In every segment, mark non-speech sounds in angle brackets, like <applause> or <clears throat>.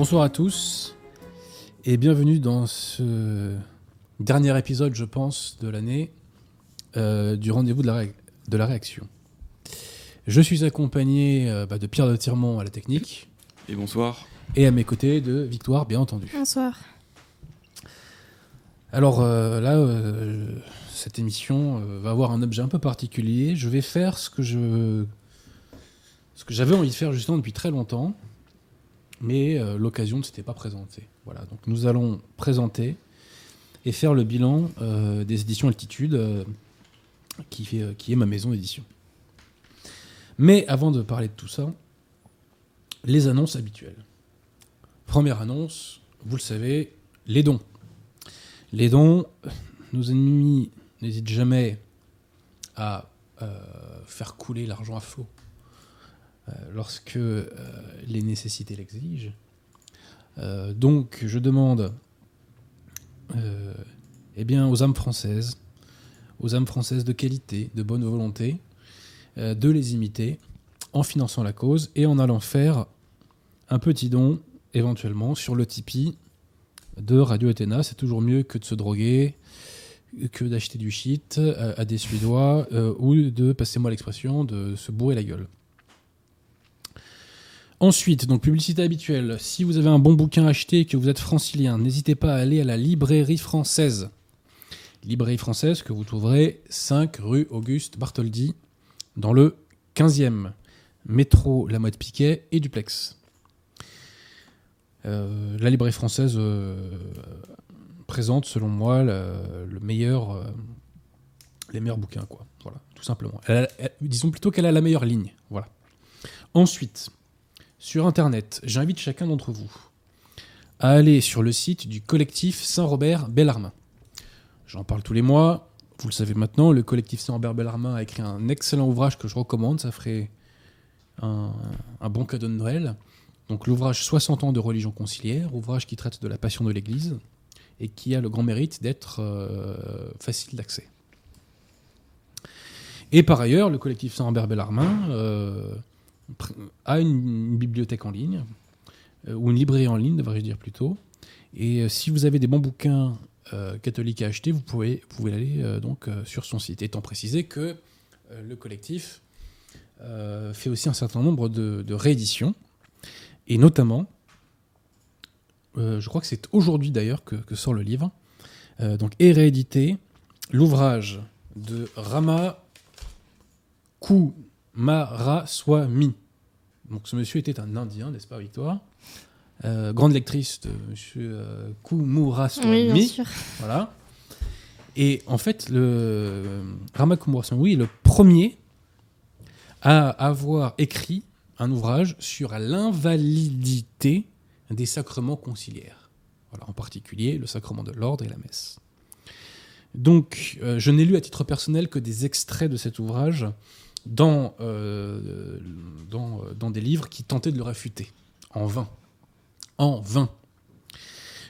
Bonsoir à tous et bienvenue dans ce dernier épisode, je pense, de l'année euh, du rendez-vous de la, ré- de la réaction. Je suis accompagné euh, bah, de Pierre de Tirmont à la technique Et bonsoir. et à mes côtés de Victoire, bien entendu. Bonsoir. Alors euh, là, euh, cette émission euh, va avoir un objet un peu particulier. Je vais faire ce que je, ce que j'avais envie de faire justement depuis très longtemps, mais euh, l'occasion ne s'était pas présentée. Voilà, donc nous allons présenter et faire le bilan euh, des éditions Altitude, euh, qui, qui est ma maison d'édition. Mais avant de parler de tout ça, les annonces habituelles. Première annonce, vous le savez, les dons. Les dons, nos ennemis n'hésitent jamais à faire couler l'argent à flot lorsque euh, les nécessités l'exigent. Euh, donc, je demande euh, eh bien, aux âmes françaises, aux âmes françaises de qualité, de bonne volonté, euh, de les imiter en finançant la cause et en allant faire un petit don éventuellement sur le Tipeee de Radio Athéna. C'est toujours mieux que de se droguer, que d'acheter du shit à, des Suédois euh, ou de, passez-moi l'expression, de se bourrer la gueule. Ensuite, donc publicité habituelle. Si vous avez un bon bouquin acheté et que vous êtes francilien, n'hésitez pas à aller à la librairie française. Librairie française que vous trouverez 5 rue Auguste Bartholdi dans le 15e. Métro La Mode Piquet et Duplex. Euh, la librairie française euh, présente, selon moi, euh, les meilleurs bouquins, quoi. Voilà, tout simplement. Disons plutôt qu'elle a la meilleure ligne. Voilà. Ensuite, sur Internet, j'invite chacun d'entre vous à aller sur le site du collectif Saint-Robert Bellarmin. J'en parle tous les mois. Vous le savez maintenant, le collectif Saint-Robert Bellarmin a écrit un excellent ouvrage que je recommande. Ça ferait un, bon cadeau de Noël. Donc l'ouvrage 60 ans de religion conciliaire, ouvrage qui traite de la passion de l'Église et qui a le grand mérite d'être euh, facile d'accès. Et par ailleurs, le collectif Saint-Robert Bellarmin euh, a une, bibliothèque en ligne, euh, ou une librairie en ligne, devrais-je dire plutôt. Et euh, si vous avez des bons bouquins euh, catholiques à acheter, vous pouvez, vous aller donc sur son site. Étant précisé que le collectif fait aussi un certain nombre de, rééditions, et notamment, je crois que c'est aujourd'hui d'ailleurs que, que sort le livre, donc est réédité l'ouvrage de Rama Kumaraswamy. Donc ce monsieur était un Indien, n'est-ce pas Victoire? Euh, Grande lectrice de monsieur euh, Kumuraswamy. Oui, bien sûr. Voilà. Et en fait, le Rama Kumaraswamy est le premier à avoir écrit un ouvrage sur l'invalidité des sacrements conciliaires. Voilà, en particulier le sacrement de l'ordre et la messe. Donc, euh, je n'ai lu à titre personnel que des extraits de cet ouvrage dans, euh, euh, dans des livres qui tentaient de le réfuter, en vain. En vain.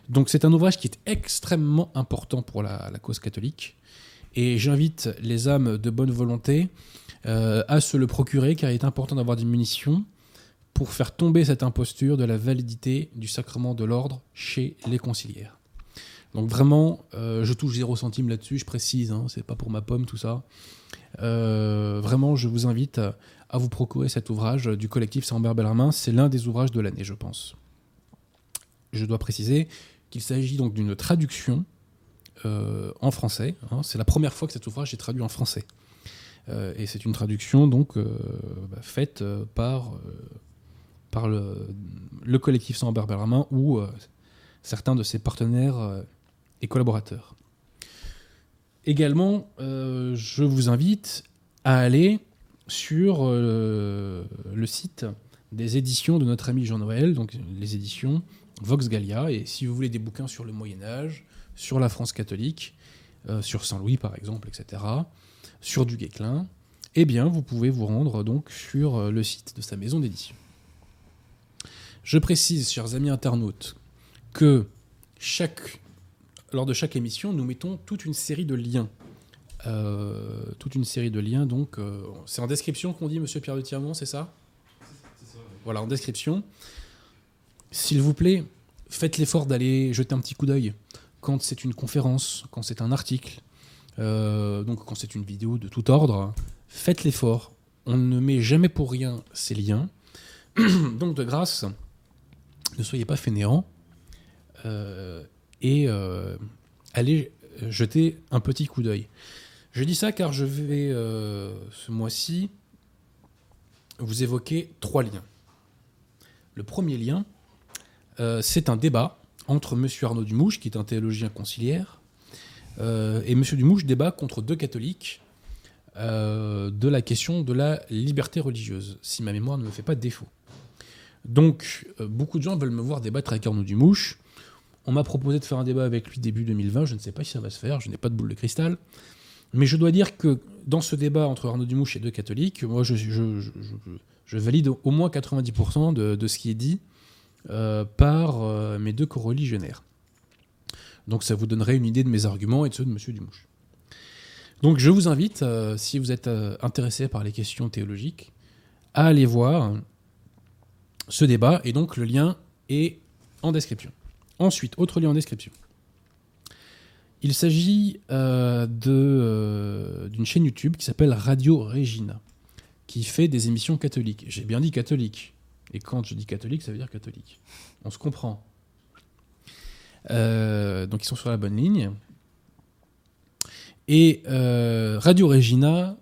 Donc c'est un ouvrage qui est extrêmement important pour la, cause catholique. Et j'invite les âmes de bonne volonté euh, à se le procurer, car il est important d'avoir des munitions pour faire tomber cette imposture de la validité du sacrement de l'ordre chez les conciliaires. Donc vraiment, je touche zéro centime là-dessus, je précise, hein, c'est pas pour ma pomme tout ça. Euh, vraiment, je vous invite à, vous procurer cet ouvrage du collectif Saint-Hubert Bellarmin. C'est l'un des ouvrages de l'année, je pense. Je dois préciser qu'il s'agit donc d'une traduction euh, en français. hein. C'est la première fois que cet ouvrage est traduit en français. Euh, et c'est une traduction donc bah, faite par, par le, le collectif Saint-Hubert Bellarmin ou certains de ses partenaires et collaborateurs. Également, euh, je vous invite à aller sur euh, le site des éditions de notre ami Jean-Noël, donc les éditions Vox Gallia. Et si vous voulez des bouquins sur le Moyen Âge, sur la France catholique, euh, sur Saint-Louis par exemple, etc., sur du Guesclin, eh bien vous pouvez vous rendre donc sur le site de sa maison d'édition. Je précise, chers amis internautes, que chaque, lors de chaque émission, nous mettons toute une série de liens. Euh, toute une série de liens, donc euh, c'est en description qu'on dit Monsieur Pierre de Tirmont, c'est ça? Voilà, en description. s'il vous plaît, faites l'effort d'aller jeter un petit coup d'œil quand c'est une conférence, quand c'est un article, euh, donc quand c'est une vidéo de tout ordre, faites l'effort. On ne met jamais pour rien ces liens. <clears throat> donc de grâce, ne soyez pas fainéants et euh, jeter un petit coup d'œil. Je dis ça car je vais ce mois-ci vous évoquer trois liens. Le premier lien, c'est un débat entre M. Arnaud Dumouche, qui est un théologien conciliaire, euh, et M. Dumouche débat contre deux catholiques euh, de la question de la liberté religieuse, si ma mémoire ne me fait pas défaut. Donc, euh, beaucoup de gens veulent me voir débattre avec Arnaud Dumouche. On m'a proposé de faire un débat avec lui début 2020. Je ne sais pas si ça va se faire. Je n'ai pas de boule de cristal. Mais je dois dire que dans ce débat entre Arnaud Dumouche et deux catholiques, moi, je, valide au moins 90% de, ce qui est dit par mes deux co-religionnaires. Donc ça vous donnerait une idée de mes arguments et de ceux de M. Dumouche. Donc je vous invite, euh, si vous êtes euh, intéressé par les questions théologiques, à aller voir ce débat, et donc le lien est en description. Ensuite, autre lien en description. Il s'agit euh, d'une chaîne YouTube qui s'appelle Radio Regina, qui fait des émissions catholiques. J'ai bien dit catholique. Et quand je dis catholique, ça veut dire catholique. On se comprend. Euh, donc ils sont sur la bonne ligne. Et euh, Radio Regina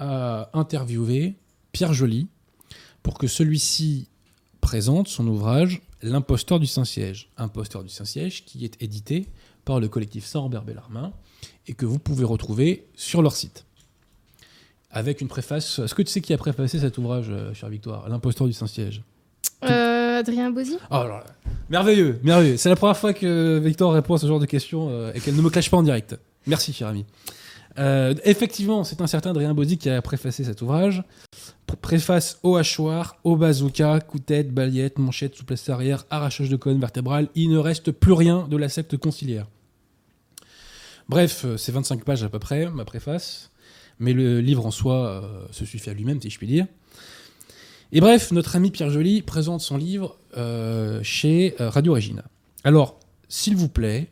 a interviewé Pierre Joly pour que celui-ci présente son ouvrage L'imposteur du Saint-Siège. Imposteur du Saint-Siège qui est édité par le collectif Saint-Robert Bellarmin et que vous pouvez retrouver sur leur site. Avec une préface. Est-ce que tu sais qui a préfacé cet ouvrage, euh, chère Victoire L'imposteur du Saint-Siège? Adrien Bozzi oh, Merveilleux, merveilleux. C'est la première fois que Victor répond à ce genre de questions euh, et qu'elle ne me clash pas en direct. Merci, cher ami. Euh, effectivement, c'est un certain Adrien Bozzi qui a préfacé cet ouvrage. Préface au hachoir, au bazooka, coup-tête, balayette, manchette, souplesse arrière, arrachage de colonne vertébrale. Il ne reste plus rien de la secte conciliaire. Bref, euh, c'est 25 pages à peu près, ma préface. Mais le livre en soi se suffit à lui-même, si je puis dire. Et bref, notre ami Pierre Joly présente son livre euh, chez euh, Radio Regina. Alors, s'il vous plaît,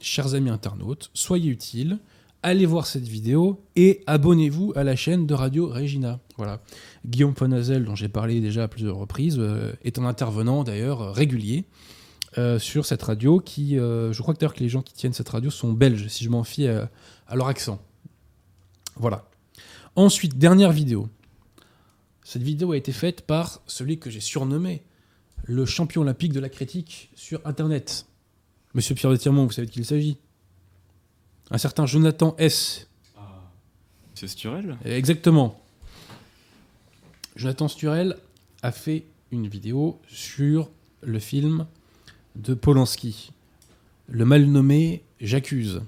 chers amis internautes, soyez utiles, allez voir cette vidéo et abonnez-vous à la chaîne de Radio Regina. Voilà. Guillaume Fonazel, dont j'ai parlé déjà à plusieurs reprises, euh, est un intervenant d'ailleurs régulier sur cette radio qui, je crois que d'ailleurs que les gens qui tiennent cette radio sont belges, si je m'en fie à leur accent. Voilà. Ensuite, dernière vidéo. Cette vidéo a été faite par celui que j'ai surnommé le champion olympique de la critique sur Internet. Monsieur Pierre de vous savez de qui il s'agit Un certain Jonathan S. C'est Sturel Exactement. Jonathan Sturel a fait une vidéo sur le film de Polanski, le mal nommé J'accuse.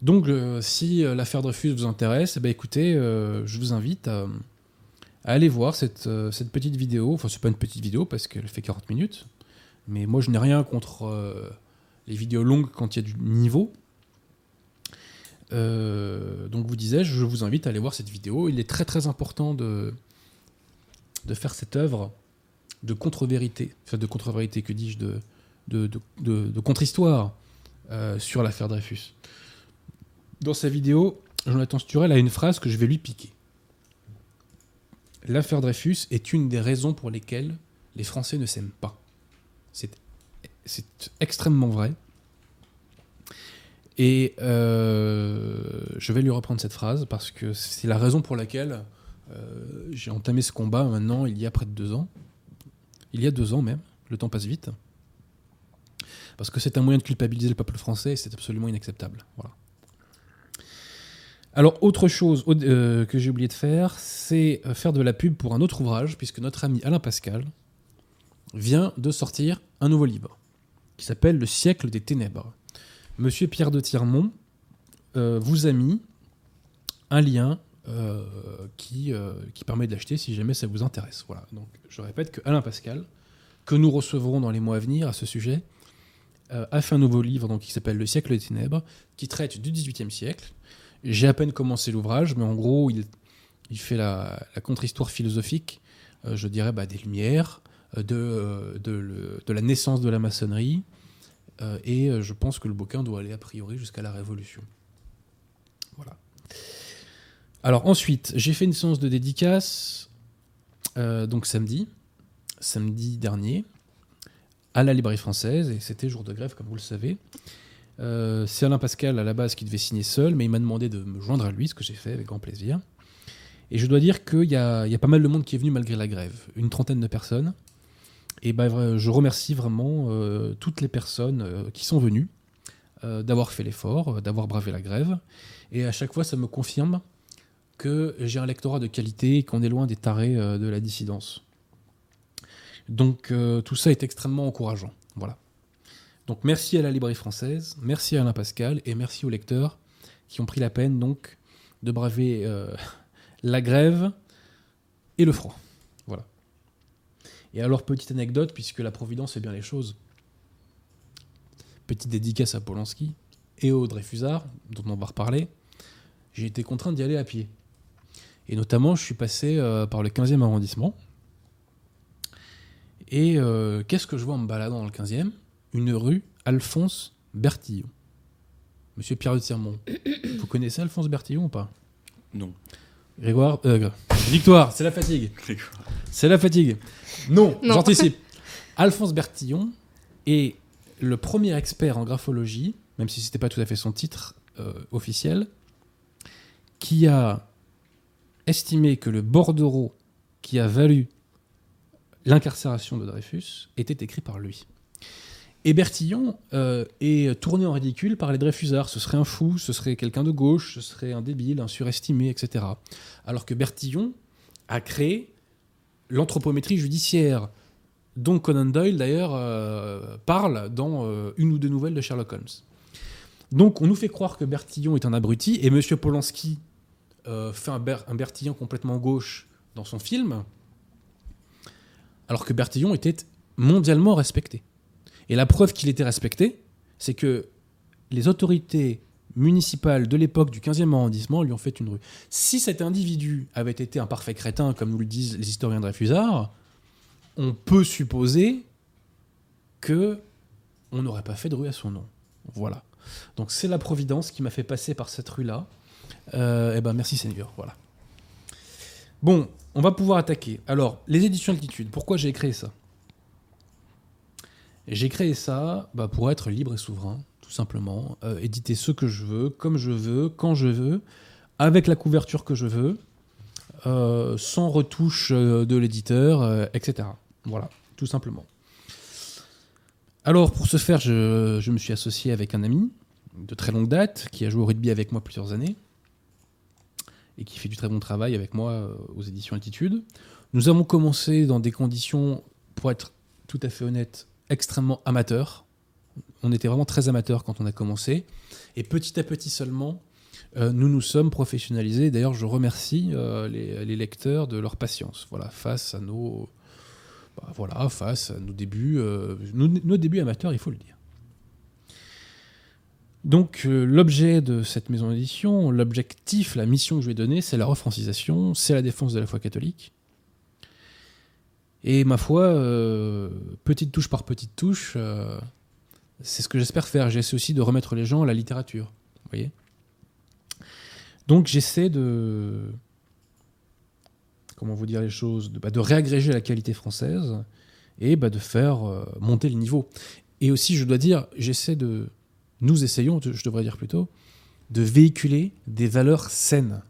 Donc, euh, si euh, l'affaire Dreyfus vous intéresse, eh ben, écoutez, euh, je vous invite à, aller voir cette, cette, petite vidéo. Enfin, c'est pas une petite vidéo parce qu'elle fait 40 minutes. Mais moi, je n'ai rien contre les vidéos longues quand il y a du niveau. donc, vous disais, je vous invite à aller voir cette vidéo. Il est très très important de, de faire cette œuvre de contre-vérité. Enfin, de contre-vérité, que dis-je De, contre-histoire sur l'affaire Dreyfus. Dans sa vidéo, Jonathan Sturel a une phrase que je vais lui piquer. L'affaire Dreyfus est une des raisons pour lesquelles les Français ne s'aiment pas. C'est, extrêmement vrai. Et euh, je vais lui reprendre cette phrase parce que c'est la raison pour laquelle euh, j'ai entamé ce combat maintenant il y a près de deux ans. Il y a deux ans même, le temps passe vite. Parce que c'est un moyen de culpabiliser le peuple français et c'est absolument inacceptable. Voilà. Alors, autre chose euh, que j'ai oublié de faire, c'est faire de la pub pour un autre ouvrage, puisque notre ami Alain Pascal vient de sortir un nouveau livre qui s'appelle Le siècle des ténèbres. Monsieur Pierre de Tirmont euh, vous a mis un lien qui, qui permet de l'acheter si jamais ça vous intéresse. Voilà. Donc, je répète que Alain Pascal, que nous recevrons dans les mois à venir à ce sujet, a fait un nouveau livre donc, qui s'appelle Le siècle des ténèbres, qui traite du XVIIIe siècle j'ai à peine commencé l'ouvrage, mais en gros, il, fait la, contre-histoire philosophique, euh, je dirais, bah, des Lumières, euh, euh, de la naissance de la maçonnerie. Euh, et euh, je pense que le bouquin doit aller a priori jusqu'à la Révolution. Voilà. Alors ensuite, j'ai fait une séance de dédicace, euh, donc samedi, samedi dernier, à la librairie française, et c'était jour de grève, comme vous le savez. C'est Alain Pascal à la base qui devait signer seul, mais il m'a demandé de me joindre à lui, ce que j'ai fait avec grand plaisir. Et je dois dire qu'il y a pas mal de monde qui est venu malgré la grève, une trentaine de personnes. Et ben, je remercie vraiment euh, toutes les personnes euh, qui sont venues, euh, d'avoir fait l'effort, d'avoir bravé la grève. Et à chaque fois, ça me confirme que j'ai un lectorat de qualité et qu'on est loin des tarés de la dissidence. Donc tout ça est extrêmement encourageant. Voilà. Donc merci à la librairie française, merci à Alain Pascal et merci aux lecteurs qui ont pris la peine donc de braver <laughs> la grève et le froid. Et alors petite anecdote puisque la Providence fait bien les choses. Petite dédicace à Polanski et au Dreyfusard dont on va reparler. J'ai été contraint d'y aller à pied. Et notamment, je suis passé euh, par le 15e arrondissement. Et euh, qu'est-ce que je vois en me baladant dans le 15e Une rue Alphonse Bertillon. Monsieur Pierre de Tirmont. <coughs> Vous connaissez Alphonse Bertillon ou pas? Non. Grégoire euh, Victoire, c'est la fatigue. C'est la fatigue. Non, Non. j'anticipe. <laughs> Alphonse Bertillon est le premier expert en graphologie, même si ce n'était pas tout à fait son titre euh, officiel, qui a estimé que le bordereau qui a valu l'incarcération de Dreyfus était écrit par lui. Et Bertillon euh, est tourné en ridicule par les Dreyfusards. Ce serait un fou, ce serait quelqu'un de gauche, ce serait un débile, un surestimé, etc. Alors que Bertillon a créé l'anthropométrie judiciaire, dont Conan Doyle d'ailleurs euh, parle dans euh, une ou deux nouvelles de Sherlock Holmes. Donc on nous fait croire que Bertillon est un abruti, et Monsieur Polanski euh, fait un Bertillon complètement gauche dans son film, alors que Bertillon était mondialement respecté. Et la preuve qu'il était respecté, c'est que les autorités municipales de l'époque du 15e arrondissement lui ont fait une rue. Si cet individu avait été un parfait crétin, comme nous le disent les historiens de Dreyfusard, on peut supposer que on n'aurait pas fait de rue à son nom. Voilà. Donc c'est la Providence qui m'a fait passer par cette rue-là. Euh, eh ben merci Seigneur. Voilà. Bon, on va pouvoir attaquer. Alors, les éditions Altitude, pourquoi j'ai créé ça? J'ai créé ça bah, pour être libre et souverain, tout simplement. Euh, éditer ce que je veux, comme je veux, quand je veux, avec la couverture que je veux, euh, sans retouche euh, de l'éditeur, etc. Voilà, tout simplement. Alors, pour ce faire, je, je me suis associé avec un ami de très longue date qui a joué au rugby avec moi plusieurs années et qui fait du très bon travail avec moi aux éditions Altitude. Nous avons commencé dans des conditions, pour être tout à fait honnête, extrêmement amateurs. On était vraiment très amateurs quand on a commencé. Et petit à petit seulement, euh, nous nous sommes professionnalisés. D'ailleurs, je remercie euh, les, lecteurs de leur patience. Voilà, face à nos, bah, voilà, face à nos débuts, euh, nos, débuts amateurs, il faut le dire. Donc l'objet de cette maison d'édition, l'objectif, la mission que je vais donner, c'est la refrancisation, c'est la défense de la foi catholique. Et ma foi, petite touche par petite touche, c'est ce que j'espère faire. J'essaie aussi de remettre les gens à la littérature. Vous voyez Donc j'essaie de... Comment vous dire les choses De, bah, de réagréger la qualité française et bah, de faire euh, monter le niveau. Et aussi, je dois dire, j'essaie de... Nous essayons, je devrais dire plutôt, de véhiculer des valeurs saines.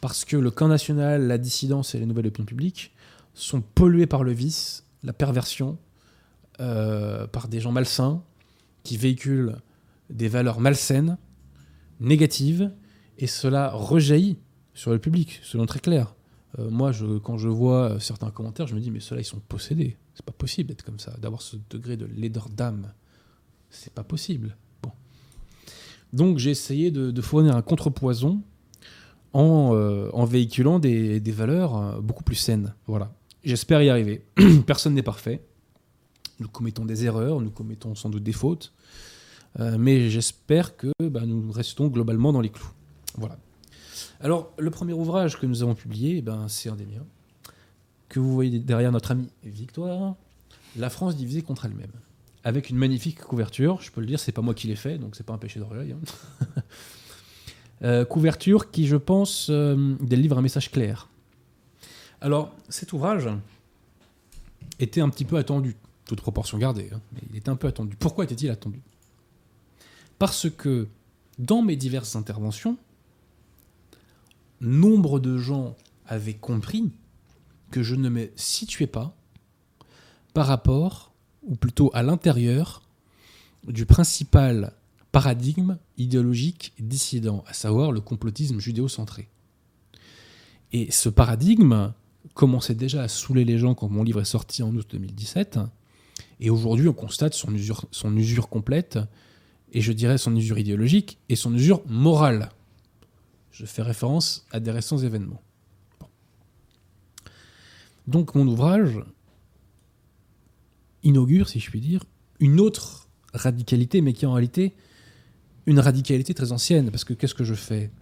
Parce que le camp national, la dissidence et les nouvelles opinions publiques sont pollués par le vice, la perversion, euh, par des gens malsains qui véhiculent des valeurs malsaines, négatives, et cela rejaillit sur le public, selon très clair. Euh, moi, quand je vois certains commentaires, je me dis, mais ceux-là, ils sont possédés. C'est pas possible d'être comme ça, d'avoir ce degré de laideur d'âme. C'est pas possible. Donc, j'ai essayé de, fournir un contrepoison en, euh, véhiculant des, des valeurs euh, beaucoup plus saines. Voilà. J'espère y arriver. <clears throat> Personne n'est parfait. Nous commettons des erreurs, nous commettons sans doute des fautes, euh, mais j'espère que bah, nous restons globalement dans les clous. Voilà. Alors, le premier ouvrage que nous avons publié, eh ben, c'est un des miens, que vous voyez derrière notre ami Victoire. La France divisée contre elle-même. Avec une magnifique couverture, je peux le dire, c'est pas moi qui l'ai fait, donc c'est pas un péché d'orgueil. hein. <laughs> Euh, couverture qui, je pense, euh, délivre un message clair. Alors, cet ouvrage était un petit peu attendu, toute proportion gardée, hein, mais il était un peu attendu. Pourquoi était-il attendu? Parce que dans mes diverses interventions, nombre de gens avaient compris que je ne me situais pas par rapport, ou plutôt à l'intérieur, du principal paradigme idéologique dissident, à savoir le complotisme judéo-centré. Et ce paradigme commençait déjà à saouler les gens quand mon livre est sorti en août 2017, et aujourd'hui on constate son usure, complète, et je dirais son usure idéologique, et son usure morale. Je fais référence à des récents événements. Donc mon ouvrage inaugure, si je puis dire, une autre radicalité, mais qui est en réalité une radicalité très ancienne. Parce que qu'est-ce que je fais?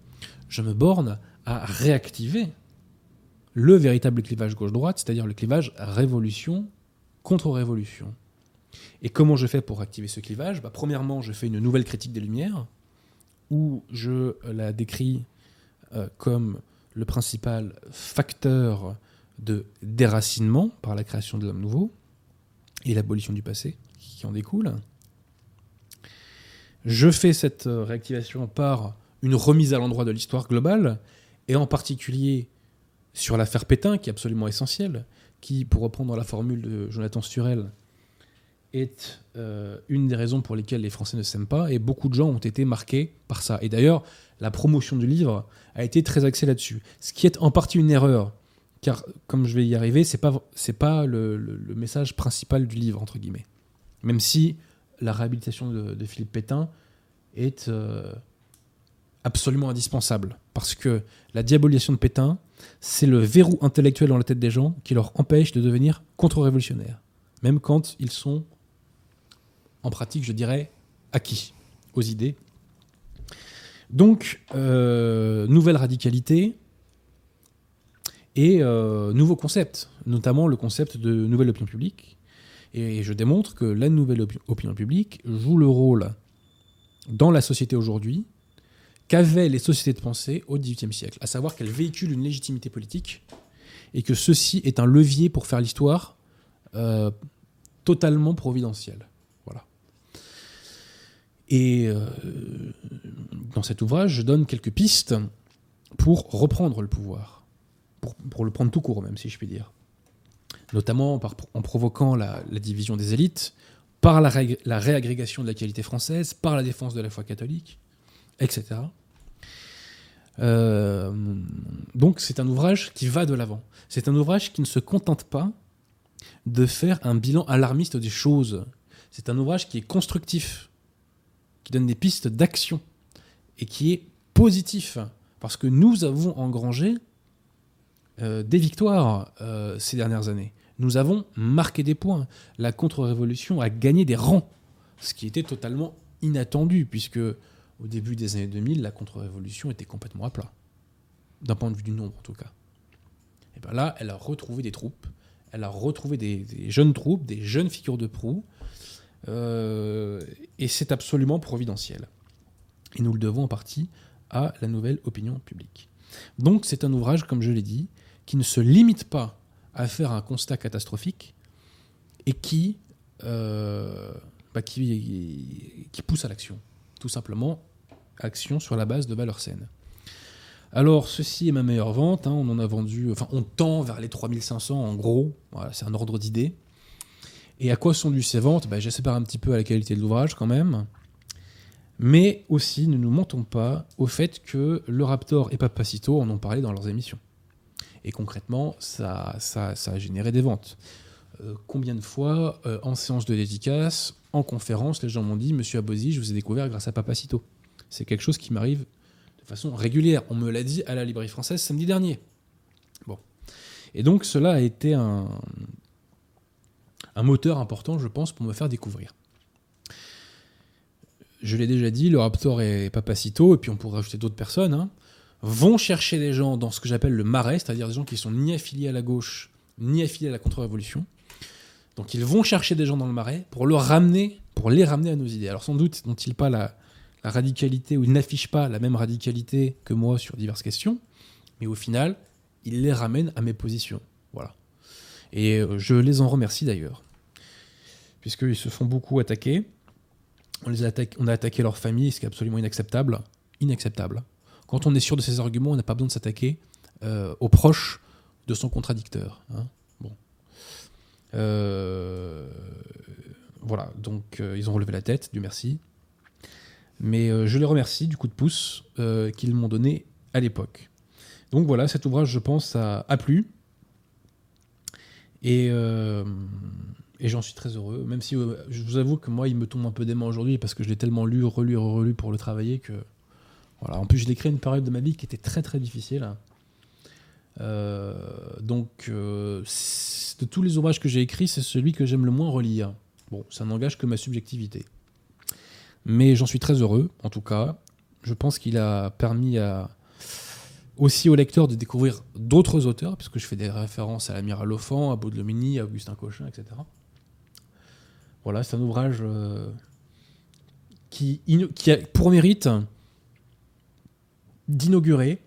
Je me borne à réactiver le véritable clivage gauche-droite, c'est-à-dire le clivage révolution contre révolution. Et comment je fais pour activer ce clivage? Bah, Premièrement, je fais une nouvelle critique des Lumières, où je la décris euh, comme le principal facteur de déracinement par la création de l'homme nouveau et l'abolition du passé qui en découle. Je fais cette euh, réactivation par une remise à l'endroit de l'histoire globale, et en particulier sur l'affaire Pétain, qui est absolument essentielle, qui, pour reprendre la formule de Jonathan Sturel, est euh, une des raisons pour lesquelles les Français ne s'aiment pas, et beaucoup de gens ont été marqués par ça. Et d'ailleurs, la promotion du livre a été très axée là-dessus, ce qui est en partie une erreur, car comme je vais y arriver, c'est pas pas le, message principal du livre entre guillemets. Même si la réhabilitation de, de Philippe Pétain est euh, absolument indispensable, parce que la diabolisation de Pétain, c'est le verrou intellectuel dans la tête des gens qui leur empêche de devenir contre-révolutionnaires, même quand ils sont en pratique, je dirais, acquis aux idées. Donc, euh, nouvelle radicalité et euh, nouveau concept, notamment le concept de nouvelle opinion publique. Et je démontre que la nouvelle opi- opinion publique joue le rôle dans la société aujourd'hui qu'avaient les sociétés de pensée au XVIIIe siècle, à savoir qu'elles véhiculent une légitimité politique et que ceci est un levier pour faire l'histoire euh, totalement providentiel. Et euh, dans cet ouvrage, je donne quelques pistes pour reprendre le pouvoir, pour, pour le prendre tout court même, si je puis dire. Notamment en provoquant la, division des élites, par la réagrégation de la qualité française, par la défense de la foi catholique, etc. Euh, donc c'est un ouvrage qui va de l'avant. C'est un ouvrage qui ne se contente pas de faire un bilan alarmiste des choses. C'est un ouvrage qui est constructif, donne des pistes d'action et qui est positif. Parce que nous avons engrangé euh, des victoires euh, ces dernières années. Nous avons marqué des points. La contre-révolution a gagné des rangs, ce qui était totalement inattendu, puisque au début des années 2000, la contre-révolution était complètement à plat. D'un point de vue du nombre, en tout cas. Et bien là, elle a retrouvé des troupes, elle a retrouvé des jeunes troupes, des jeunes figures de proue, euh, et c'est absolument providentiel. Et nous le devons en partie à la nouvelle opinion publique. Donc c'est un ouvrage, comme je l'ai dit, qui ne se limite pas à faire un constat catastrophique et qui, euh, bah, qui, pousse à l'action. Tout simplement, action sur la base de valeurs saines. Alors, ceci est ma meilleure vente. hein, on en a vendu, enfin, on tend vers les 3500 en gros. C'est un ordre d'idée. Et à quoi sont dues ces ventes? Bah, J'espère un petit peu à la qualité de l'ouvrage quand même. Mais aussi, ne nous mentons pas au fait que le Raptor et Papacito en ont parlé dans leurs émissions. Et concrètement, ça, ça, ça a généré des ventes. Euh, combien de fois, euh, en séance de dédicace, en conférence, les gens m'ont dit Monsieur Abosi, je vous ai découvert grâce à Papacito. C'est quelque chose qui m'arrive de façon régulière. On me l'a dit à la librairie française samedi dernier. Bon. Et donc, cela a été un, un moteur important, je pense, pour me faire découvrir. Je l'ai déjà dit, le Raptor et Papacito, et puis on pourrait rajouter d'autres personnes, hein, vont chercher des gens dans ce que j'appelle le marais, c'est-à-dire des gens qui sont ni affiliés à la gauche, ni affiliés à la contre-révolution, Donc ils vont chercher des gens dans le marais pour le ramener, pour les ramener à nos idées. Alors sans doute n'ont-ils pas la, la radicalité ou ils n'affichent pas la même radicalité que moi sur diverses questions, mais au final, ils les ramènent à mes positions. Voilà. Et euh, je les en remercie d'ailleurs, puisqu'ils se font beaucoup attaquer. On, les attaque, on a attaqué leur famille, ce qui est absolument inacceptable. Inacceptable. Quand on est sûr de ses arguments, on n'a pas besoin de s'attaquer euh, aux proches de son contradicteur. hein. Bon. Euh, voilà, donc ils ont relevé la tête, Dieu merci. Mais je les remercie du coup de pouce qu'ils m'ont donné à l'époque. Donc voilà, cet ouvrage, je pense, a plu. Et, euh, et j'en suis très heureux. Même si euh, je vous avoue que moi, il me tombe un peu des aujourd'hui parce que je l'ai tellement lu, relu, relu pour le travailler que. Voilà. En plus, je l'ai à une période de ma vie qui était très très difficile. Euh, donc, de tous les ouvrages que j'ai écrits, c'est celui que j'aime le moins relire. Bon, ça n'engage que ma subjectivité. Mais j'en suis très heureux, en tout cas. Je pense qu'il a permis à, aussi aux lecteurs de découvrir d'autres auteurs, puisque je fais des références à l'amiral Offan, à Baudelomini, à Augustin Cochin, etc. Voilà, c'est un ouvrage euh, qui, a pour mérite d'inaugurer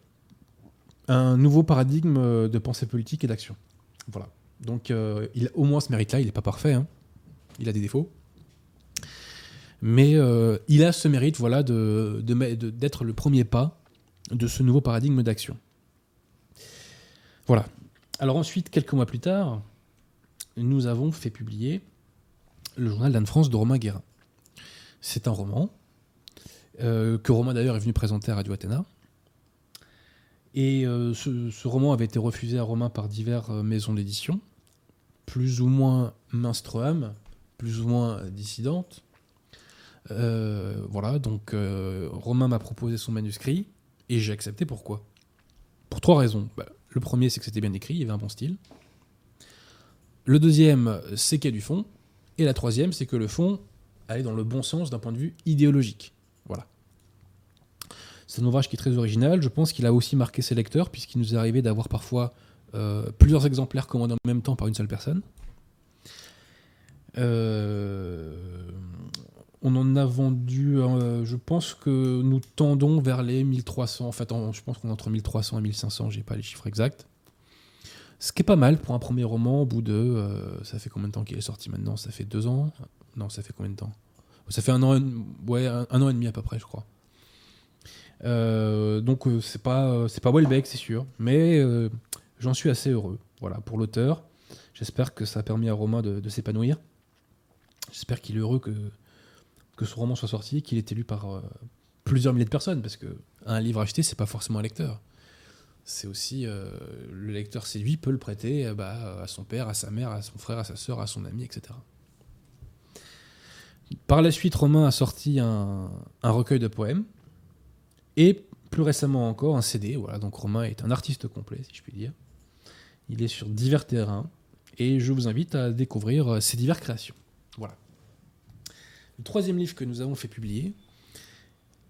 un nouveau paradigme euh, de pensée politique et d'action. Voilà. Donc, euh, il a au moins ce mérite-là. Il n'est pas parfait. hein. Il a des défauts. Mais il a ce mérite voilà, d'être le premier pas de ce nouveau paradigme d'action. Voilà. Alors ensuite, quelques mois plus tard, nous avons fait publier le journal d'Anne-France de Romain Guérin. C'est un roman euh, que Romain d'ailleurs est venu présenter à Radio Athéna. Et euh, ce, roman avait été refusé à Romain par diverses euh, maisons d'édition, plus ou moins mainstream, plus ou moins dissidentes. Euh, voilà, donc Romain m'a proposé son manuscrit et j'ai accepté. Pourquoi? Pour trois raisons. Bah, le premier, c'est que c'était bien écrit, il y avait un bon style. Le deuxième, c'est qu'il y a du fond. Et la troisième, c'est que le fond allait dans le bon sens d'un point de vue idéologique. Voilà. C'est un ouvrage qui est très original. Je pense qu'il a aussi marqué ses lecteurs, puisqu'il nous est arrivé d'avoir parfois euh, plusieurs exemplaires commandés en même temps par une seule personne. Euh, on en a vendu, euh, je pense que nous tendons vers les 1300. En je pense qu'on est entre 1300 et 1500, j'ai pas les chiffres exacts. Ce qui est pas mal pour un premier roman au bout de. euh, ça fait combien de temps qu'il est sorti maintenant? Ça fait deux ans? Non, ça fait combien de temps? Ça fait un an, et- ouais, un, an et demi à peu près, je crois. Euh, donc c'est pas c'est pas Welbeck, c'est sûr, mais j'en suis assez heureux. Voilà pour l'auteur. J'espère que ça a permis à Romain de s'épanouir. J'espère qu'il est heureux que que ce roman soit sorti, qu'il est lu par euh, plusieurs milliers de personnes, parce que un livre acheté, c'est pas forcément un lecteur. C'est aussi euh, le lecteur séduit peut le prêter euh, bah, à son père, à sa mère, à son frère, à sa sœur, à son ami, etc. Par la suite, Romain a sorti un, recueil de poèmes et plus récemment encore un CD. Voilà, donc Romain est un artiste complet, si je puis dire. Il est sur divers terrains et je vous invite à découvrir ses diverses créations. Le troisième livre que nous avons fait publier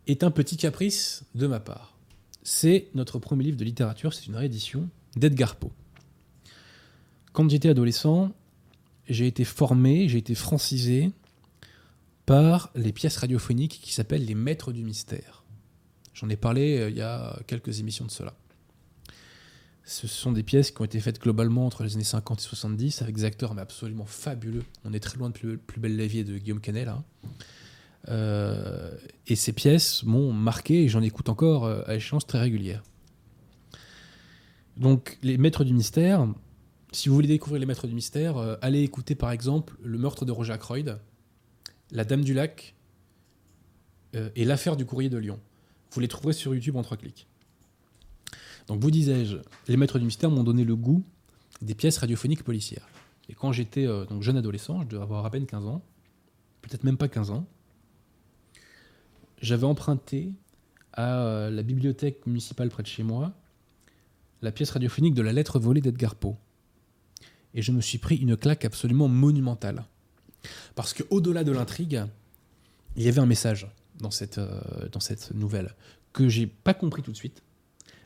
est un petit caprice de ma part. C'est notre premier livre de littérature, c'est une réédition d'Edgar Poe. Quand j'étais adolescent, j'ai été formé, j'ai été francisé par les pièces radiophoniques qui s'appellent Les Maîtres du Mystère. J'en ai parlé euh, il y a quelques émissions de cela. Ce sont des pièces qui ont été faites globalement entre les années 50 et 70 avec des acteurs mais absolument fabuleux. On est très loin de Plus, Plus belle la vie et de Guillaume Canet. Euh, et ces pièces m'ont marqué et j'en écoute encore euh, à échéance très régulière. Donc les Maîtres du Mystère, si vous voulez découvrir les Maîtres du Mystère, euh, allez écouter par exemple Le meurtre de Roger Ackroyd, La Dame du Lac et L'affaire du courrier de Lyon. Vous les trouverez sur YouTube en trois clics. Donc vous disais-je, les Maîtres du Mystère m'ont donné le goût des pièces radiophoniques policières. Et quand j'étais euh, donc jeune adolescent, je devais avoir à peine 15 ans, peut-être même pas 15 ans, j'avais emprunté à euh, la bibliothèque municipale près de chez moi la pièce radiophonique de la lettre volée d'Edgar Poe. Et je me suis pris une claque absolument monumentale. Parce que au-delà de l'intrigue, il y avait un message dans cette, euh, dans cette nouvelle que j'ai pas compris tout de suite.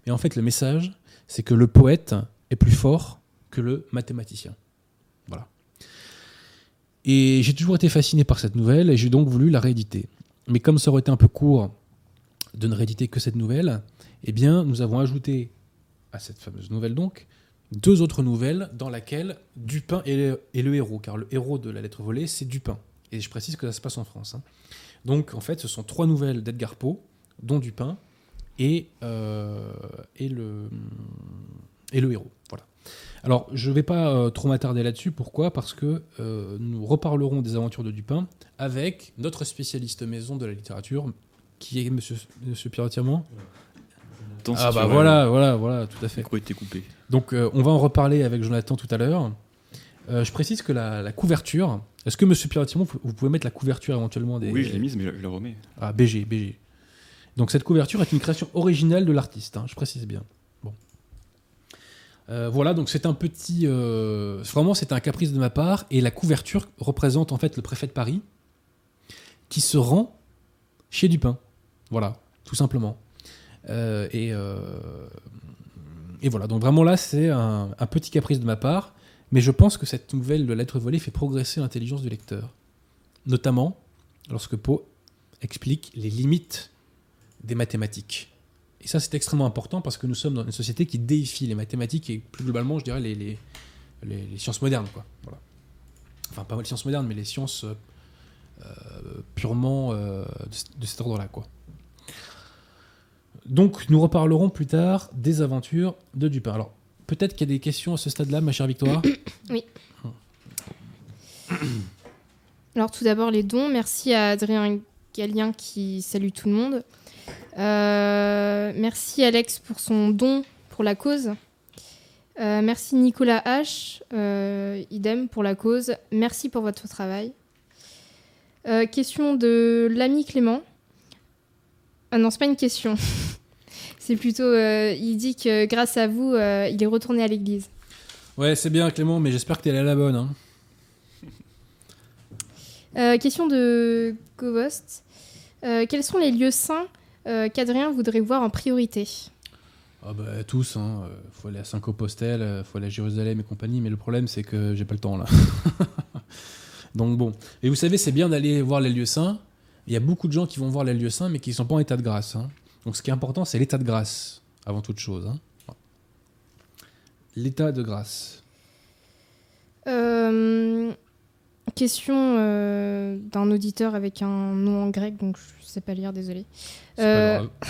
Mais en fait, le message, c'est que le poète est plus fort que le mathématicien. Voilà. Et j'ai toujours été fasciné par cette nouvelle et j'ai donc voulu la rééditer. Mais comme ça aurait été un peu court de ne rééditer que cette nouvelle, eh bien, nous avons ajouté à cette fameuse nouvelle donc deux autres nouvelles dans laquelle Dupin est le, est le héros, car le héros de la lettre volée, c'est Dupin. Et je précise que ça se passe en France. hein. Donc, en fait, ce sont trois nouvelles d'Edgar Poe, dont Dupin, et, euh, et, le, et le héros. Voilà. Alors, je ne vais pas euh, trop m'attarder là-dessus. Pourquoi? Parce que euh, nous reparlerons des aventures de Dupin avec notre spécialiste maison de la littérature, qui est Monsieur, monsieur Pierre Tirement. Tant Ah bah voilà, voilà, voilà, tout à fait. était coupé. Donc on va en reparler avec Jonathan tout à l'heure. Je précise que la, la couverture, est-ce que Monsieur Pierre Tirement, vous pouvez mettre la couverture éventuellement des... Oui, je l'ai mise, mais je la remets. Ah, BG, BG. Donc cette couverture est une création originale de l'artiste, hein, je précise bien. Euh, voilà, donc c'est un petit... euh, vraiment, c'est un caprice de ma part, et la couverture représente en fait le préfet de Paris qui se rend chez Dupin. Voilà, tout simplement. Euh, et, voilà, donc vraiment là, c'est un, petit caprice de ma part, mais je pense que cette nouvelle de lettre volée fait progresser l'intelligence du lecteur. Notamment lorsque Poe explique les limites des mathématiques. Et ça, c'est extrêmement important parce que nous sommes dans une société qui déifie les mathématiques et plus globalement, je dirais, les, sciences modernes. Quoi. Enfin, pas les sciences modernes, mais les sciences euh, euh, purement euh, de, de cet ordre-là. Donc, nous reparlerons plus tard des aventures de Dupin. Alors, peut-être qu'il y a des questions à ce stade-là, ma chère Victoire. <coughs> Alors tout d'abord les dons. Merci à Adrien Gallien qui salue tout le monde. Euh, merci Alex pour son don pour la cause. Euh, merci Nicolas H. euh, idem pour la cause. Merci pour votre travail. Euh, question de l'ami Clément. Ah non, c'est pas une question. <laughs> c'est plutôt, il dit que grâce à vous, il est retourné à l'église. Ouais, c'est bien, Clément, mais j'espère que t'es allé à la bonne. hein. Question de Govost. Quels sont les lieux saints euh, qu'Adrien voudrait voir en priorité Ah bah, tous, hein. euh, faut aller à Saint-Compostelle, euh, faut aller à Jérusalem et compagnie, mais le problème c'est que j'ai pas le temps là. <laughs> Donc bon. Et vous savez, c'est bien d'aller voir les lieux saints. Il y a beaucoup de gens qui vont voir les lieux saints, mais qui sont pas en état de grâce. hein. Donc ce qui est important, c'est l'état de grâce, avant toute chose. hein. L'état de grâce. Euh, Question euh, d'un auditeur avec un nom en grec, donc je sais pas lire, désolé. Euh, pas.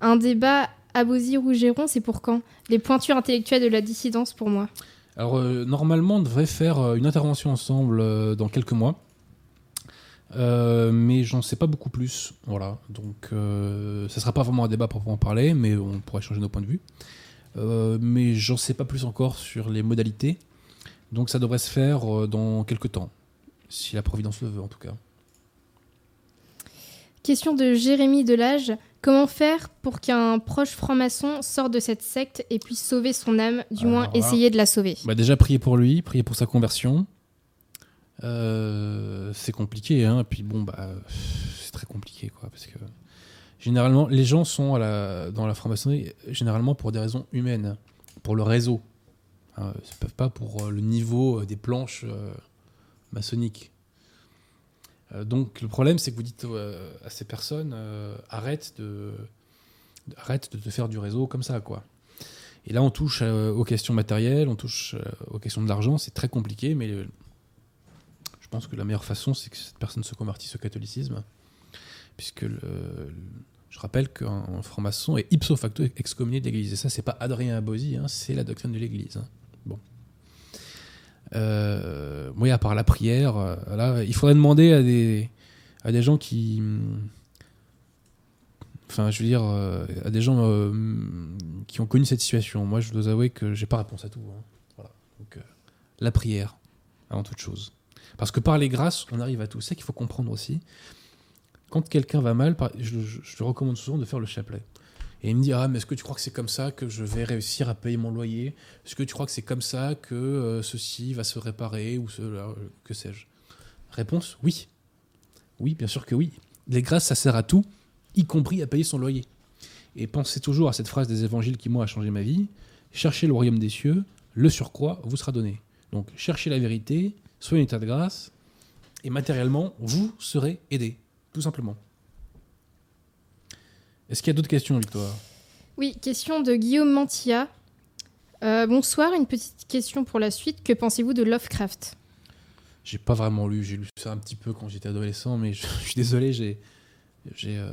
<laughs> Un débat Abosi-Rougeron, c'est pour quand? Les pointures intellectuelles de la dissidence pour moi. Alors euh, normalement, on devrait faire une intervention ensemble dans quelques mois. Euh, mais j'en sais pas beaucoup plus. Voilà. Donc, euh, ça sera pas vraiment un débat pour en parler, mais on pourrait changer nos points de vue. Euh, mais j'en sais pas plus encore sur les modalités. Donc, ça devrait se faire dans quelques temps. Si la Providence le veut, en tout cas. Question de Jérémy Delage. Comment faire pour qu'un proche franc-maçon sorte de cette secte et puisse sauver son âme, du Alors moins essayer de la sauver? Bah, déjà, prier pour lui, prier pour sa conversion. Euh, c'est compliqué, hein. Puis bon, bah, c'est très compliqué, quoi, parce que généralement, les gens sont à la, dans la franc-maçonnerie généralement pour des raisons humaines, pour le réseau. Hein, c'est pas- pas pour euh, le niveau euh, des planches euh, maçonniques. Euh, donc le problème, c'est que vous dites euh, à ces personnes, euh, arrête de, arrête de te faire du réseau comme ça, quoi. Et là, on touche aux questions matérielles, on touche aux questions de l'argent. C'est très compliqué, mais je pense que la meilleure façon, c'est que cette personne se convertisse au catholicisme. Puisque je rappelle qu'un un franc-maçon est ipso facto excommunié de l'Église. Et ça, c'est pas Adrien Abosi, hein, c'est la doctrine de l'Église. hein. Euh, oui, à part la prière, euh, là, il faudrait demander à des, à des gens qui. hum, Enfin, je veux dire, euh, à des gens euh, qui ont connu cette situation. Moi, je dois avouer que j'ai pas réponse à tout. hein. Voilà. Donc, la prière, avant toute chose. Parce que par les grâces, on arrive à tout. C'est qu'il faut comprendre aussi. Quand quelqu'un va mal, je, je te recommande souvent de faire le chapelet. Et il me dit Ah, mais est-ce que tu crois que c'est comme ça que je vais réussir à payer mon loyer? Est-ce que tu crois que c'est comme ça que euh, ceci va se réparer ou cela, euh, que sais-je? Réponse Oui. Oui, bien sûr que oui. Les grâces, ça sert à tout, y compris à payer son loyer. Et pensez toujours à cette phrase des évangiles qui, moi, a changé ma vie Cherchez le royaume des cieux, le surcroît vous sera donné. Donc, cherchez la vérité, soyez en état de grâce, Et matériellement, vous serez aidé, tout simplement. Est-ce qu'il y a d'autres questions, Victoire? Oui, question de Guillaume Mantilla. Euh, bonsoir, une petite question pour la suite. Que pensez-vous de Lovecraft? J'ai pas vraiment lu, j'ai lu ça un petit peu quand j'étais adolescent, mais je, <laughs> je suis désolé, j'ai. j'ai euh,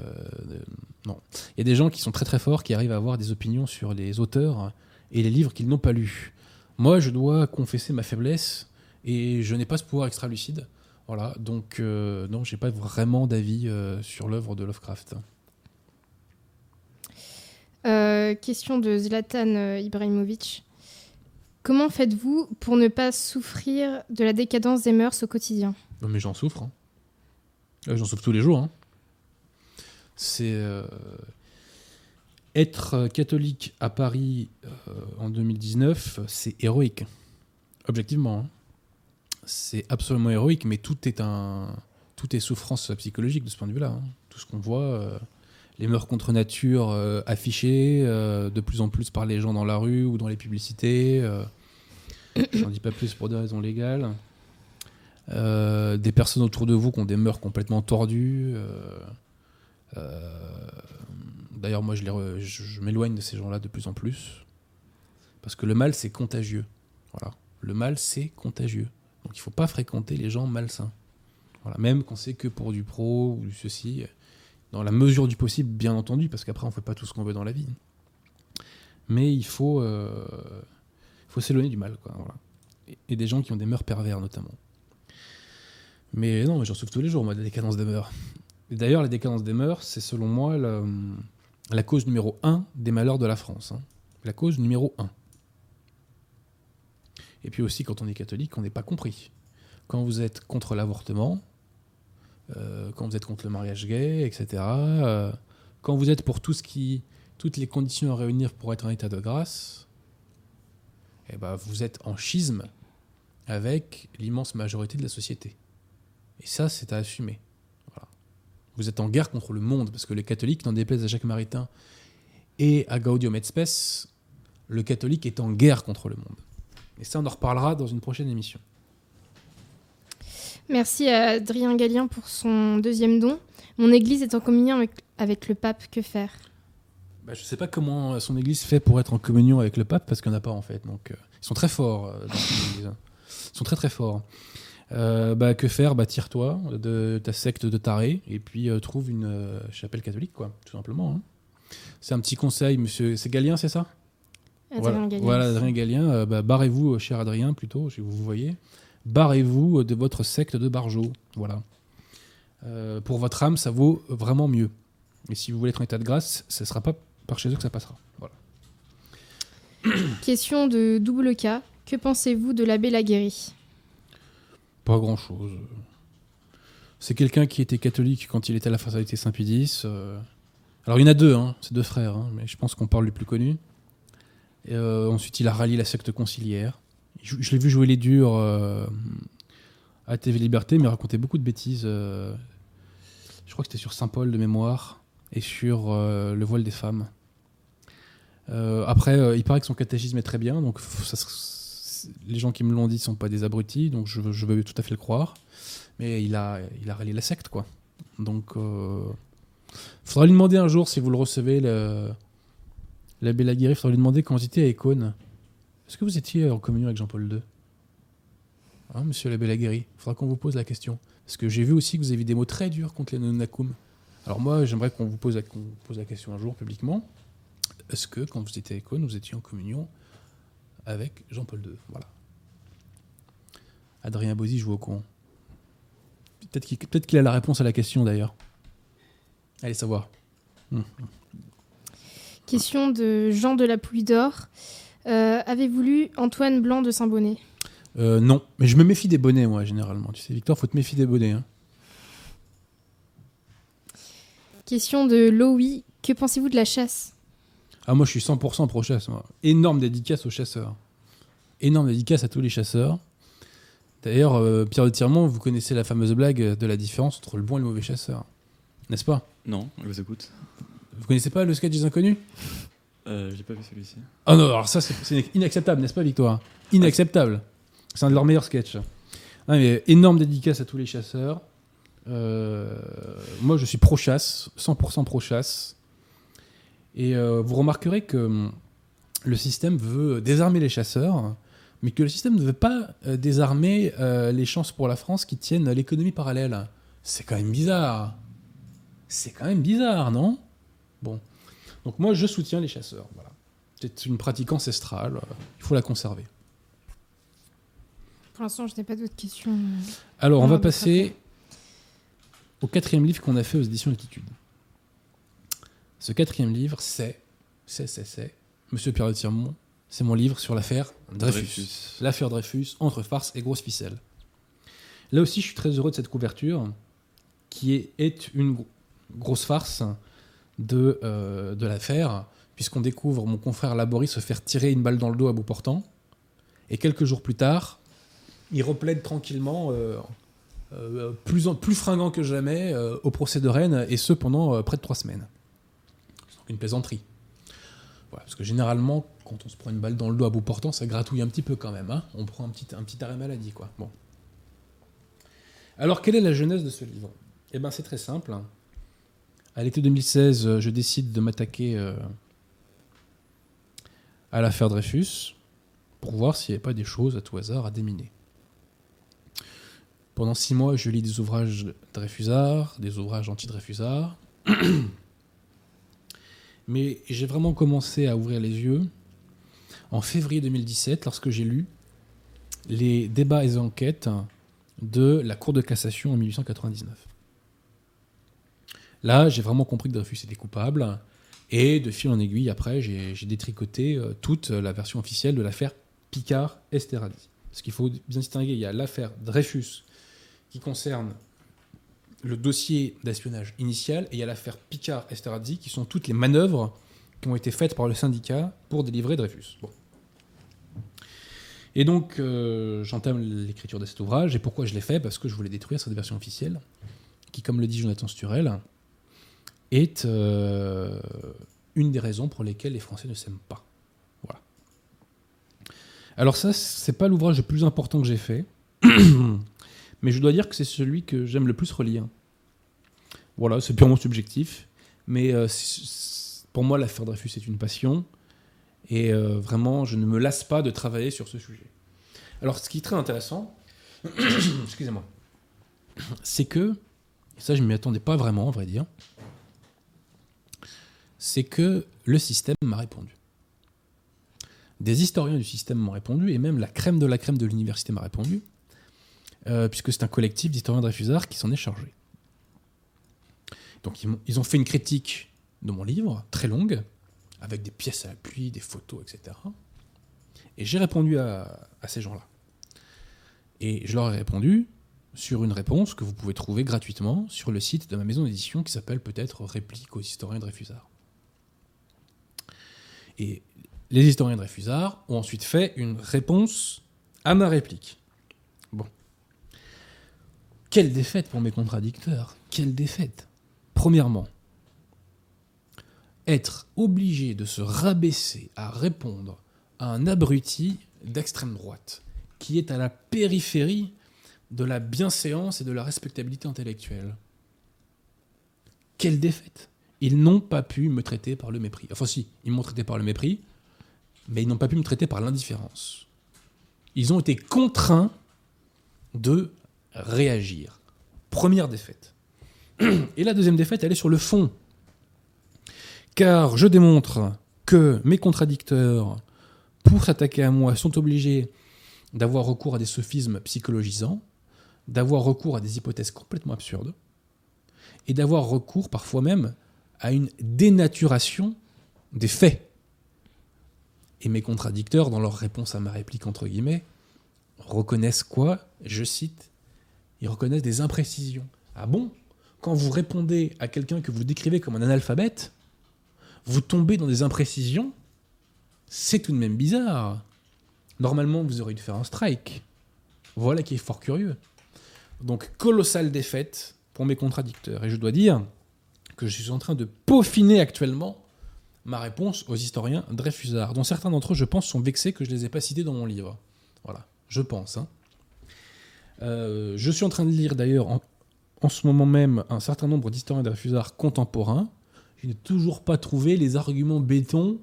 euh, non. Il y a des gens qui sont très très forts, qui arrivent à avoir des opinions sur les auteurs et les livres qu'ils n'ont pas lus. Moi, je dois confesser ma faiblesse et je n'ai pas ce pouvoir extra-lucide. Voilà, donc euh, non, j'ai pas vraiment d'avis sur l'œuvre de Lovecraft. Euh, Question de Zlatan euh, Ibrahimovic. Comment faites-vous pour ne pas souffrir de la décadence des mœurs au quotidien? Mais j'en souffre. hein. Euh, J'en souffre tous les jours. hein. C'est. Être catholique à Paris en 2019, c'est héroïque. Objectivement. hein. C'est absolument héroïque, mais tout est un. Tout est souffrance psychologique de ce point de vue-là. Tout ce qu'on voit, les mœurs contre nature euh, affichées euh, de plus en plus par les gens dans la rue ou dans les publicités. euh, J'en dis pas plus pour des raisons légales. Des personnes autour de vous qui ont des mœurs complètement tordues. D'ailleurs, moi, je, m'éloigne de ces gens-là de plus en plus. Parce que le mal, c'est contagieux. Voilà. Le mal, c'est contagieux. Donc, il faut pas fréquenter les gens malsains. Voilà. Même quand c'est que pour du pro ou du ceci. Dans la mesure du possible, bien entendu, parce qu'après, on fait pas tout ce qu'on veut dans la vie. Mais il faut, euh, faut s'éloigner du mal. Quoi, et, des gens qui ont des mœurs pervers, notamment. Mais non, j'en souffre tous les jours, moi, de la décadence des mœurs. D'ailleurs, la décadence des mœurs, c'est selon moi la, cause numéro un des malheurs de la France. hein. La cause numéro un. Et puis aussi, quand on est catholique, on n'est pas compris. Quand vous êtes contre l'avortement, quand vous êtes contre le mariage gay, etc., euh, quand vous êtes pour tout ce qui, toutes les conditions à réunir pour être en état de grâce, eh ben, vous êtes en schisme avec l'immense majorité de la société. Et ça, c'est à assumer. Voilà. Vous êtes en guerre contre le monde, parce que les catholiques, n'en déplaise à Jacques Maritain et à Gaudium et Spes, le catholique est en guerre contre le monde. Et ça, on en reparlera dans une prochaine émission. Merci à Adrien Gallien pour son deuxième don. Mon église est en communion avec, avec le pape. Que faire? Bah, je sais pas comment son église fait pour être en communion avec le pape, parce qu'il n'y en a pas en fait. Donc, euh, ils sont très forts euh, dans son église. Ils sont très très forts. Euh, bah, que faire? Bah, Tire-toi de ta secte de taré et puis euh, trouve une euh, chapelle catholique, quoi, tout simplement. hein. C'est un petit conseil, monsieur. C'est Galien, c'est ça? Adrien voilà, voilà, Adrien Gallien. euh, bah, barrez-vous, euh, cher Adrien, plutôt, si vous vous voyez. Barrez-vous de votre secte de Barjot. Voilà. Euh, pour votre âme, ça vaut vraiment mieux. Et si vous voulez être en état de grâce, ce ne sera pas par chez eux que ça passera. Voilà. <coughs> Question de double K. Que pensez-vous de l'abbé Laguéry Pas grand-chose. C'est quelqu'un qui était catholique quand il était à la fraternité Saint-Pédis. euh. Alors il y en a deux, hein, c'est deux frères, hein, mais je pense qu'on parle du plus connu. Et, euh, ensuite, il a rallié la secte conciliaire. Je, l'ai vu jouer les durs euh, à TV Liberté, mais il racontait beaucoup de bêtises. euh. je crois que c'était sur Saint-Paul de mémoire et sur euh, le voile des femmes. Après, il paraît que son catéchisme est très bien, donc les gens qui me l'ont dit sont pas des abrutis, donc je, veux- tout à fait le croire. Mais il a, rallié la secte, quoi. Donc, faudra lui demander un jour si vous le recevez, l'abbé Laguerre, faudra lui demander quand étiez à Écône. Est-ce que vous étiez en communion avec Jean-Paul II Hein, Monsieur l'abbé Laguerre faudra qu'on vous pose la question. Parce que j'ai vu aussi que vous avez des mots très durs contre les Nonacum. Alors moi, j'aimerais qu'on vous pose la, question un jour publiquement. Est-ce que quand vous étiez à Écône, vous étiez en communion avec Jean-Paul II Voilà. Adrien Bozzi joue au con. Peut-être qu'il a la réponse à la question d'ailleurs. Allez savoir. Question de Jean de la Pluie d'Or. Euh, Avez-vous lu Antoine Blanc de Saint-Bonnet? Euh, non, mais je me méfie des bonnets, moi, généralement. Tu sais, Victor, faut te méfier des bonnets. hein. Question de Loï. Que pensez-vous de la chasse? Ah, moi, je suis 100% pro-chasse. moi. Énorme dédicace aux chasseurs. Énorme dédicace à tous les chasseurs. D'ailleurs, euh, Pierre de Tiremont, vous connaissez la fameuse blague de la différence entre le bon et le mauvais chasseur. N'est-ce pas? Non, je vous écoute. Vous connaissez pas le sketch des inconnus? Euh, J'ai pas vu celui-ci. Ah non, alors ça, c'est inacceptable, n'est-ce pas, Victoire? Inacceptable. C'est un de leurs meilleurs sketchs. Ah, mais énorme dédicace à tous les chasseurs. Euh, moi, je suis pro-chasse, 100% pro-chasse. Et euh, vous remarquerez que hum, le système veut désarmer les chasseurs, mais que le système ne veut pas euh, désarmer les chances pour la France qui tiennent l'économie parallèle. C'est quand même bizarre. C'est quand même bizarre, non? Bon. Donc moi, je soutiens les chasseurs. Voilà. C'est une pratique ancestrale. euh, Il faut la conserver. Pour l'instant, je n'ai pas d'autres questions. Alors, on va passer au quatrième livre qu'on a fait aux éditions Altitude. Ce quatrième livre, c'est, c'est, c'est, c'est, Monsieur Pierre de Tirmont, c'est mon livre sur l'affaire Dreyfus. L'affaire Dreyfus, entre farce et grosse ficelle. Là aussi, je suis très heureux de cette couverture, qui est, est une gro- grosse farce de, euh, de l'affaire, puisqu'on découvre mon confrère Laborie se faire tirer une balle dans le dos à bout portant, et quelques jours plus tard, il replaide tranquillement, euh, euh, plus, en- plus fringant que jamais, au procès de Rennes, et ce pendant près de trois semaines. C'est une plaisanterie. Voilà, parce que généralement, quand on se prend une balle dans le dos à bout portant, ça gratouille un petit peu quand même. hein. on prend un petit, un petit arrêt maladie. Quoi. Bon. Alors, quelle est la jeunesse de ce livre? Eh bien, c'est très simple. À l'été 2016, euh, je décide de m'attaquer euh, à l'affaire Dreyfus pour voir s'il n'y avait pas des choses à tout hasard à déminer. Pendant six mois, je lis des ouvrages Dreyfusard, des ouvrages anti-Dreyfusard. <clears throat> Mais j'ai vraiment commencé à ouvrir les yeux en février 2017 lorsque j'ai lu les débats et enquêtes de la Cour de cassation en 1899. Là, j'ai vraiment compris que Dreyfus était coupable. Et de fil en aiguille, après, j'ai détricoté euh, toute la version officielle de l'affaire Picard-Esterhazy. Parce qu'il faut bien distinguer, il y a l'affaire Dreyfus qui concerne le dossier d'espionnage initial et il y a l'affaire Picard-Esterhazy qui sont toutes les manœuvres qui ont été faites par le syndicat pour délivrer Dreyfus. Et donc, euh, j'entame l'écriture de cet ouvrage. Et pourquoi je l'ai fait? Parce que je voulais détruire cette version officielle, qui, comme le dit Jonathan Sturel, est euh, une des raisons pour lesquelles les Français ne s'aiment pas. Voilà. Alors ça, c'est pas l'ouvrage le plus important que j'ai fait, <clears throat> mais je dois dire que c'est celui que j'aime le plus relire. Voilà, c'est purement subjectif, mais euh, pour moi, l'affaire Dreyfus est une passion, et euh, vraiment, je ne me lasse pas de travailler sur ce sujet. Alors, ce qui est très intéressant, <clears throat> excusez-moi, c'est que, et ça je ne m'y attendais pas vraiment, à vrai dire, c'est que le système m'a répondu. Des historiens du système m'ont répondu, et même la crème de la crème de l'université m'a répondu, euh, puisque c'est un collectif d'historiens Dreyfusards qui s'en est chargé. Donc ils, ont fait une critique de mon livre, très longue, avec des pièces à l'appui, des photos, etc. Et j'ai répondu à, ces gens-là. Et je leur ai répondu sur une réponse que vous pouvez trouver gratuitement sur le site de ma maison d'édition qui s'appelle peut-être Réplique aux historiens Dreyfusards. Et les historiens Dreyfusards ont ensuite fait une réponse à ma réplique. Bon. Quelle défaite pour mes contradicteurs Quelle défaite Premièrement, être obligé de se rabaisser à répondre à un abruti d'extrême droite qui est à la périphérie de la bienséance et de la respectabilité intellectuelle. Quelle défaite Ils n'ont pas pu me traiter par le mépris. Enfin si, ils m'ont traité par le mépris, mais ils n'ont pas pu me traiter par l'indifférence. Ils ont été contraints de réagir. Première défaite. Et la deuxième défaite, elle est sur le fond. Car je démontre que mes contradicteurs, pour s'attaquer à moi, sont obligés d'avoir recours à des sophismes psychologisants, d'avoir recours à des hypothèses complètement absurdes, et d'avoir recours parfois même à une dénaturation des faits. Et mes contradicteurs, dans leur réponse à ma réplique, entre guillemets, reconnaissent quoi? Je cite, ils reconnaissent des imprécisions. Ah bon? Quand vous répondez à quelqu'un que vous décrivez comme un analphabète, vous tombez dans des imprécisions C'est tout de même bizarre. Normalement, vous auriez dû faire un strike. Voilà qui est fort curieux. Donc, colossale défaite pour mes contradicteurs. Et je dois dire que je suis en train de peaufiner actuellement ma réponse aux historiens Dreyfusards, dont certains d'entre eux, je pense, sont vexés que je ne les ai pas cités dans mon livre. Voilà, je pense. hein. Euh, je suis en train de lire d'ailleurs en, ce moment même un certain nombre d'historiens Dreyfusard contemporains. Je n'ai toujours pas trouvé les arguments béton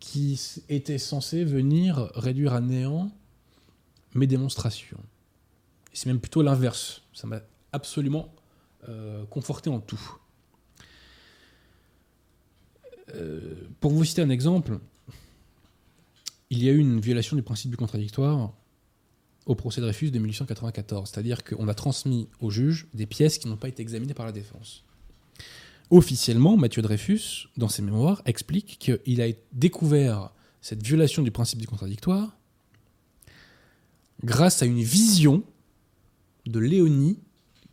qui étaient censés venir réduire à néant mes démonstrations. C'est même plutôt l'inverse. Ça m'a absolument conforté en tout. Euh, pour vous citer un exemple, il y a eu une violation du principe du contradictoire au procès Dreyfus de 1894. C'est-à-dire qu'on a transmis au juge des pièces qui n'ont pas été examinées par la défense. Officiellement, Mathieu Dreyfus, dans ses mémoires, explique qu'il a découvert cette violation du principe du contradictoire grâce à une vision de Léonie,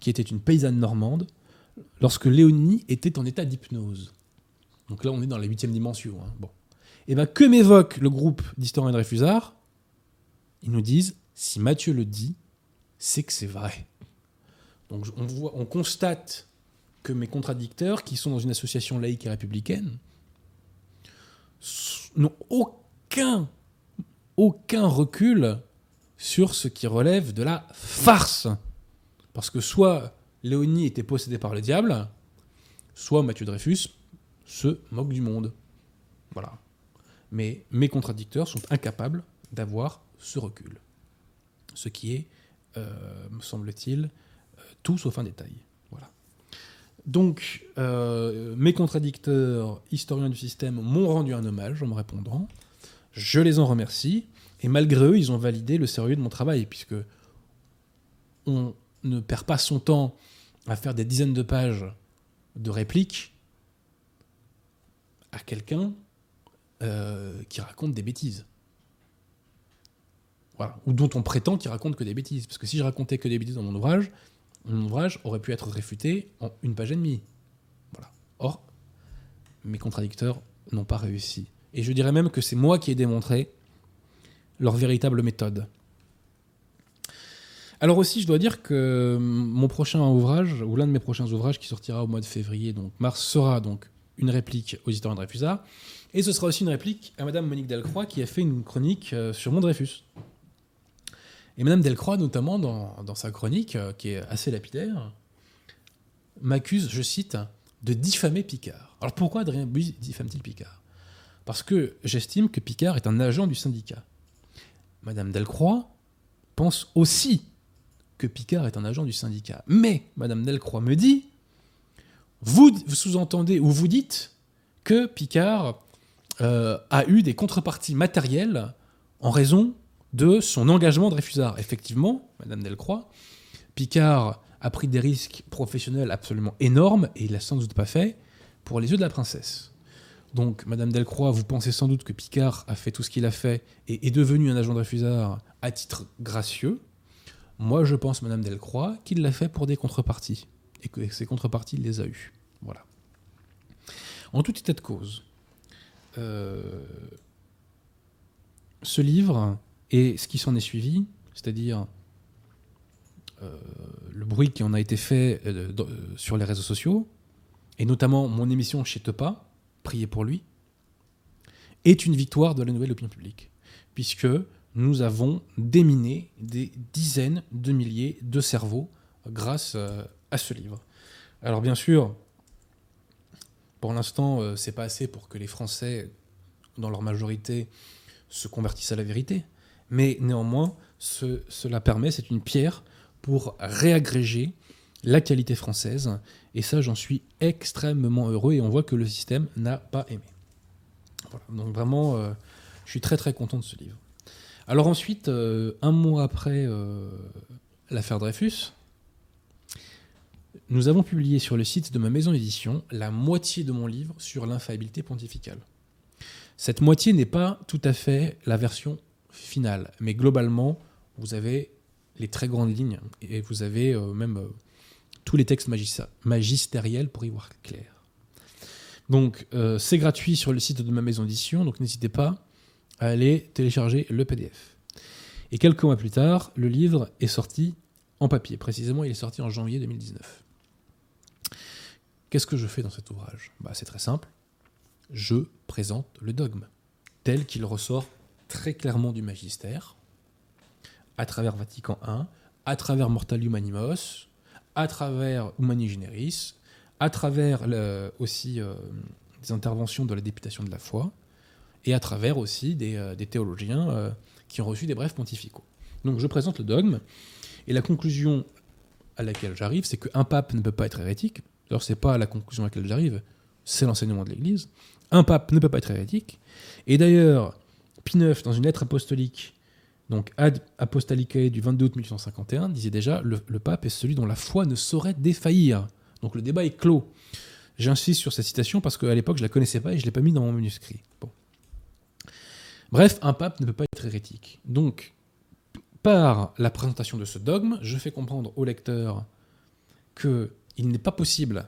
qui était une paysanne normande, lorsque Léonie était en état d'hypnose. Donc là, on est dans la huitième dimension. hein. Bon. Et ben, que m'évoque le groupe d'historiens de Dreyfusard Ils nous disent si Mathieu le dit, c'est que c'est vrai. Donc on, on constate que mes contradicteurs, qui sont dans une association laïque et républicaine, n'ont aucun, aucun recul sur ce qui relève de la farce. Parce que soit Léonie était possédée par le diable, soit Mathieu Dreyfus se moque du monde. Voilà. Mais mes contradicteurs sont incapables d'avoir ce recul. Ce qui est, euh, me semble-t-il, euh, tout sauf un détail. Voilà. Donc, euh, mes contradicteurs, historiens du système, m'ont rendu un hommage en me répondant. Je les en remercie. Et malgré eux, ils ont validé le sérieux de mon travail, puisque on ne perd pas son temps à faire des dizaines de pages de répliques à quelqu'un euh, qui raconte des bêtises. Ou dont on prétend qu'il raconte que des bêtises. Parce que si je racontais que des bêtises dans mon ouvrage, mon ouvrage aurait pu être réfuté en une page et demie. Voilà. Or, mes contradicteurs n'ont pas réussi. Et je dirais même que c'est moi qui ai démontré leur véritable méthode. Alors aussi, je dois dire que mon prochain ouvrage, ou l'un de mes prochains ouvrages qui sortira au mois de février, donc mars, sera donc une réplique aux historiens de Dreyfusard, et ce sera aussi une réplique à Madame Monique Delcroix qui a fait une chronique euh, sur mon Dreyfus. Et Madame Delcroix, notamment dans, sa chronique, euh, qui est assez lapidaire, m'accuse, je cite, de diffamer Picard. Alors pourquoi Adrien Buy diffame-t-il Picard? Parce que j'estime que Picard est un agent du syndicat. Madame Delcroix pense aussi Picard est un agent du syndicat. Mais Madame Delcroix me dit, vous, sous-entendez ou vous dites que Picard euh, a eu des contreparties matérielles en raison de son engagement de Dreyfusard. Effectivement, Madame Delcroix, Picard a pris des risques professionnels absolument énormes et il l'a sans doute pas fait pour les yeux de la princesse. Donc, Madame Delcroix, vous pensez sans doute que Picard a fait tout ce qu'il a fait et est devenu un agent de Dreyfusard à titre gracieux. Moi, je pense, Madame Delcroix, qu'il l'a fait pour des contreparties et que ces contreparties, il les a eues. Voilà. En tout état de cause, euh, ce livre et ce qui s'en est suivi, c'est-à-dire euh, le bruit qui en a été fait euh, sur les réseaux sociaux, et notamment mon émission chez Tepa, Priez pour lui, est une victoire de la nouvelle opinion publique, puisque nous avons déminé des dizaines de milliers de cerveaux grâce euh, à ce livre. Alors bien sûr, pour l'instant, euh, c'est pas assez pour que les Français, dans leur majorité, se convertissent à la vérité, mais néanmoins, ce- cela permet, c'est une pierre pour réagréger la qualité française, et ça, j'en suis extrêmement heureux, et on voit que le système n'a pas aimé. Donc vraiment, euh, je suis très très content de ce livre. Alors ensuite, euh, un mois après euh, l'affaire Dreyfus, nous avons publié sur le site de ma maison d'édition la moitié de mon livre sur l'infaillibilité pontificale. Cette moitié n'est pas tout à fait la version finale, mais globalement, vous avez les très grandes lignes et vous avez euh, même tous les textes magis- magistériels pour y voir clair. Donc, c'est gratuit sur le site de ma maison d'édition, donc n'hésitez pas à aller télécharger le PDF. Et quelques mois plus tard, le livre est sorti en papier. Précisément, il est sorti en janvier 2019. Qu'est-ce que je fais dans cet ouvrage? Bah, C'est très simple. Je présente le dogme, tel qu'il ressort très clairement du magistère, à travers Vatican I, à travers Mortalium Animos, à travers Humani Generis, à travers le- aussi euh, des interventions de la députation de la foi, et à travers aussi des, euh, théologiens euh, qui ont reçu des brefs pontificaux. Donc je présente le dogme, et la conclusion à laquelle j'arrive, c'est qu'un pape ne peut pas être hérétique. Alors c'est pas la conclusion à laquelle j'arrive, c'est l'enseignement de l'Église. Un pape ne peut pas être hérétique. Et d'ailleurs, Pie IX, dans une lettre apostolique, donc Ad Apostolicae du 22 août 1851, disait déjà le, le pape est celui dont la foi ne saurait défaillir. Donc le débat est clos. J'insiste sur cette citation parce qu'à l'époque je la connaissais pas et je l'ai pas mis dans mon manuscrit. Bon. Bref, un pape ne peut pas être hérétique. Donc, par la présentation de ce dogme, je fais comprendre au lecteur qu'il n'est pas possible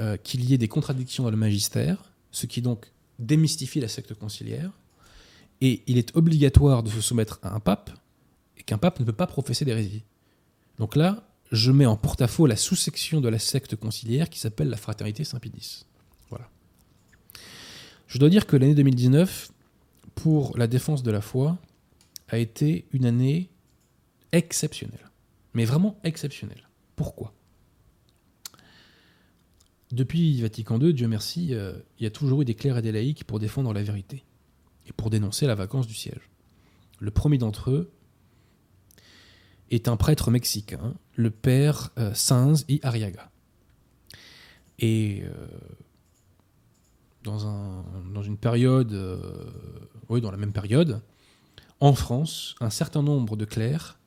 euh, qu'il y ait des contradictions dans le magistère, ce qui donc démystifie la secte conciliaire, et il est obligatoire de se soumettre à un pape, et qu'un pape ne peut pas professer d'hérésie. Donc là, je mets en porte-à-faux la sous-section de la secte conciliaire qui s'appelle la fraternité Saint-Pédis. Voilà. Je dois dire que l'année 2019, pour la défense de la foi, a été une année exceptionnelle. Mais vraiment exceptionnelle. Pourquoi? Depuis Vatican II, Dieu merci, euh, il y a toujours eu des clercs et des laïcs pour défendre la vérité et pour dénoncer la vacance du siège. Le premier d'entre eux est un prêtre mexicain, le père euh, Sanz y Arriaga. Et euh, dans, un, dans une période, euh, oui, dans la même période, en France, un certain nombre de clercs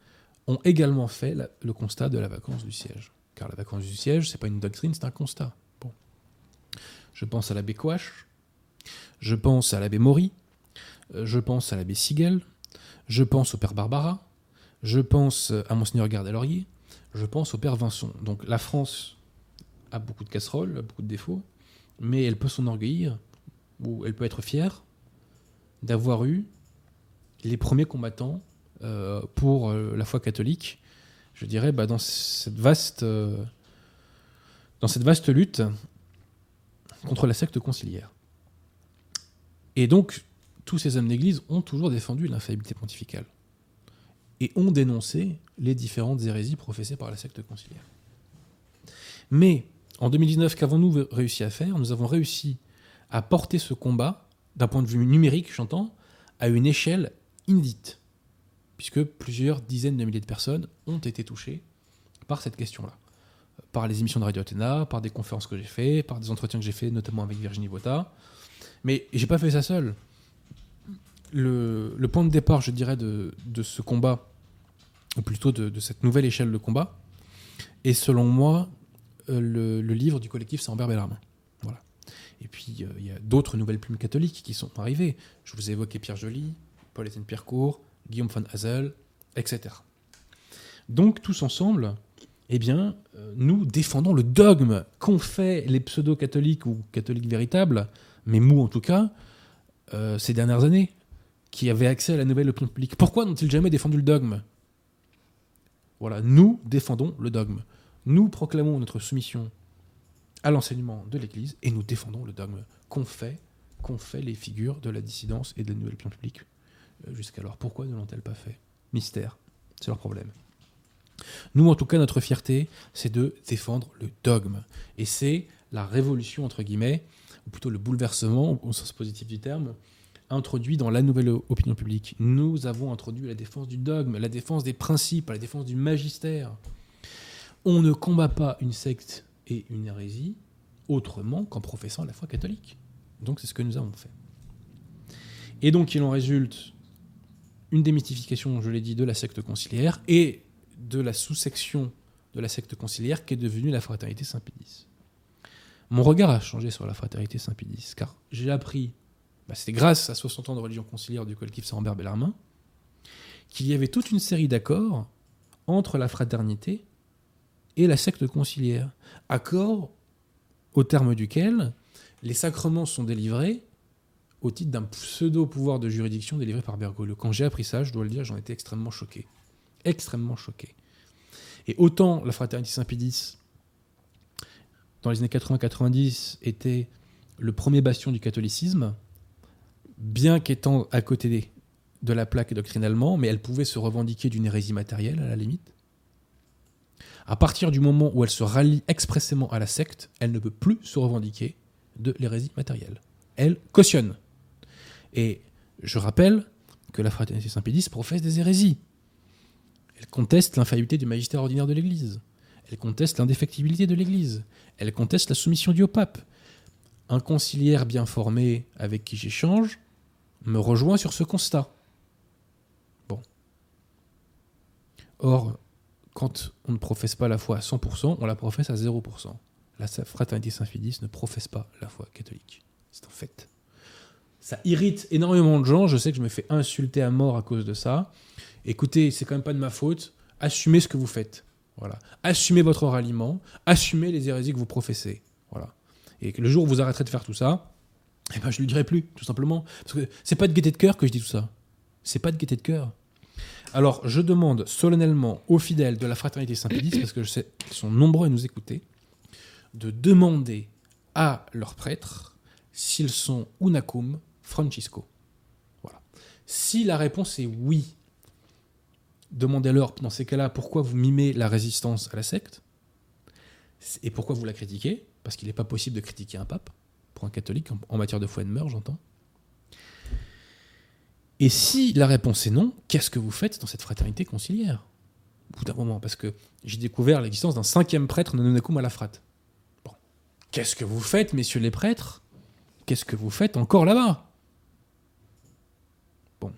ont également fait le constat de la vacance du siège. Car la vacance du siège, c'est pas une doctrine, c'est un constat. Bon. Je pense à l'abbé Coache, je pense à l'abbé Maury, euh, je pense à l'abbé Sigel, je pense au père Barbara, je pense à Monseigneur Garde-Laurier, je pense au père Vincent. Donc la France a beaucoup de casseroles, a beaucoup de défauts, mais elle peut s'enorgueillir, ou elle peut être fière d'avoir eu les premiers combattants euh, pour euh, la foi catholique, je dirais, bah, dans cette vaste, euh, dans cette vaste lutte contre la secte conciliaire. Et donc, tous ces hommes d'église ont toujours défendu l'infaillibilité pontificale et ont dénoncé les différentes hérésies professées par la secte conciliaire. Mais en 2019, qu'avons-nous réussi à faire? Nous avons réussi à porter ce combat, d'un point de vue numérique, j'entends, à une échelle inédite, puisque plusieurs dizaines de milliers de personnes ont été touchées par cette question-là. Par les émissions de Radio Athéna, par des conférences que j'ai faites, par des entretiens que j'ai faits, notamment avec Virginie Botta. Mais j'ai pas fait ça seul. Le, point de départ, je dirais, de, ce combat, ou plutôt de, cette nouvelle échelle de combat, est selon moi euh, le, livre du collectif Saint-Ambert Bellarmin. Et puis, euh, il y a d'autres nouvelles plumes catholiques qui sont arrivées. Je vous ai évoqué Pierre Joly, Paul-Étienne Pierrecourt, Guillaume van Hazel, etc. Donc, tous ensemble, eh bien, euh, nous défendons le dogme qu'ont fait les pseudo-catholiques ou catholiques véritables, mais mous en tout cas, euh, ces dernières années, qui avaient accès à la nouvelle opinion publique. Pourquoi n'ont-ils jamais défendu le dogme? Voilà, nous défendons le dogme. Nous proclamons notre soumission à l'enseignement de l'Église et nous défendons le dogme qu'ont fait, les figures de la dissidence et de la nouvelle opinion publique euh, jusqu'alors. Pourquoi ne l'ont-elles pas fait? Mystère, c'est leur problème. Nous, en tout cas, notre fierté, c'est de défendre le dogme. Et c'est la révolution, entre guillemets, ou plutôt le bouleversement, au sens positif du terme, introduit dans la nouvelle opinion publique. Nous avons introduit la défense du dogme, la défense des principes, la défense du magistère. On ne combat pas une secte et une hérésie autrement qu'en professant la foi catholique. Donc c'est ce que nous avons fait. Et donc il en résulte une démystification, je l'ai dit, de la secte conciliaire et de la sous-section de la secte conciliaire qui est devenue la fraternité Saint-Pédis. Mon regard a changé sur la fraternité Saint-Pédis, car j'ai appris, bah, c'était grâce à 60 ans de religion conciliaire du collectif Saint-Ambert Bellarmin, qu'il y avait toute une série d'accords entre la fraternité et la secte conciliaire. Accords au terme duquel les sacrements sont délivrés au titre d'un pseudo-pouvoir de juridiction délivré par Bergoglio. Quand j'ai appris ça, je dois le dire, j'en étais extrêmement choqué. Extrêmement choqué. Et autant la fraternité Saint-Pédis, dans les années 80-90, était le premier bastion du catholicisme, bien qu'étant à côté de la plaque doctrinalement, mais elle pouvait se revendiquer d'une hérésie matérielle à la limite. À partir du moment où elle se rallie expressément à la secte, elle ne peut plus se revendiquer de l'hérésie matérielle. Elle cautionne. Et je rappelle que la fraternité Saint-Pédis professe des hérésies. Elle conteste l'infaillibilité du magistère ordinaire de l'Église. Elle conteste l'indéfectibilité de l'Église. Elle conteste la soumission due au pape. Un conciliaire bien formé avec qui j'échange me rejoint sur ce constat. Bon. Or, quand on ne professe pas la foi à 100%, on la professe à 0%. La fraternité Saint-Fidis ne professe pas la foi catholique. C'est un fait. Ça irrite énormément de gens. Je sais que je me fais insulter à mort à cause de ça. Écoutez, c'est quand même pas de ma faute. Assumez ce que vous faites. Voilà. Assumez votre ralliement. Assumez les hérésies que vous professez. Voilà. Et le jour où vous arrêterez de faire tout ça, eh ben, je ne le dirai plus, tout simplement. Parce que c'est pas de gaieté de cœur que je dis tout ça. C'est pas de gaieté de cœur. Alors, je demande solennellement aux fidèles de la fraternité Saint-Pédis, parce que je sais qu'ils sont nombreux à nous écouter, de demander à leurs prêtres s'ils sont unacum francisco. Voilà. Si la réponse est oui, demandez-leur dans ces cas-là pourquoi vous mimez la résistance à la secte et pourquoi vous la critiquez, parce qu'il n'est pas possible de critiquer un pape, pour un catholique, en matière de foi et de mœurs, j'entends. Et si la réponse est non, qu'est-ce que vous faites dans cette fraternité conciliaire? Au bout d'un moment, parce que j'ai découvert l'existence d'un cinquième prêtre la frate. Bon. Qu'est-ce que vous faites, messieurs les prêtres? Qu'est-ce que vous faites encore là-bas? Bon.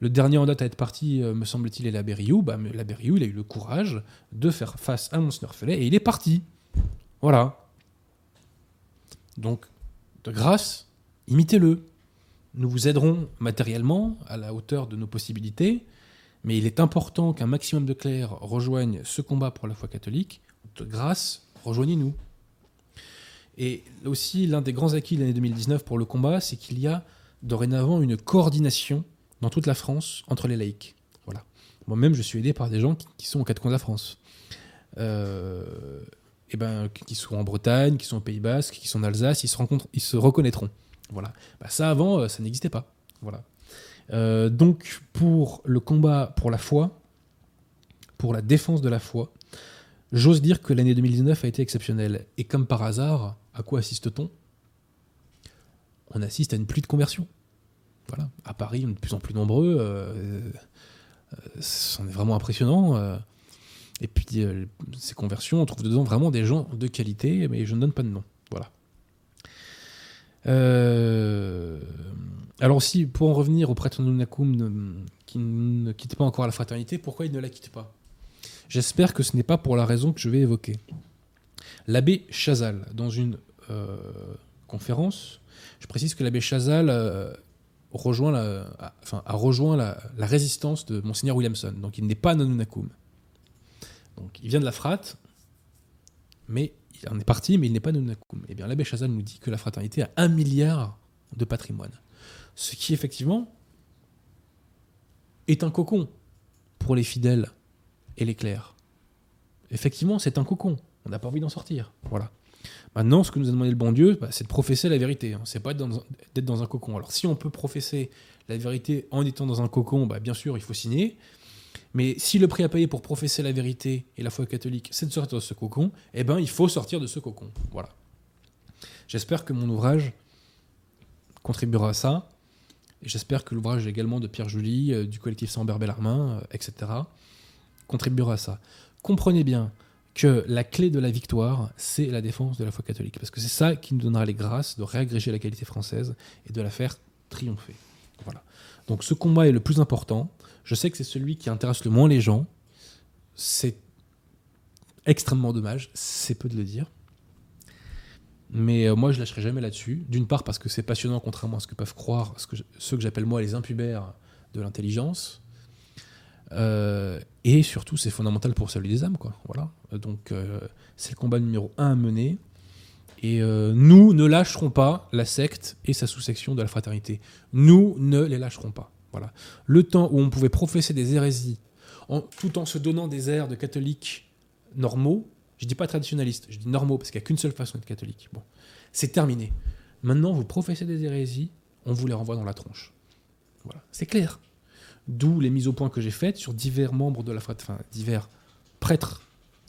Le dernier en date à être parti, euh, me semble-t-il, est la Berriou. Bah, la il a eu le courage de faire face à Monseigneur Fellet et il est parti. Voilà. Donc, de grâce, imitez-le. Nous vous aiderons matériellement à la hauteur de nos possibilités, mais il est important qu'un maximum de clercs rejoignent ce combat pour la foi catholique. De grâce, rejoignez-nous. Et aussi, l'un des grands acquis de l'année 2019 pour le combat, c'est qu'il y a dorénavant une coordination dans toute la France entre les laïcs. Voilà. Moi-même, je suis aidé par des gens qui, sont aux quatre coins de la France. Euh, et ben, qui sont en Bretagne, qui sont au Pays Basque, qui sont en Alsace, ils se, rencontrent, ils se reconnaîtront. Voilà. Bah, ça, avant, euh, ça n'existait pas. Voilà. Euh, donc, pour le combat pour la foi, pour la défense de la foi, j'ose dire que l'année 2019 a été exceptionnelle. Et comme par hasard, à quoi assiste-t-on? On assiste à une pluie de conversions. Voilà. À Paris, on est de plus en plus nombreux. Euh, c'en est vraiment impressionnant. et puis, ces conversions, on trouve dedans vraiment des gens de qualité, mais je ne donne pas de nom. Euh, alors aussi, pour en revenir au prêtre Nunakum qui ne quitte pas encore la fraternité, pourquoi il ne la quitte pas? J'espère que ce n'est pas pour la raison que je vais évoquer. L'abbé Chazal, dans une euh, conférence, je précise que l'abbé Chazal euh, a rejoint la, résistance de Monseigneur Williamson, donc il n'est pas Nanunakum. Donc il vient de la frate, mais il en est parti, mais il n'est pas Nunakum. Eh bien, l'abbé Chazal nous dit que la fraternité a un milliard de patrimoine. Ce qui, effectivement, est un cocon pour les fidèles et les clercs. Effectivement, c'est un cocon. On n'a pas envie d'en sortir. Voilà. Maintenant, ce que nous a demandé le bon Dieu, bah, c'est de professer la vérité. Hein. C'est pas d'être dans, un cocon. Alors, si on peut professer la vérité en étant dans un cocon, bah, bien sûr, il faut signer. Mais si le prix à payer pour professer la vérité et la foi catholique, c'est de sortir de ce cocon, eh ben, il faut sortir de ce cocon. Voilà. J'espère que mon ouvrage contribuera à ça. Et j'espère que l'ouvrage également de Pierre Julie, euh, du collectif Samber Bellarmin, euh, etc., contribuera à ça. Comprenez bien que la clé de la victoire, c'est la défense de la foi catholique. Parce que c'est ça qui nous donnera les grâces de réagréger la qualité française et de la faire triompher. Voilà. Donc ce combat est le plus important. Je sais que c'est celui qui intéresse le moins les gens. C'est extrêmement dommage, c'est peu de le dire. Mais euh, moi, je lâcherai jamais là-dessus. D'une part, parce que c'est passionnant, contrairement à ce que peuvent croire ceux que j'appelle moi les impubères de l'intelligence. Euh, et surtout, c'est fondamental pour celui des âmes. Quoi. Voilà. Donc, euh, c'est le combat numéro un à mener. Et nous ne lâcherons pas la secte et sa sous-section de la fraternité. Nous ne les lâcherons pas. Voilà. Le temps où on pouvait professer des hérésies tout en se donnant des airs de catholiques normaux, je dis pas traditionnalistes, je dis normaux parce qu'il n'y a qu'une seule façon d'être catholique. Bon, c'est terminé. Maintenant, vous professez des hérésies, on vous les renvoie dans la tronche. Voilà, c'est clair. D'où les mises au point que j'ai faites sur divers membres de la fraternité, enfin, divers prêtres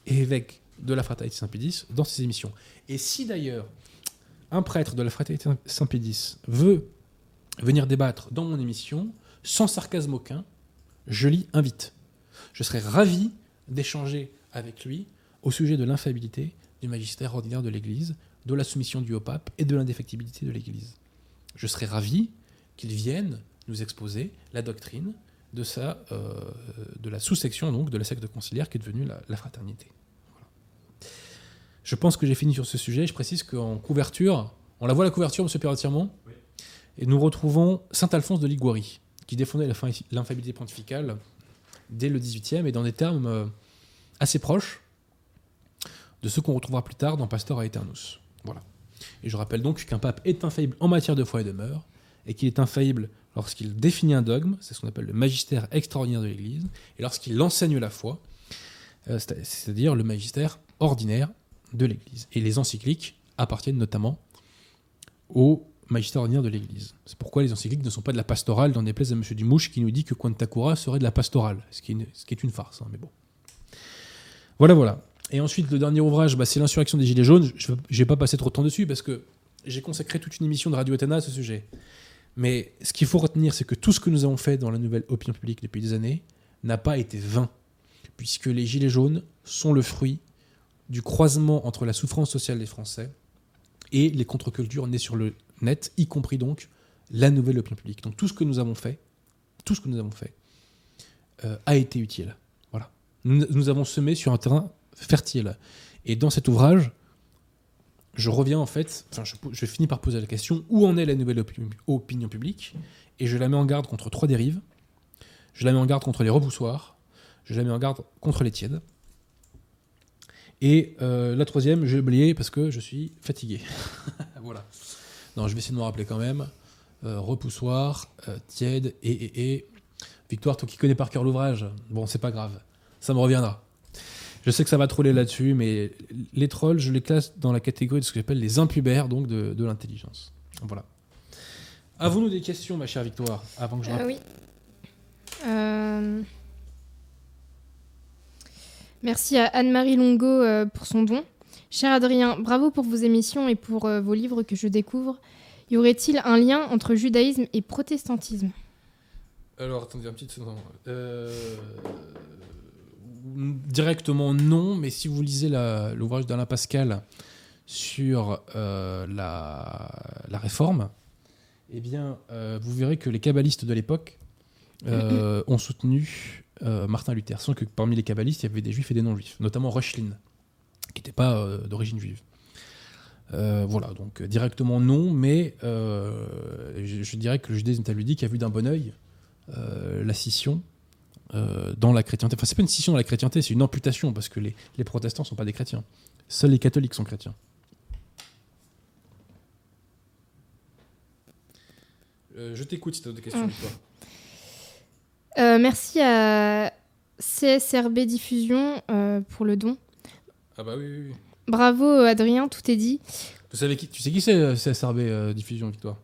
et évêques de la fraternité Saint-Pédis dans ces émissions. Et si d'ailleurs un prêtre de la fraternité Saint-Pédis veut venir débattre dans mon émission, sans sarcasme aucun, je l'y invite. Je serais ravi d'échanger avec lui au sujet de l'infaillibilité du magistère ordinaire de l'Église, de la soumission du haut pape et de l'indéfectibilité de l'Église. Je serais ravi qu'il vienne nous exposer la doctrine de, sa, euh, de la sous-section donc de la secte conciliaire qui est devenue la, la fraternité. Voilà. Je pense que j'ai fini sur ce sujet. Je précise qu'en couverture, on la voit la couverture, M. Perrotirmont oui. Et nous retrouvons Saint Alphonse de Liguori, qui défendait l'infaillibilité pontificale dès le XVIIIe et dans des termes euh, assez proches de ceux qu'on retrouvera plus tard dans Pasteur à Eternus. Voilà. Et je rappelle donc qu'un pape est infaillible en matière de foi et de mœurs, et qu'il est infaillible lorsqu'il définit un dogme, c'est ce qu'on appelle le magistère extraordinaire de l'Église, et lorsqu'il enseigne la foi, euh, c'est-à-dire le magistère ordinaire de l'Église. Et les encycliques appartiennent notamment au magistère ordinaire de l'Église. C'est pourquoi les encycliques ne sont pas de la pastorale dans des places de M. Dumouche qui nous dit que Quantakura serait de la pastorale, ce qui est une, farce, hein, mais bon. Voilà, voilà. Et ensuite, le dernier ouvrage, bah, c'est l'insurrection des Gilets jaunes. Je ne vais pas passer trop de temps dessus parce que j'ai consacré toute une émission de Radio Etana à ce sujet. Mais ce qu'il faut retenir, c'est que tout ce que nous avons fait dans la nouvelle opinion publique depuis des années n'a pas été vain, puisque les Gilets jaunes sont le fruit du croisement entre la souffrance sociale des Français et les contre-cultures nées sur le net, y compris donc la nouvelle opinion publique. Donc tout ce que nous avons fait, tout ce que nous avons fait, euh, a été utile. Voilà. Nous, avons semé sur un terrain fertile. Et dans cet ouvrage, je reviens en fait, enfin je, finis par poser la question où en est la nouvelle opinion, publique? Et je la mets en garde contre trois dérives. Je la mets en garde contre les repoussoirs. Je la mets en garde contre les tièdes. Et euh, la troisième, je l'ai oublié parce que je suis fatigué. <laughs> voilà. Non, je vais essayer de me rappeler quand même. Euh, repoussoir, euh, tiède et, et, et. Victoire, toi qui connais par cœur l'ouvrage, bon, c'est pas grave. Ça me reviendra. Je sais que ça va troller là-dessus, mais les trolls, je les classe dans la catégorie de ce que j'appelle les impubères, donc de, de l'intelligence. Voilà. Avons-nous des questions, ma chère Victoire, avant que je euh, Oui. Euh... Merci à Anne-Marie Longo pour son don. Cher Adrien, bravo pour vos émissions et pour euh, vos livres que je découvre. Y aurait-il un lien entre judaïsme et protestantisme? Alors, attendez un petit second. Euh, directement non, mais si vous lisez l'ouvrage d'Alain Pascal sur euh, la, réforme, eh bien, vous verrez que les kabbalistes de l'époque ont soutenu Martin Luther, sans que parmi les kabbalistes, il y avait des juifs et des non-juifs, notamment Reuchlin, qui n'était pas euh, d'origine juive. Euh, voilà, donc directement non, mais je, je, dirais que le judaïsme talmudique a vu d'un bon oeil la scission euh, dans la chrétienté. Enfin, c'est pas une scission dans la chrétienté, c'est une amputation, parce que les, les protestants sont pas des chrétiens. Seuls les catholiques sont chrétiens. Euh, je t'écoute si tu as des questions, mmh. euh, merci à CSRB Diffusion euh, pour le don. Ah bah oui, oui, oui. Bravo Adrien, tout est dit. Vous savez qui, tu sais qui c'est CSRB Diffusion, Victoire?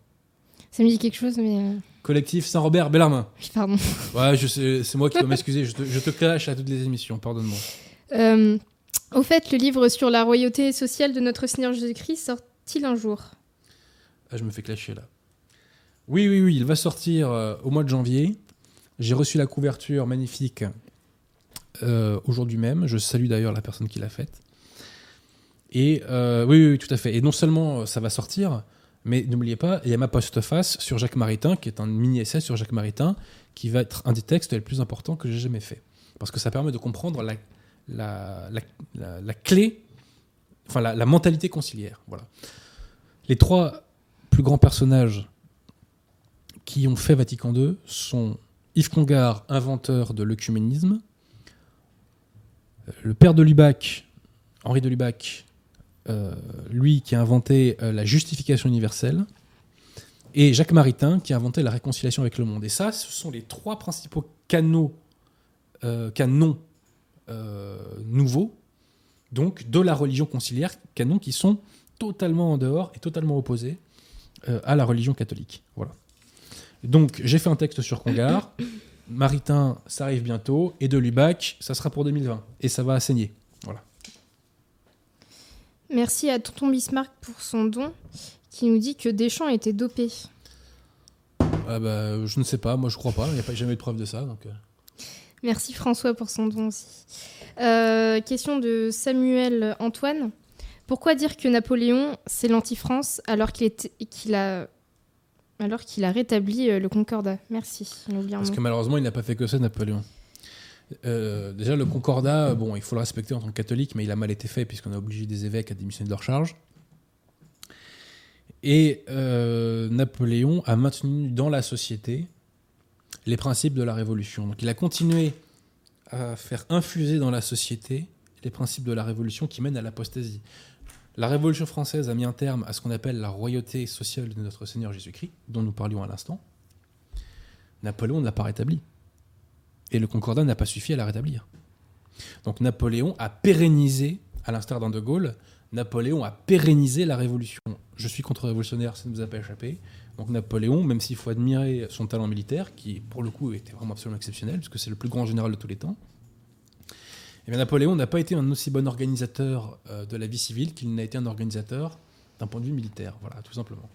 Ça me dit quelque chose, mais... Collectif Saint-Robert Bellarmin. <laughs> Oui, pardon. Ouais, c'est moi qui dois <laughs> m'excuser. Je te, je te clash à toutes les émissions, pardonne-moi. Euh, au fait, le livre sur la royauté sociale de notre Seigneur Jésus-Christ sort-il un jour? Ah, Je me fais clasher là. Oui, oui, oui, il va sortir euh, au mois de janvier. J'ai reçu la couverture magnifique euh, aujourd'hui même. Je salue d'ailleurs la personne qui l'a faite. Et euh, oui, tout à fait. Et non seulement ça va sortir, mais n'oubliez pas, il y a ma postface sur Jacques Maritain, qui est un mini-essai sur Jacques Maritain, qui va être un des textes les plus importants que j'ai jamais fait. Parce que ça permet de comprendre la clé, enfin la, mentalité conciliaire. Voilà. Les trois plus grands personnages qui ont fait Vatican II sont Yves Congar, inventeur de l'œcuménisme, le père de Lubac, Henri de Lubac, euh, lui qui a inventé euh, la justification universelle, et Jacques Maritain qui a inventé la réconciliation avec le monde. Et ça, ce sont les trois principaux euh, canons nouveaux, donc de la religion conciliaire, canons qui sont totalement en dehors et totalement opposés à la religion catholique. Voilà. Donc, j'ai fait un texte sur Congar. Maritain, ça arrive bientôt. Et de Lubac, ça sera pour 2020. Et ça va assaigner. Voilà. Merci à Tonton Bismarck pour son don, qui nous dit que Deschamps était dopé. Ah bah, je ne sais pas, moi je crois pas. Il n'y a pas jamais de preuve de ça. Donc, euh. Merci François pour son don aussi. Euh, question de Samuel Antoine. Pourquoi dire que Napoléon, c'est l'anti-France alors qu'il a, alors qu'il a rétabli euh, le Concordat Merci. Parce que malheureusement, il n'a pas fait que ça, Napoléon. Euh, déjà, le concordat, bon, il faut le respecter en tant que catholique, mais il a mal été fait puisqu'on a obligé des évêques à démissionner de leur charge. Et euh, Napoléon a maintenu dans la société les principes de la Révolution. Donc, il a continué à faire infuser dans la société les principes de la Révolution qui mènent à l'apostasie. La Révolution française a mis un terme à ce qu'on appelle la royauté sociale de notre Seigneur Jésus-Christ, dont nous parlions à l'instant. Napoléon ne l'a pas rétabli. Et le Concordat n'a pas suffi à la rétablir. Donc Napoléon a pérennisé, à l'instar d'un De Gaulle, Napoléon a pérennisé la révolution. Je suis contre-révolutionnaire, ça ne nous a pas échappé. Donc Napoléon, même s'il faut admirer son talent militaire, qui pour le coup était vraiment absolument exceptionnel, puisque c'est le plus grand général de tous les temps, eh bien, Napoléon n'a pas été un aussi bon organisateur euh, de la vie civile qu'il n'a été un organisateur d'un point de vue militaire. Voilà, tout simplement.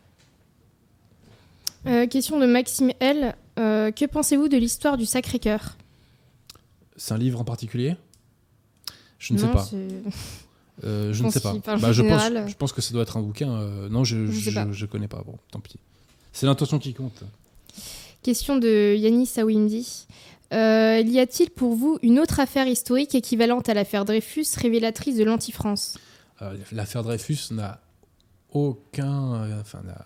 Euh, question de Maxime L. Euh, que pensez-vous de l'histoire du Sacré-Cœur? C'est un livre en particulier? Je ne Non, sais pas. Euh, je Je ne sais pas. Bah, je, pense, général. je pense que ça doit être un bouquin. non, je je connais pas. Bon, tant pis. C'est l'intention qui compte. Question de Yannis Sawindi. Euh, y a-t-il pour vous une autre affaire historique équivalente à l'affaire Dreyfus, révélatrice de l'anti-France? Euh, L'affaire Dreyfus n'a aucun. euh, Enfin, n'a-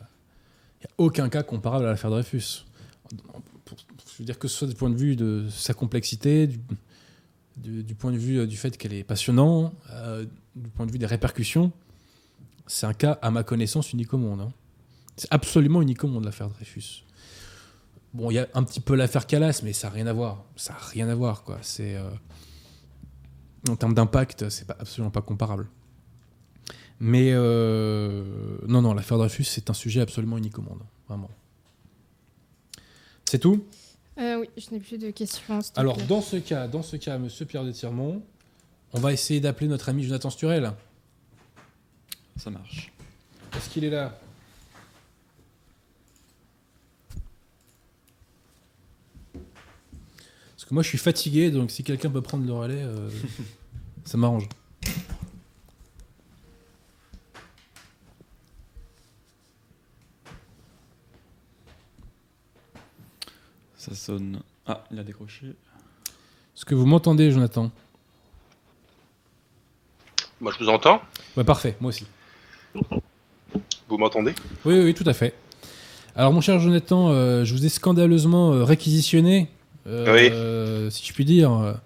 aucun cas comparable à l'affaire Dreyfus. Je veux dire que ce soit du point de vue de sa complexité, du, point de vue du fait qu'elle est passionnante, du point de vue des répercussions, c'est un cas, à ma connaissance, unique au monde. hein. C'est absolument unique au monde, l'affaire Dreyfus. Bon, il y a un petit peu l'affaire Calas, mais ça n'a rien à voir. Ça n'a rien à voir, quoi. C'est. euh, en termes d'impact, c'est pas, absolument pas comparable. Mais euh, non, non, l'affaire Dreyfus, c'est un sujet absolument unique au monde. Vraiment. C'est tout? Euh, Oui, je n'ai plus de questions. Alors, plaît. dans ce cas, dans ce cas, monsieur Pierre de Tirmont, on va essayer d'appeler notre ami Jonathan Sturel. Ça marche. Est-ce qu'il est là? Que moi, je suis fatigué, donc si quelqu'un peut prendre le relais, euh, <laughs> ça m'arrange. Ça sonne. Ah, il a décroché. Est-ce que vous m'entendez, Jonathan? Moi, je vous entends. Ouais, parfait, moi aussi. Vous m'entendez? Oui, oui, oui, tout à fait. Alors, mon cher Jonathan, euh, je vous ai scandaleusement euh, réquisitionné, euh, si je puis dire,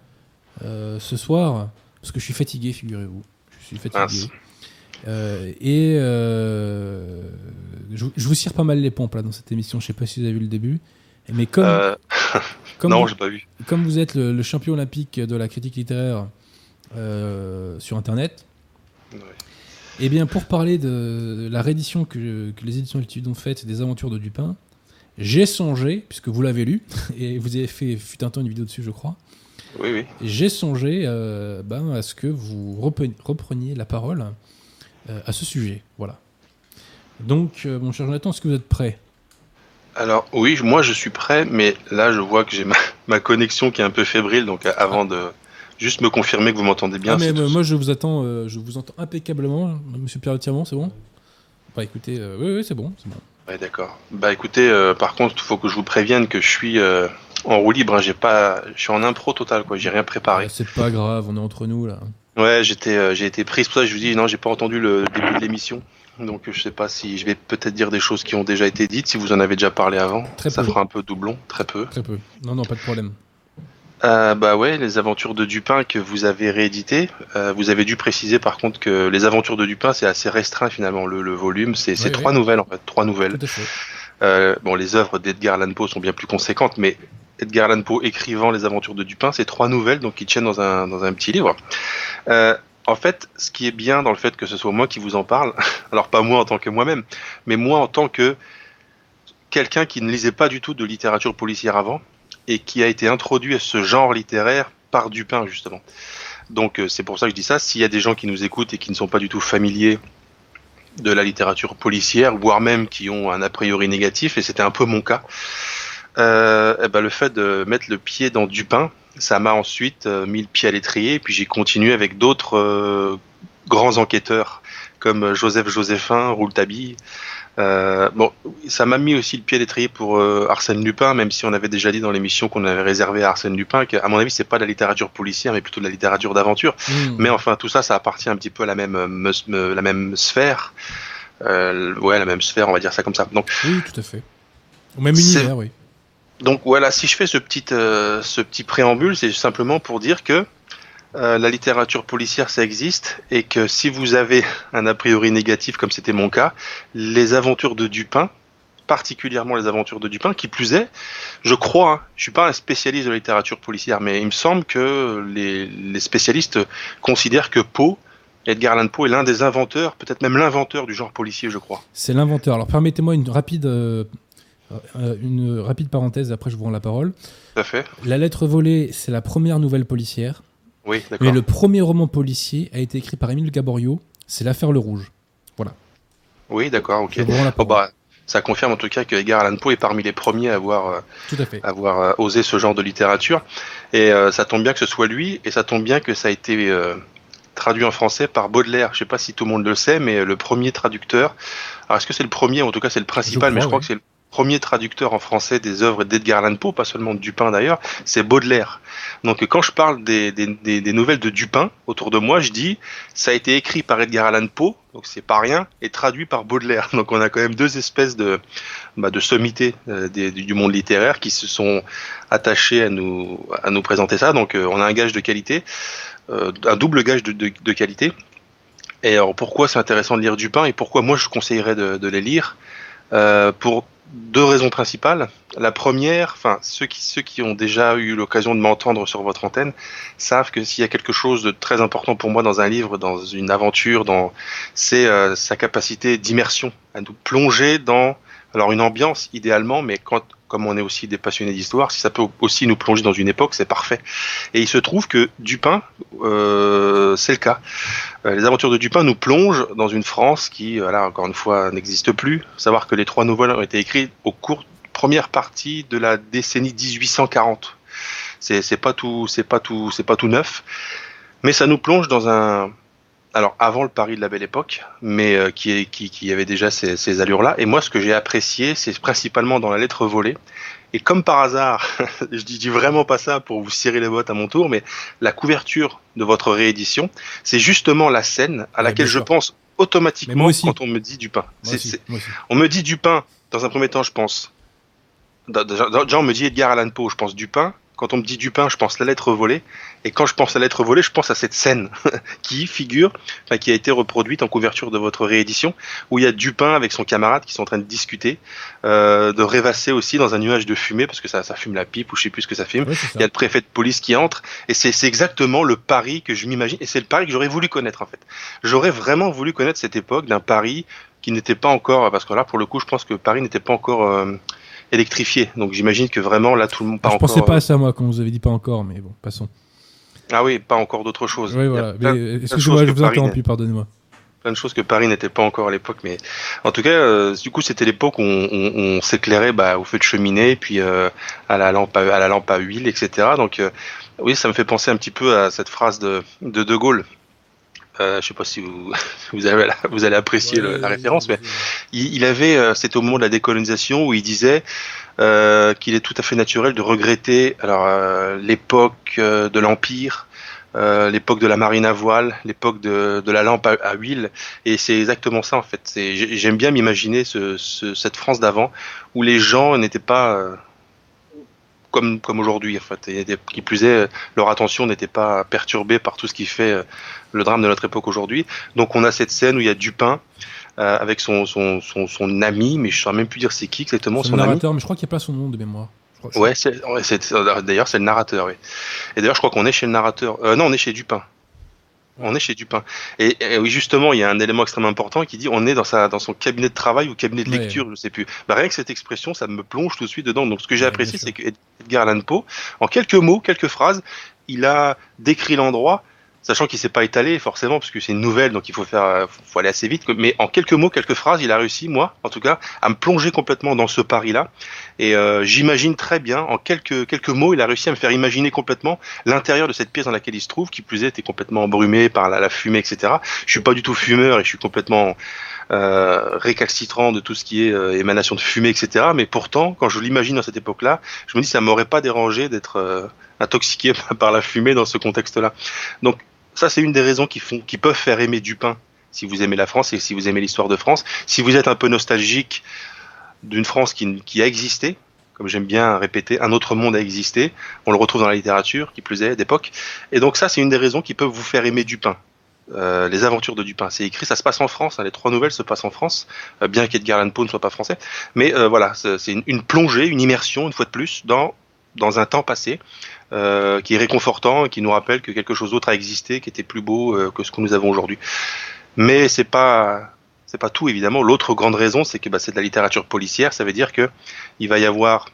euh, ce soir, parce que je suis fatigué, figurez-vous. Je suis fatigué. Euh, et euh, je, je vous cire pas mal les pompes là dans cette émission. Je sais pas si vous avez vu le début, mais comme, Euh, <laughs> comme, Non, vous, j'ai pas vu. comme vous êtes le, le champion olympique de la critique littéraire sur Internet, Ouais. eh bien, pour parler de la réédition que, que les éditions Altitude ont faite des aventures de Dupin, j'ai songé, puisque vous l'avez lu, <laughs> et vous avez fait, fut un temps, une vidéo dessus, je crois, Oui, oui. j'ai songé euh, ben, à ce que vous repreniez, la parole euh, à ce sujet. Voilà. Donc, euh, mon cher Jonathan, est-ce que vous êtes prêt? Alors, oui, moi, je suis prêt, mais là, je vois que j'ai ma, <laughs> ma connexion qui est un peu fébrile, donc avant de juste me confirmer que vous m'entendez bien. Ah, mais moi, je vous attends, je vous entends impeccablement, monsieur Pierre Tirmont, c'est bon? Bah écoutez, oui, oui, c'est bon, c'est bon. Ouais, d'accord. Bah, écoutez, euh, par contre, il faut que je vous prévienne que je suis euh, en roue libre. hein, j'ai pas, je suis en impro total, quoi. J'ai rien préparé. Euh, c'est pas grave, on est entre nous là. Ouais, j'étais, euh, j'ai été pris. C'est pour ça que je vous dis, non, j'ai pas entendu le début de l'émission. Donc, je sais pas si je vais peut-être dire des choses qui ont déjà été dites, si vous en avez déjà parlé avant. Très ça peu. fera un peu doublon, très peu. Très peu. Non, non, pas de problème. Euh, bah ouais, les aventures de Dupin que vous avez réédité. Euh, vous avez dû préciser par contre que les aventures de Dupin c'est assez restreint finalement le, le volume. C'est trois nouvelles en fait, trois nouvelles. Tout à fait. Euh, bon, les œuvres d'Edgar Allan Poe sont bien plus conséquentes, mais Edgar Allan Poe écrivant les aventures de Dupin, c'est trois nouvelles donc qui tiennent dans un dans un petit livre. Euh, en fait, ce qui est bien dans le fait que ce soit moi qui vous en parle, <laughs> alors pas moi en tant que moi-même, mais moi en tant que quelqu'un qui ne lisait pas du tout de littérature policière avant et qui a été introduit à ce genre littéraire par Dupin justement. Donc euh, c'est pour ça que je dis ça. S'il y a des gens qui nous écoutent et qui ne sont pas du tout familiers de la littérature policière, voire même qui ont un a priori négatif, et c'était un peu mon cas, euh, eh ben, le fait de mettre le pied dans Dupin, ça m'a ensuite euh, mis le pied à l'étrier, et puis j'ai continué avec d'autres euh, grands enquêteurs comme Joseph Joséphin, Rouletabille, euh, bon, ça m'a mis aussi le pied à l'étrier pour euh, Arsène Lupin, même si on avait déjà dit dans l'émission qu'on avait réservé à Arsène Lupin qu'à mon avis c'est pas de la littérature policière, mais plutôt de la littérature d'aventure. Mmh. Mais enfin tout ça, ça appartient un petit peu à la même, euh, meus- la même sphère. Euh, ouais, la même sphère, on va dire ça comme ça. Donc, Oui, tout à fait. Au même univers, oui. donc voilà, si je fais ce petit, ce petit préambule, c'est simplement pour dire que euh, la littérature policière, ça existe, et que si vous avez un a priori négatif, comme c'était mon cas, les aventures de Dupin, particulièrement les aventures de Dupin, qui plus est, je crois, hein, je suis pas un spécialiste de la littérature policière, mais il me semble que les, les spécialistes considèrent que Poe, Edgar Allan Poe, est l'un des inventeurs, peut-être même l'inventeur du genre policier, je crois. C'est l'inventeur. Alors permettez-moi une rapide, euh, euh, une rapide parenthèse, après je vous rends la parole. Tout à fait. La lettre volée, c'est la première nouvelle policière. Oui, d'accord. Mais le premier roman policier a été écrit par Émile Gaboriau. C'est L'affaire Le Rouge. Oui, d'accord, ok. Parole. bah, ça confirme en tout cas que Edgar Allan Poe est parmi les premiers à avoir, euh, Tout à fait. avoir euh, osé ce genre de littérature. Et euh, ça tombe bien que ce soit lui, et ça tombe bien que ça a été traduit en français par Baudelaire. Je sais pas si tout le monde le sait, mais le premier traducteur. Alors est-ce que c'est le premier, en tout cas c'est le principal, Je mais je crois, crois que c'est le premier traducteur en français des œuvres d'Edgar Allan Poe, pas seulement Dupin d'ailleurs, c'est Baudelaire. Donc quand je parle des, des, des, nouvelles de Dupin autour de moi, je dis ça a été écrit par Edgar Allan Poe, donc c'est pas rien, et traduit par Baudelaire. <laughs> Donc on a quand même deux espèces de, bah, de sommités euh, du monde littéraire qui se sont attachés à nous, à nous présenter ça. Donc euh, on a un gage de qualité, euh, un double gage de, de, de qualité. Et alors pourquoi c'est intéressant de lire Dupin et pourquoi moi je conseillerais de, de les lire? Euh, Pour deux raisons principales. La première, enfin ceux qui, ceux qui ont déjà eu l'occasion de m'entendre sur votre antenne savent que s'il y a quelque chose de très important pour moi dans un livre, dans une aventure, dans c'est euh, sa capacité d'immersion, à nous plonger dans alors une ambiance idéalement, mais quand comme on est aussi des passionnés d'histoire, si ça peut aussi nous plonger dans une époque, c'est parfait. Et il se trouve que Dupin, euh, c'est le cas. Euh, les aventures de Dupin nous plongent dans une France qui, voilà, encore une fois, n'existe plus. Savoir que les trois nouvelles ont été écrites au cours première partie de la décennie 1840. C'est c'est pas tout, c'est pas tout, c'est pas tout neuf, mais ça nous plonge dans un alors avant le Paris de la Belle Époque, mais euh, qui, qui, qui avait déjà ces, ces allures-là. Et moi, ce que j'ai apprécié, c'est principalement dans la lettre volée. Et comme par hasard, <laughs> je dis, dis vraiment pas ça pour vous cirer les bottes à mon tour, mais la couverture de votre réédition, c'est justement la scène à laquelle je pense automatiquement quand on me dit du pain. Moi C'est- aussi, c'est- moi aussi. on me dit Dupin, dans un premier temps, je pense. Déjà, déjà, on me dit Edgar Allan Poe, je pense Dupin. Quand on me dit Dupin, je pense la lettre volée. Et quand je pense à la lettre volée, je pense à cette scène <laughs> qui figure, enfin, qui a été reproduite en couverture de votre réédition, où il y a Dupin avec son camarade qui sont en train de discuter, euh, de rêvasser aussi dans un nuage de fumée, parce que ça, ça fume la pipe ou je sais plus ce que ça fume. Ça. Il y a le préfet de police qui entre, et c'est c'est exactement le Paris que je m'imagine, et c'est le Paris que j'aurais voulu connaître en fait. J'aurais vraiment voulu connaître cette époque d'un Paris qui n'était pas encore, parce que là pour le coup je pense que Paris n'était pas encore euh, électrifié, donc j'imagine que vraiment là tout le monde pas je encore. pensais pas à ça, moi, quand vous avez dit pas encore, mais bon, passons. Ah oui, pas encore d'autre chose. Oui, voilà. choses Excusez-moi, que je vous interrompu, pardonnez-moi. plein de choses que Paris n'était pas encore à l'époque, mais en tout cas, euh, du coup, c'était l'époque où on, on- on s'éclairait bah, au feu de cheminée, puis euh, à la lampe, à, à la lampe à huile, etc. Donc, euh, oui, ça me fait penser un petit peu à cette phrase de de, de Gaulle. Euh, je sais pas si vous <laughs> vous allez vous allez apprécier le- la référence, mais il, il avait, euh, c'était au moment de la décolonisation où il disait euh, qu'il est tout à fait naturel de regretter alors euh, l'époque euh, de l'empire, euh, l'époque de la marine à voile, l'époque de, de la lampe à, à huile, et c'est exactement ça en fait. C'est- j'ai- J'aime bien m'imaginer ce, ce- cette France d'avant où les gens n'étaient pas euh, comme comme aujourd'hui en fait. Et des- qui plus est, leur attention n'était pas perturbée par tout ce qui fait euh, le drame de notre époque aujourd'hui. Donc on a cette scène où il y a Dupin euh, avec son, son, son, son ami, mais je ne saurais même plus dire c'est qui exactement Son ami. narrateur, mais je crois qu'il n'y a pas son nom de mémoire. Ouais, c'est- d'ailleurs c'est le narrateur. Oui. Et d'ailleurs je crois qu'on est chez le narrateur. Euh, non, on est chez Dupin. On est chez Dupin. Et, et oui, justement, il y a un élément extrêmement important qui dit on est dans, sa, dans son cabinet de travail ou cabinet de Ouais. lecture, je sais plus. Bah, rien que cette expression, ça me plonge tout de suite dedans. Donc ce que j'ai Ouais, apprécié, c'est que Edgar Allan Poe, en quelques mots, quelques phrases, il a décrit l'endroit, sachant qu'il s'est pas étalé forcément, parce que c'est une nouvelle, donc il faut faire, euh, faut aller assez vite. Mais en quelques mots, quelques phrases, il a réussi, moi, en tout cas, à me plonger complètement dans ce Paris-là. Et euh, j'imagine très bien, en quelques quelques mots, il a réussi à me faire imaginer complètement l'intérieur de cette pièce dans laquelle il se trouve, qui plus est, était complètement embrumé par la, la fumée, etc. Je suis pas du tout fumeur et je suis complètement euh, récalcitrant de tout ce qui est euh, émanation de fumée, etc. Mais pourtant, quand je l'imagine dans cette époque-là, je me dis ça m'aurait pas dérangé d'être euh, intoxiqué <laughs> par la fumée dans ce contexte-là. Donc ça, c'est une des raisons qui font, qui peuvent faire aimer Dupin si vous aimez la France et si vous aimez l'histoire de France. Si vous êtes un peu nostalgique d'une France qui, a existé, comme j'aime bien répéter, un autre monde a existé. On le retrouve dans la littérature, qui plus est, d'époque. Et donc ça, c'est une des raisons qui peuvent vous faire aimer Dupin. Euh, les aventures de Dupin. C'est écrit, ça se passe en France. hein, les trois nouvelles se passent en France, euh, bien qu'Edgar Allan Poe ne soit pas français. Mais euh, voilà, c'est c'est une, une plongée, une immersion, une fois de plus, dans dans un temps passé, euh, qui est réconfortant et qui nous rappelle que quelque chose d'autre a existé, qui était plus beau euh, que ce que nous avons aujourd'hui. Mais c'est pas c'est pas tout évidemment. L'autre grande raison, c'est que bah, c'est de la littérature policière. Ça veut dire que il va y avoir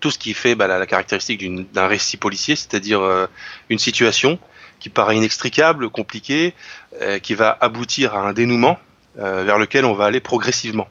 tout ce qui fait bah, la, la caractéristique d'un récit policier, c'est-à-dire euh, une situation qui paraît inextricable, compliquée, qui va aboutir à un dénouement vers lequel on va aller progressivement.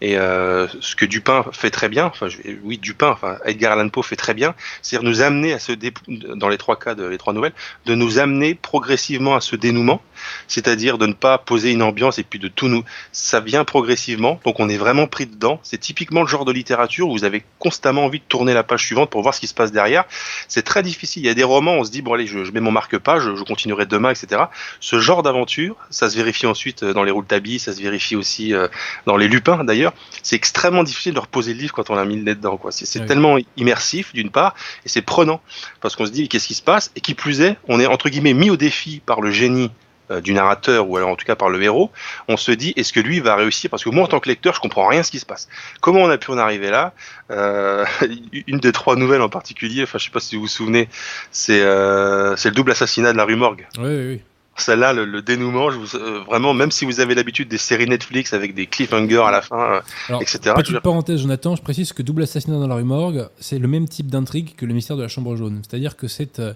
Et euh, ce que Dupin fait très bien, enfin oui Dupin, enfin Edgar Allan Poe fait très bien, c'est nous amener à ce dé- dans les trois cas de les trois nouvelles, de nous amener progressivement à ce dénouement, c'est-à-dire de ne pas poser une ambiance et puis de tout nous, ça vient progressivement, donc on est vraiment pris dedans. C'est typiquement le genre de littérature où vous avez constamment envie de tourner la page suivante pour voir ce qui se passe derrière. C'est très difficile. Il y a des romans, on se dit bon allez, je, je mets mon marque-page, je, je continuerai demain, etc. Ce genre d'aventure, ça se vérifie ensuite euh, dans les Rouletabille, ça se vérifie aussi euh, dans les Lupins d'ailleurs. C'est extrêmement difficile de reposer le livre quand on a mis le nez dedans. Quoi. C'est, c'est Oui. tellement immersif d'une part et c'est prenant parce qu'on se dit qu'est-ce qui se passe? Et qui plus est, on est entre guillemets mis au défi par le génie euh, du narrateur ou alors en tout cas par le héros. On se dit est-ce que lui va réussir? Parce que moi en tant que lecteur je comprends rien à ce qui se passe. Comment on a pu en arriver là? Euh, <laughs> Une des trois nouvelles en particulier, enfin je sais pas si vous vous souvenez, c'est euh, c'est le double assassinat de la rue Morgue. Oui, oui, oui. Celle-là, le, le dénouement, je vous, euh, vraiment, même si vous avez l'habitude des séries Netflix avec des cliffhangers à la fin, euh, Alors, etc. je Petite dire, parenthèse, Jonathan, je précise que Double Assassinat dans la rue Morgue, c'est le même type d'intrigue que le mystère de la Chambre jaune. C'est-à-dire que c'est euh,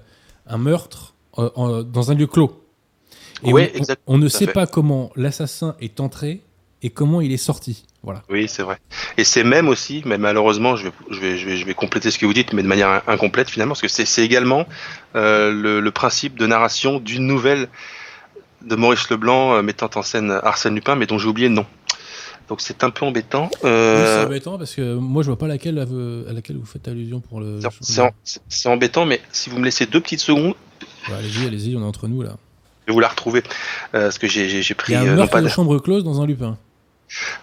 un meurtre euh, en- dans un lieu clos. Et Ouais, on- ne sait fait. pas comment l'assassin est entré et comment il est sorti. Voilà. Oui, c'est vrai. Et c'est même aussi, mais malheureusement, je vais, je vais, je vais, je vais compléter ce que vous dites, mais de manière in- incomplète finalement, parce que c'est, également euh, le, le principe de narration d'une nouvelle de Maurice Leblanc euh, mettant en scène Arsène Lupin, mais dont j'ai oublié le nom. Donc c'est un peu embêtant. Oui, Euh, c'est embêtant parce que moi je vois pas laquelle à, laquelle vous faites allusion pour le. c'est- embêtant, mais si vous me laissez deux petites secondes, allez-y, allez-y, on est entre nous là. je vais vous la retrouver, euh, parce que j'ai, j'ai Il pris. y a un meurtre pas de de- chambre close dans un Lupin.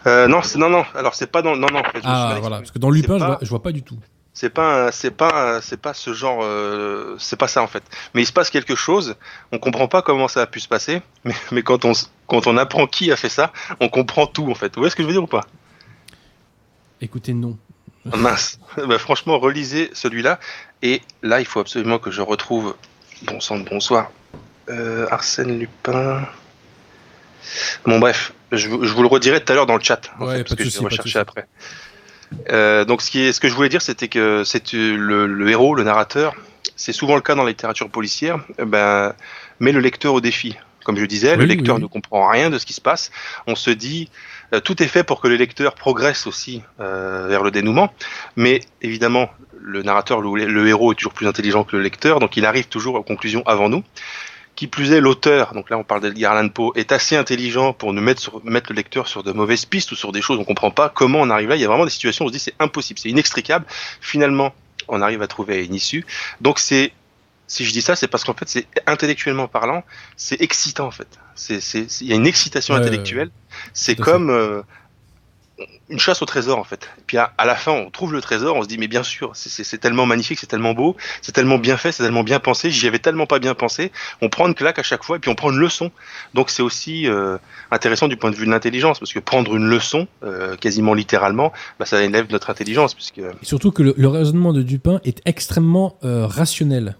Euh, non, non, non. Alors c'est pas dans. Non, non. en fait, Ah voilà, parce que dans Lupin, je, vois, je vois pas du tout. C'est pas, c'est pas, c'est pas ce genre, euh, c'est pas ça en fait. Mais il se passe quelque chose. On comprend pas comment ça a pu se passer, <laughs> mais, mais quand on, quand on apprend qui a fait ça, on comprend tout en fait. Vous voyez ce que je veux dire ou pas? Écoutez, non. <laughs> Mince. Bah, franchement, relisez celui-là. Et là, il faut absolument que je retrouve. Bon sang de bonsoir. Euh, Arsène Lupin. Bon bref, je, vous- je vous le redirai tout à l'heure dans le chat, en Ouais, fait, pas parce que je vais rechercher après. Euh, donc ce, qui est, ce que je voulais dire, c'était que c'est euh, le, le héros, le narrateur, c'est souvent le cas dans la littérature policière, euh, ben, met le lecteur au défi. Comme je disais, le lecteur oui. ne comprend rien de ce qui se passe. On se dit, euh, tout est fait pour que le lecteur progresse aussi euh, vers le dénouement, mais évidemment, le narrateur, le, le héros est toujours plus intelligent que le lecteur, donc il arrive toujours aux conclusions avant nous. Qui plus est, l'auteur, donc là on parle d'Edgar Allan Poe, est assez intelligent pour nous mettre, sur, mettre le lecteur sur de mauvaises pistes ou sur des choses on comprend pas comment on arrive là. Il y a vraiment des situations où on se dit c'est impossible, c'est inextricable. Finalement, on arrive à trouver une issue. Donc c'est, si je dis ça, c'est parce qu'en fait c'est intellectuellement parlant, c'est excitant en fait. Il y a une excitation Ouais, intellectuelle. C'est comme euh, une chasse au trésor en fait. Et puis à, à la fin, on trouve le trésor, on se dit mais bien sûr, c'est- tellement magnifique, c'est tellement beau, c'est tellement bien fait, c'est tellement bien pensé. J'y avais tellement pas bien pensé. On prend une claque à chaque fois et puis on prend une leçon. Donc c'est aussi euh, intéressant du point de vue de l'intelligence parce que prendre une leçon, euh, quasiment littéralement, bah, ça élève notre intelligence puisque Et surtout que le, le raisonnement de Dupin est extrêmement euh, rationnel.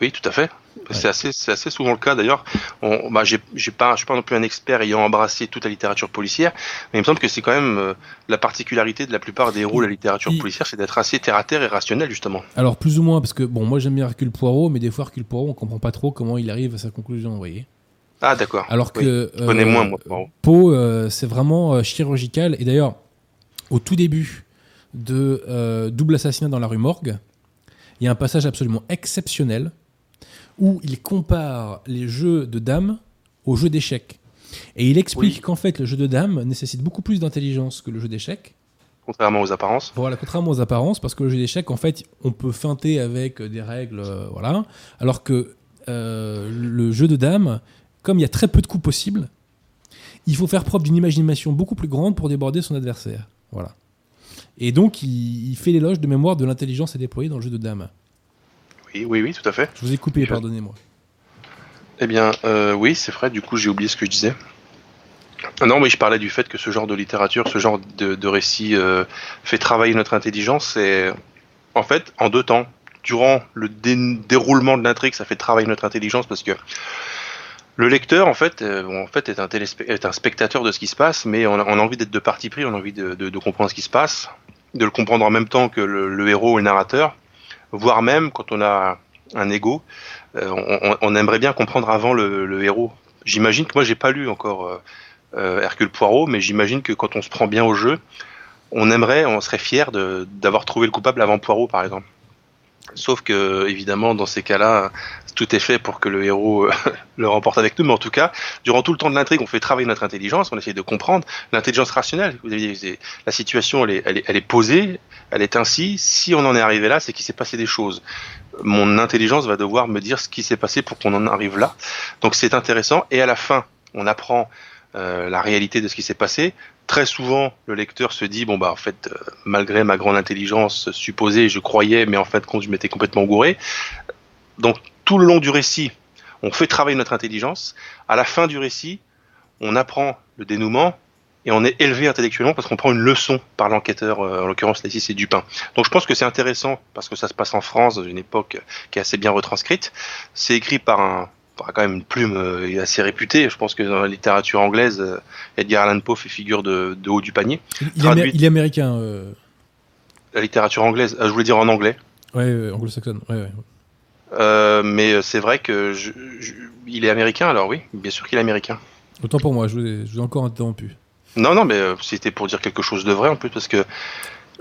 oui, tout à fait. C'est assez, assez souvent le cas d'ailleurs. On, bah, j'ai, j'ai pas, je suis pas non plus un expert ayant embrassé toute la littérature policière, mais il me semble que c'est quand même euh, la particularité de la plupart des héros de la littérature policière, c'est d'être assez terre à terre et rationnel justement. Alors, plus ou moins, parce que bon, moi j'aime bien Hercule Poirot, mais des fois Hercule Poirot, on comprend pas trop comment il arrive à sa conclusion, vous voyez. Ah d'accord. Alors Oui. que. Je connais euh, moins moi. Poirot. Poe, euh, c'est vraiment euh, chirurgical. Et d'ailleurs, au tout début de Double Assassinat dans la rue Morgue, il y a un passage absolument exceptionnel où il compare les jeux de dames aux jeux d'échecs. Et il explique Oui. qu'en fait, le jeu de dames nécessite beaucoup plus d'intelligence que le jeu d'échecs. Contrairement aux apparences. Voilà, contrairement aux apparences, parce que le jeu d'échecs, en fait, on peut feinter avec des règles, euh, voilà. Alors que euh, le jeu de dames, comme il y a très peu de coups possibles, il faut faire preuve d'une imagination beaucoup plus grande pour déborder son adversaire. Voilà. Et donc, il, il fait l'éloge de mémoire de l'intelligence à déployer dans le jeu de dames. Oui, oui, oui, tout à fait. Je vous ai coupé, pardonnez-moi. Eh bien, euh, oui, c'est vrai. Du coup, j'ai oublié ce que je disais. Non, mais je parlais du fait que ce genre de littérature, ce genre de, de récit euh, fait travailler notre intelligence. Et en fait, en deux temps, durant le dé- déroulement de l'intrigue, ça fait travailler notre intelligence parce que le lecteur, en fait, euh, en fait, est un, téléspe- est un spectateur de ce qui se passe, mais on a, on a envie d'être de parti pris, on a envie de, de- de comprendre ce qui se passe, de le comprendre en même temps que le, le héros ou le narrateur, voire même quand on a un ego, euh, on, aimerait bien comprendre avant le, le héros. J'imagine que moi, j'ai pas lu encore euh, euh, Hercule Poirot, mais j'imagine que quand on se prend bien au jeu, on aimerait, on serait fier d'avoir trouvé le coupable avant Poirot, par exemple. Sauf que, évidemment, dans ces cas-là, tout est fait pour que le héros euh, <laughs> le remporte avec nous. Mais en tout cas, durant tout le temps de l'intrigue, on fait travailler notre intelligence, on essaie de comprendre l'intelligence rationnelle. Vous avez la situation, elle est, posée, elle est ainsi. Si on en est arrivé là, c'est qu'il s'est passé des choses. Mon intelligence va devoir me dire ce qui s'est passé pour qu'on en arrive là. Donc c'est intéressant. Et à la fin, on apprend euh, la réalité de ce qui s'est passé. Très souvent, le lecteur se dit bon bah en fait, euh, malgré ma grande intelligence supposée, je croyais, mais en fait, compte, je m'étais complètement gouré. Donc tout le long du récit, on fait travailler notre intelligence. À la fin du récit, on apprend le dénouement et on est élevé intellectuellement parce qu'on prend une leçon par l'enquêteur, euh, en l'occurrence ici c'est Dupin. Donc je pense que c'est intéressant parce que ça se passe en France dans une époque qui est assez bien retranscrite. C'est écrit par un par quand même une plume euh, assez réputée. Je pense que dans la littérature anglaise, euh, Edgar Allan Poe fait figure de, de haut du panier. Il, est, amé- Traduit. il est américain, euh, La littérature anglaise, je voulais dire en anglais. ouais, anglo-saxonne. Ouais, ouais. Euh, mais c'est vrai que je, je- il est américain alors oui, bien sûr qu'il est américain. Autant pour moi, je vous ai, je vous ai encore interrompu. Non, non, mais euh, c'était pour dire quelque chose de vrai en plus, parce que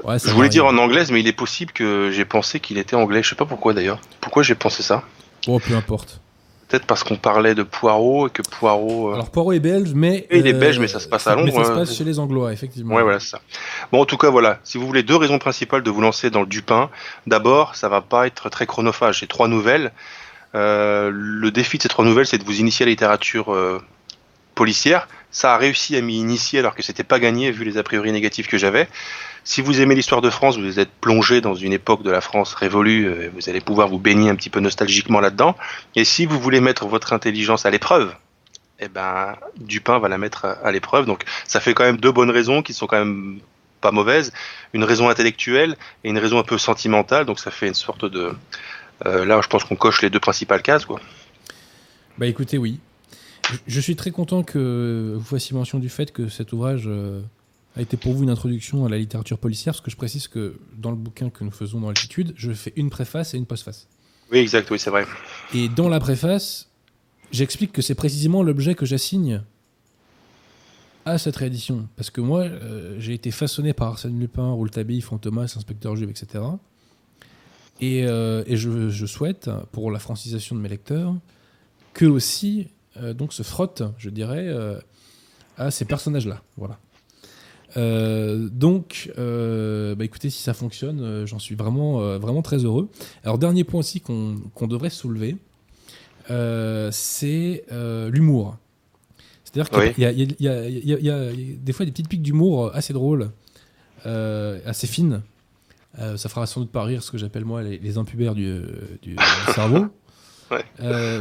Ouais, je voulais dire en anglaise, mais il est possible que j'ai pensé qu'il était anglais. Je sais pas pourquoi d'ailleurs. Pourquoi j'ai pensé ça? Oh, peu importe. Peut-être parce qu'on parlait de Poirot et que Poirot. euh, Alors Poirot est belge, mais Et il est belge, mais ça se passe à Mais Londres, ça se euh, passe chez les Anglois, effectivement. Ouais, voilà, c'est ça. Bon, en tout cas, voilà. Si vous voulez deux raisons principales de vous lancer dans le Dupin, d'abord, ça va pas être très chronophage. C'est trois nouvelles. Euh, le défi de ces trois nouvelles, c'est de vous initier à la littérature euh, policière. Ça a réussi à m'y initier alors que c'était pas gagné vu les a priori négatifs que j'avais. Si vous aimez l'histoire de France, vous êtes plongé dans une époque de la France révolue, euh, vous allez pouvoir vous baigner un petit peu nostalgiquement là-dedans. Et si vous voulez mettre votre intelligence à l'épreuve, eh ben, Dupin va la mettre à- l'épreuve. Donc, ça fait quand même deux bonnes raisons qui sont quand même pas mauvaises. Une raison intellectuelle et une raison un peu sentimentale. Donc, ça fait une sorte de. euh, là, je pense qu'on coche les deux principales cases, quoi. Bah écoutez, oui. Je, je suis très content que vous fassiez mention du fait que cet ouvrage euh, a été pour vous une introduction à la littérature policière, parce que je précise que dans le bouquin que nous faisons dans l'altitude, je fais une préface et une postface. Oui, exact, oui, c'est vrai. Et dans la préface, j'explique que c'est précisément l'objet que j'assigne à cette réédition. Parce que moi, euh, j'ai été façonné par Arsène Lupin, Rouletabille, Fantomas, Inspecteur Juve, etc. Et, euh, et je, je souhaite, pour la francisation de mes lecteurs, que aussi euh, donc se frotte, je dirais, à ces personnages-là. Voilà. Euh, donc, euh, bah écoutez, si ça fonctionne, euh, j'en suis vraiment, vraiment très heureux. Alors, dernier point aussi qu'on devrait soulever, c'est l'humour. C'est-à-dire qu'il Oui. y, a- y y y y des fois des petites piques d'humour assez drôles, assez fines. Ça fera sans doute pas rire ce que j'appelle moi les, les impubères du, <laughs> cerveau. Ouais.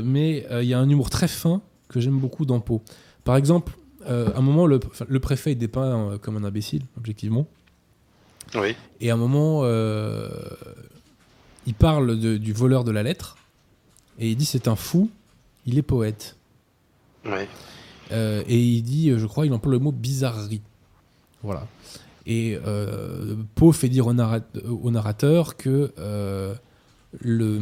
Mais il y a un humour très fin que j'aime beaucoup dans Poe. Par exemple, euh, à un moment, le, préfet est dépeint euh, comme un imbécile, objectivement. Oui. Et à un moment, euh, il parle de- du voleur de la lettre. Et il dit c'est un fou, il est poète. Euh, et il dit, je crois, il emploie le mot bizarrerie. Voilà. Et euh, Poe fait dire au, narra- au narrateur que euh, le,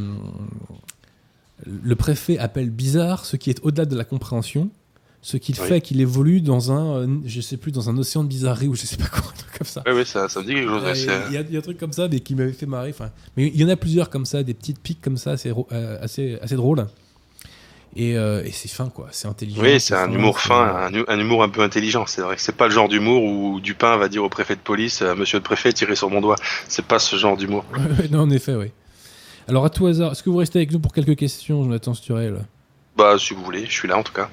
le préfet appelle bizarre ce qui est au-delà de la compréhension, ce qui Oui. fait qu'il évolue dans un, euh, je sais plus, dans un océan de bizarrerie ou je sais pas quoi, <laughs> un truc comme ça. Ouais, ouais, ça, ça me dit quelque chose. Ouais, Il y, a- il y a un truc comme ça, mais qui m'avait fait marrer. enfin, Mais il y en a plusieurs comme ça, des petites piques comme ça, assez, euh, assez, assez drôles. Et, euh, et c'est fin, quoi. C'est intelligent. Oui, c'est un humour fin, un, hu- un humour un peu intelligent. C'est vrai que c'est pas le genre d'humour où Dupin va dire au préfet de police euh, Monsieur le préfet, tirez sur mon doigt. C'est pas ce genre d'humour. <laughs> Non, en effet, oui. Alors, à tout hasard, est-ce que vous restez avec nous pour quelques questions, Jonathan Sturel? Bah, si vous voulez, je suis là en tout cas.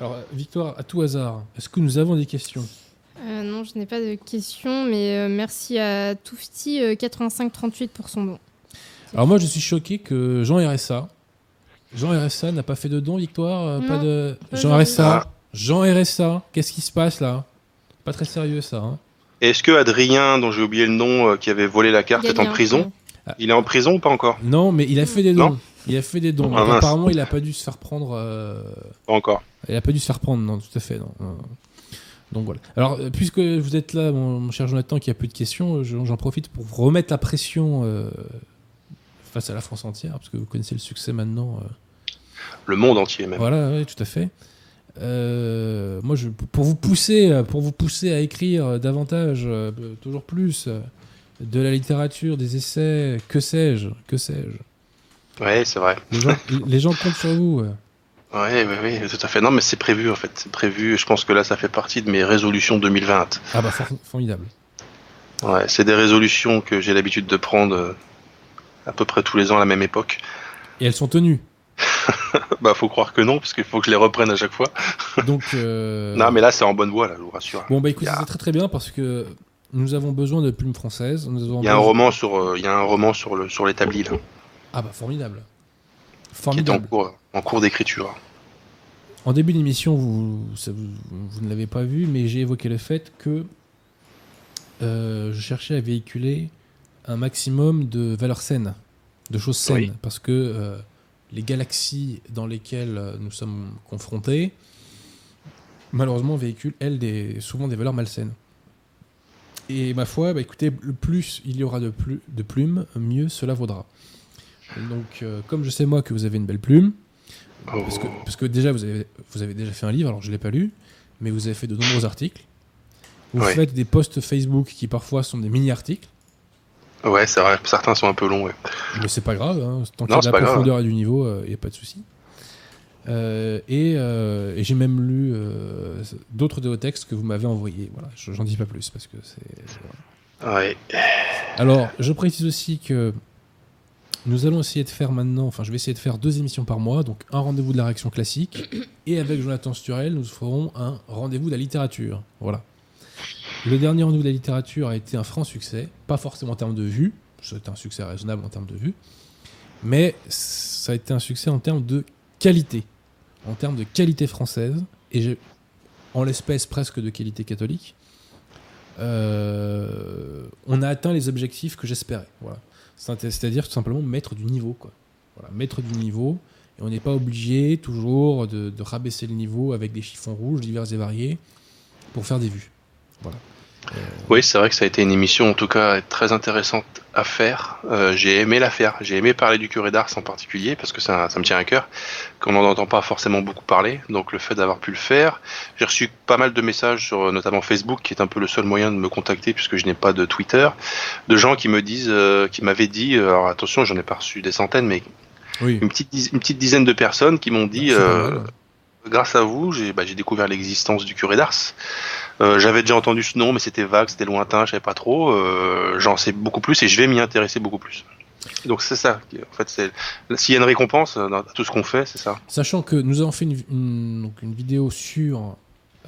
Alors, Victoire, à tout hasard, est-ce que nous avons des questions? Euh, non, je n'ai pas de questions, mais euh, merci à Toufti euh, 8538 pour son don. Alors, moi, je suis choqué que Jean RSA. Jean RSA n'a pas fait de don, Victoire euh, Pas de. pas Jean RSA. Jean RSA Qu'est-ce qui se passe là? Pas très sérieux, ça. hein Est-ce que Adrien, dont j'ai oublié le nom, euh, qui avait volé la carte, est en prison? ouais. Il est en prison ou pas encore? Non, mais il a fait des dons. Non il a fait des dons. Ah, apparemment, il a pas dû se faire prendre. euh, Pas encore. Il a pas dû se faire prendre, non, tout à fait. Non. Donc voilà. Alors, euh, puisque vous êtes là, mon, cher Jonathan, qui a plus de questions, euh, je- j'en profite pour vous remettre la pression euh, face à la France entière, parce que vous connaissez le succès maintenant. euh. Le monde entier même. Voilà, oui, tout à fait. Euh, moi, je, pour vous pousser, pour vous pousser à écrire davantage, toujours plus, de la littérature, des essais, que sais-je, que sais-je. Ouais, c'est vrai. Les gens, les gens comptent sur vous. Ouais, ouais, tout à fait. Non, mais c'est prévu en fait. C'est prévu. Je pense que là, ça fait partie de mes résolutions 2020. Ah bah, for- formidable. Ouais, c'est des résolutions que j'ai l'habitude de prendre euh, à peu près tous les ans à la même époque. Et elles sont tenues. <laughs> bah, faut croire que non, parce qu'il faut que je les reprenne à chaque fois. Donc, euh, <laughs> Non, mais là, c'est en bonne voie, là, je vous rassure. Bon, bah écoutez, a- c'est très très bien parce que nous avons besoin de plumes françaises. Nous avons Il y a un besoin- roman sur, euh, il y a un roman sur le sur l'établi là, Ah bah formidable. Qui est en cours, en cours d'écriture. En début d'émission, vous, ça vous, vous ne l'avez pas vu, mais j'ai évoqué le fait que euh, je cherchais à véhiculer un maximum de valeurs saines, de choses saines, Oui. parce que euh, les galaxies dans lesquelles euh, nous sommes confrontés, malheureusement, véhiculent, elles, des, souvent des valeurs malsaines. Et ma foi, bah, écoutez, le plus il y aura de, plu- de plumes, mieux cela vaudra. Donc, euh, comme je sais moi que vous avez une belle plume, Oh. parce que, parce que déjà, vous avez, vous avez déjà fait un livre, alors je ne l'ai pas lu, mais vous avez fait de nombreux articles. Vous Ouais. faites des posts Facebook qui parfois sont des mini-articles, Ouais, c'est vrai. Certains sont un peu longs. Ouais. mais c'est pas grave, hein, tant qu'il y a de la pas grave. profondeur et du niveau, il n'y a pas de souci. Euh, et euh, et j'ai même lu euh, d'autres de vos textes que vous m'avez envoyés. Voilà, je- j'en dis pas plus parce que c'est. voilà. Ouais. Alors, je précise aussi que nous allons essayer de faire maintenant, enfin, je vais essayer de faire deux émissions par mois, donc un rendez-vous de la réaction classique, <coughs> et avec Jonathan Sturel, nous ferons un rendez-vous de la littérature. Voilà. Le dernier rendez-vous de la littérature a été un franc succès, pas forcément en termes de vues, c'était un succès raisonnable en termes de vues, mais ça a été un succès en termes de qualité, en termes de qualité française, et en l'espèce presque de qualité catholique. Euh, on a atteint les objectifs que j'espérais. Voilà. C'est- C'est-à-dire tout simplement mettre du niveau. Quoi. Voilà, mettre du niveau. Et on n'est pas obligé toujours de, rabaisser le niveau avec des chiffons rouges divers et variés pour faire des vues. Voilà. Oui, c'est vrai que ça a été une émission en tout cas très intéressante à faire. Euh, j'ai aimé la faire. J'ai aimé parler du curé d'Ars en particulier parce que ça, ça me tient à cœur, qu'on n'en entend pas forcément beaucoup parler. Donc le fait d'avoir pu le faire, j'ai reçu pas mal de messages sur euh, notamment Facebook, qui est un peu le seul moyen de me contacter puisque je n'ai pas de Twitter, de gens qui me disent, euh, qui m'avaient dit, euh, alors attention, j'en ai pas reçu des centaines, mais Oui. une petite, une petite dizaine de personnes qui m'ont dit, Grâce à vous, j'ai bah, j'ai découvert l'existence du curé d'Ars. Euh, J'avais déjà entendu ce nom, mais c'était vague, c'était lointain, je savais pas trop. Euh, J'en sais beaucoup plus et je vais m'y intéresser beaucoup plus. Donc c'est ça. En fait, s'il y a une récompense euh, dans tout ce qu'on fait, c'est ça. Sachant que nous avons fait une, une- donc une vidéo sur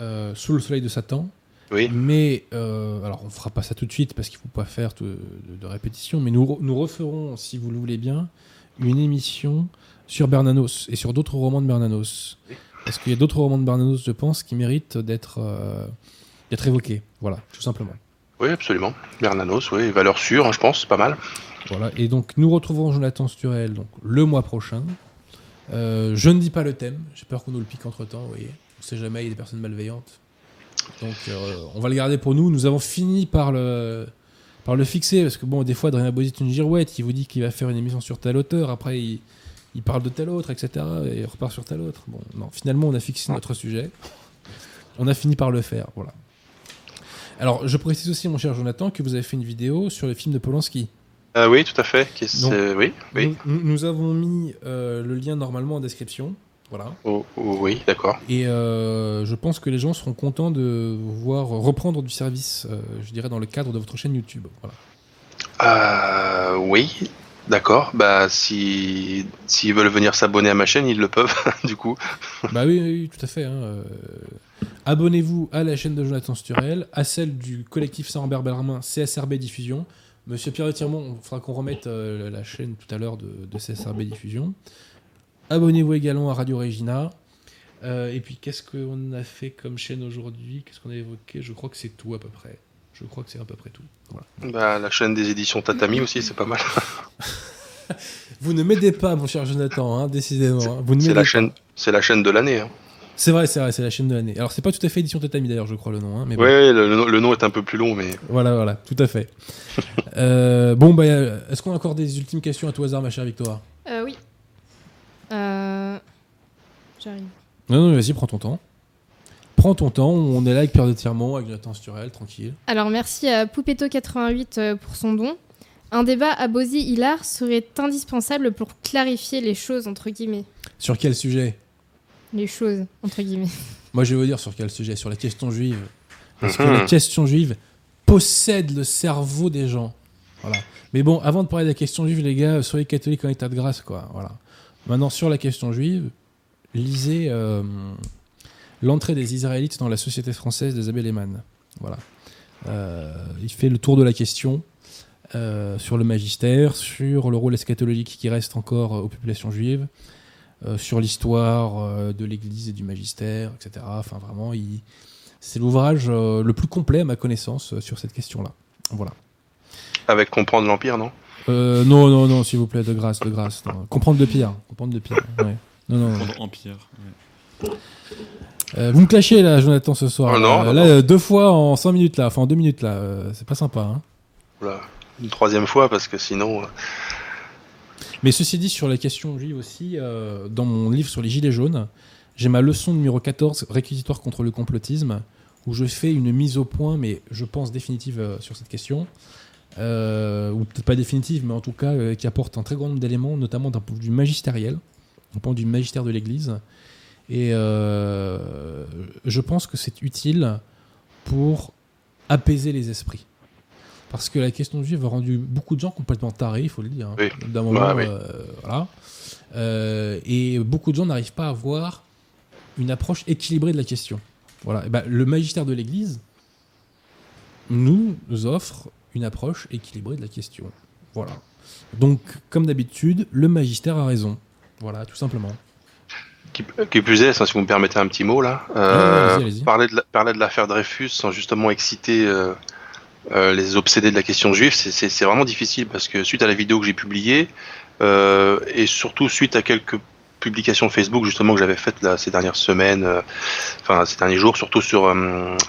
euh, Sous le soleil de Satan. Oui. Mais, alors on fera pas ça tout de suite parce qu'il faut pas faire de, de- de répétition, mais nous, nous referons, si vous le voulez bien, une émission sur Bernanos et sur d'autres romans de Bernanos. Oui. Parce qu'il y a d'autres romans de Bernanos, je pense, qui méritent d'être euh, d'être évoqués. Voilà, tout simplement. Oui, absolument. Bernanos, oui, valeur sûre, hein, je pense, pas mal. Voilà. Et donc nous retrouverons Jonathan Sturel donc, le mois prochain Euh, je ne dis pas le thème, j'ai peur qu'on nous le pique entre temps, vous voyez. On sait jamais, il y a des personnes malveillantes. Donc euh, on va le garder pour nous. Nous avons fini par le, par le fixer, parce que bon, des fois, Adrien est une girouette, il vous dit qu'il va faire une émission sur tel auteur, après il, il parle de tel autre, etc. Et il repart sur tel autre. Bon, non, finalement, on a fixé notre sujet. On a fini par le faire, voilà. Alors, je précise aussi, mon cher Jonathan, que vous avez fait une vidéo sur le film de Polanski. Euh, oui, tout à fait. Donc, euh, oui, oui. Nous, nous- nous avons mis euh, le lien normalement en description. Voilà. Oh, oh, oui, d'accord. Et euh, je pense que les gens seront contents de vous voir reprendre du service, euh, je dirais, dans le cadre de votre chaîne YouTube. Voilà. Euh, oui, d'accord. Bah, si s'ils veulent venir s'abonner à ma chaîne, ils le peuvent, <laughs> du coup. bah oui, tout à fait. hein, euh, Abonnez-vous à la chaîne de Jonathan Sturel, à celle du collectif Saint-Rambert Bellarmin, CSRB Diffusion. Monsieur Pierre Tirmont, il faudra qu'on remette euh, la chaîne tout à l'heure de, de CSRB Diffusion. Abonnez-vous également à Radio Regina. Euh, et puis, qu'est-ce qu'on a fait comme chaîne aujourd'hui? Qu'est-ce qu'on a évoqué? Je crois que c'est tout à peu près. Je crois que c'est à peu près tout. Voilà. Bah, la chaîne des éditions Tatami aussi, c'est pas mal. <laughs> Vous ne m'aidez pas, mon cher Jonathan, hein, décidément. hein. C'est la chaîne, c'est la chaîne de l'année. Hein. C'est vrai, c'est vrai, c'est la chaîne de l'année. Alors, c'est pas tout à fait édition Tatami d'ailleurs, je crois, le nom. hein, mais bon. Ouais, le, le nom- est un peu plus long, mais Voilà, voilà, tout à fait. <laughs> Euh, bon, bah, est-ce qu'on a encore des ultimes questions à tout hasard, ma chère Victoire? Euh, oui. Euh, J'arrive. Non, non, vas-y, prends ton temps. Prends ton temps, on est là avec Pierre de Tirmont, avec Jonathan Sturel, tranquille. Alors merci à Poupetto88 euh, pour son don. Un débat à Bozy Hilar serait indispensable pour clarifier les choses entre guillemets. Sur quel sujet? Les choses entre guillemets. Moi, je vais vous dire sur quel sujet, sur la question juive. Parce que Mhm. la question juive possède le cerveau des gens. Voilà. Mais bon, avant de parler de la question juive, les gars, soyez catholiques en état de grâce, quoi. Voilà. Maintenant, sur la question juive, lisez euh, l'entrée des Israélites dans la société française d'Isabelle Eman. Voilà. Euh, il fait le tour de la question euh, sur le magistère, sur le rôle eschatologique qui reste encore euh, aux populations juives, euh, sur l'histoire euh, de l'Église et du magistère, etc. Enfin, vraiment, il- c'est l'ouvrage euh, le plus complet à ma connaissance euh, sur cette question-là. Voilà. avec comprendre l'empire, non? Euh, non, non, non, s'il vous plaît, de grâce, de grâce. non. Comprendre de pire. Comprendre de pire. ouais. Non, non, Empire. ouais. Euh, vous me clashez là, Jonathan, ce soir. Oh, non, Euh, non, là, non. euh, deux fois en 5 minutes là, enfin en deux minutes là. euh, c'est pas sympa. Hein. Une troisième fois, parce que sinon. Mais ceci dit, sur la question juive aussi, dans mon livre sur les Gilets jaunes, j'ai ma leçon numéro 14, réquisitoire contre le complotisme, où je fais une mise au point, mais je pense définitive sur cette question. Ou peut-être pas définitive, mais en tout cas qui apporte un très grand nombre d'éléments, notamment d'un point de vue magistériel, d'un point de vue magistère de l'Église. Et euh, je pense que c'est utile pour apaiser les esprits. Parce que la question juive a rendu beaucoup de gens complètement tarés, il faut le dire. hein. Oui. D'un moment, Ouais, oui. euh, voilà. Euh, et beaucoup de gens n'arrivent pas à avoir une approche équilibrée de la question. Voilà. Et ben, le magistère de l'Église nous offre une approche équilibrée de la question. Voilà. Donc, comme d'habitude, le magistère a raison. Voilà, tout simplement. Qui, qui plus est, si vous me permettez un petit mot là, euh, parler de la- parler de l'affaire Dreyfus sans justement exciter euh, euh, les obsédés de la question juive, c'est- vraiment difficile parce que suite à la vidéo que j'ai publiée euh, et surtout suite à quelques publications Facebook justement que j'avais faites là, ces dernières semaines, euh, enfin ces derniers jours, surtout sur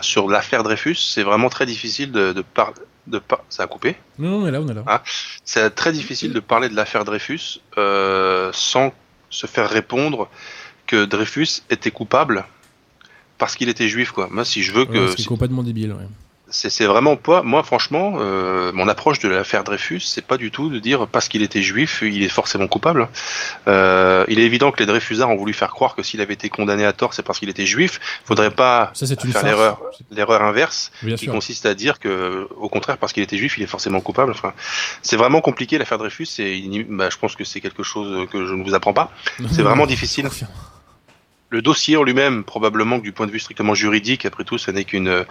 sur l'affaire Dreyfus, c'est vraiment très difficile de, de parler. De par... Ça a coupé Non, non, on est là, on est là. Ah. C'est très difficile de parler de l'affaire Dreyfus sans se faire répondre que Dreyfus était coupable parce qu'il était juif quoi. Moi si je veux Ouais, que ce qui est complètement débile. ouais. c'est c'est vraiment pas moi franchement euh, mon approche de l'affaire Dreyfus c'est pas du tout de dire parce qu'il était juif il est forcément coupable. Euh, il est évident que les Dreyfusards ont voulu faire croire que s'il avait été condamné à tort c'est parce qu'il était juif. Faudrait pas Ça, c'est une faire l'erreur l'erreur inverse Bien qui sûr. consiste à dire que, au contraire, parce qu'il était juif, il est forcément coupable. Enfin, c'est vraiment compliqué l'affaire Dreyfus. Et bah, je pense que c'est quelque chose que je ne vous apprends pas. C'est vraiment difficile. Le dossier en lui-même, probablement que du point de vue strictement juridique, après tout, ce n'est qu'une, euh,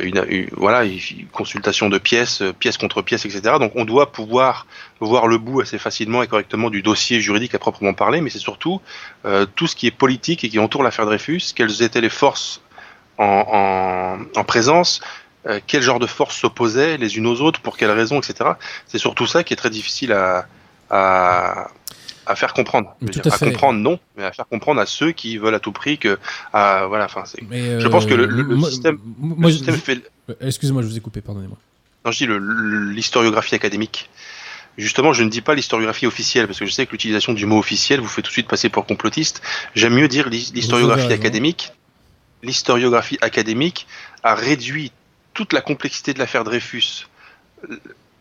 une- voilà, une consultation de pièces, euh, pièce contre pièce, etc. Donc, on doit pouvoir voir le bout assez facilement et correctement du dossier juridique à proprement parler, mais c'est surtout euh, tout ce qui est politique et qui entoure l'affaire Dreyfus, quelles étaient les forces en, en, en présence, euh, quel genre de forces s'opposaient les unes aux autres, pour quelles raisons, etc. C'est surtout ça qui est très difficile à, à, à faire comprendre. Je Tout dire, à comprendre, non, mais à faire comprendre à ceux qui veulent à tout prix que, voilà, enfin, c'est. Mais, Je pense que le- euh, le- le moi- système- moi, je- système je- fait, euh, Excusez-moi, je vous ai coupé, pardonnez-moi. Non, je dis l'historiographie académique. Justement, je ne dis pas l'historiographie officielle, parce que je sais que l'utilisation du mot officiel vous fait tout de suite passer pour complotiste. J'aime mieux dire l'historiographie académique. L'historiographie académique a réduit toute la complexité de l'affaire Dreyfus,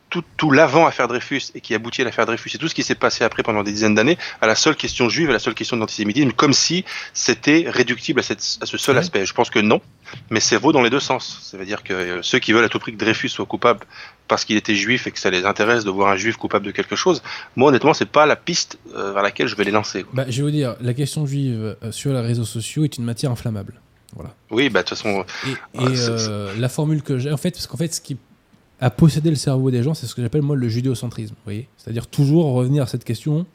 tout, tout l'avant-affaire Dreyfus, et qui aboutit à l'affaire Dreyfus, et tout ce qui s'est passé après pendant des dizaines d'années, à la seule question juive, à la seule question de l'antisémitisme, comme si c'était réductible à, cette- à ce seul aspect. Je pense que non, mais c'est vaut dans les deux sens. Ça veut dire que euh, ceux qui veulent à tout prix que Dreyfus soit coupable parce qu'il était juif et que ça les intéresse de voir un juif coupable de quelque chose, moi honnêtement, c'est pas la piste euh, vers laquelle je vais les lancer. Bah, je vais vous dire, la question juive euh, sur les réseaux sociaux est une matière inflammable. Voilà. Oui, bah de toute façon, Et, euh, la formule que j'ai, en fait, parce qu'en fait, ce qui a possédé le cerveau des gens, c'est ce que j'appelle moi le judéocentrisme. Voyez C'est-à-dire toujours revenir à cette question,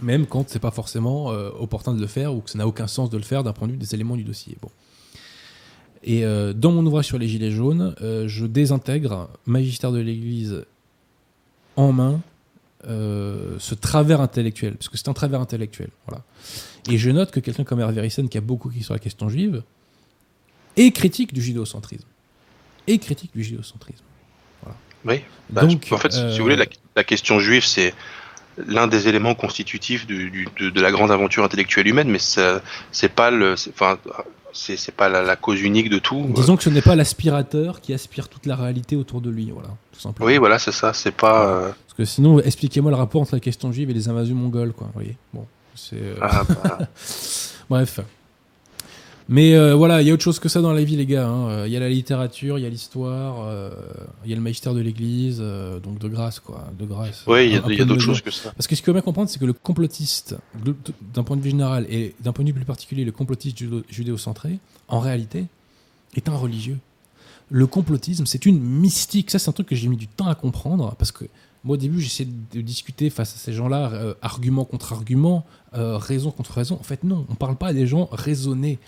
même quand c'est pas forcément euh, opportun de le faire ou que ça n'a aucun sens de le faire d'un point de vue des éléments du dossier. Bon. Et euh, dans mon ouvrage sur les gilets jaunes, euh, je désintègre magistère de l'Église en main ce travers intellectuel, parce que c'est un travers intellectuel. Voilà. Et je note que quelqu'un comme Hervé Rissen, qui a beaucoup écrit sur la question juive, est critique du judéocentrisme. Et critique du judéocentrisme. Oui. Bah, Donc, en fait, si euh, vous voulez, la, la question juive, c'est l'un des éléments constitutifs du, du- de, de la grande aventure intellectuelle humaine, mais c'est pas le, enfin, c'est c'est pas la, la cause unique de tout. Disons que ce n'est pas l'aspirateur qui aspire toute la réalité autour de lui, voilà, tout simplement. Oui, voilà, c'est ça. C'est pas. euh, Parce que sinon, expliquez-moi le rapport entre la question juive et les invasions mongoles, quoi. Vous voyez Bon, c'est. euh, ah, bah, <laughs> Bref. Mais euh, voilà, il y a autre chose que ça dans la vie, les gars. hein. Euh, Il y a la littérature, il y a l'histoire, euh, il y a le magistère de l'Église, donc de grâce, quoi. De grâce. oui, il y a, d'autres choses que ça. Parce que ce qu'il faut bien comprendre, c'est que le complotiste, d'un point de vue général et d'un point de vue plus particulier, le complotiste judéo- judéo-centré, en réalité, est un religieux. Le complotisme, c'est une mystique. Ça, c'est un truc que j'ai mis du temps à comprendre parce que moi, au début, j'essayais de discuter face à ces gens-là, euh, argument contre argument, euh, raison contre raison. En fait, non, on parle pas à des gens raisonnés.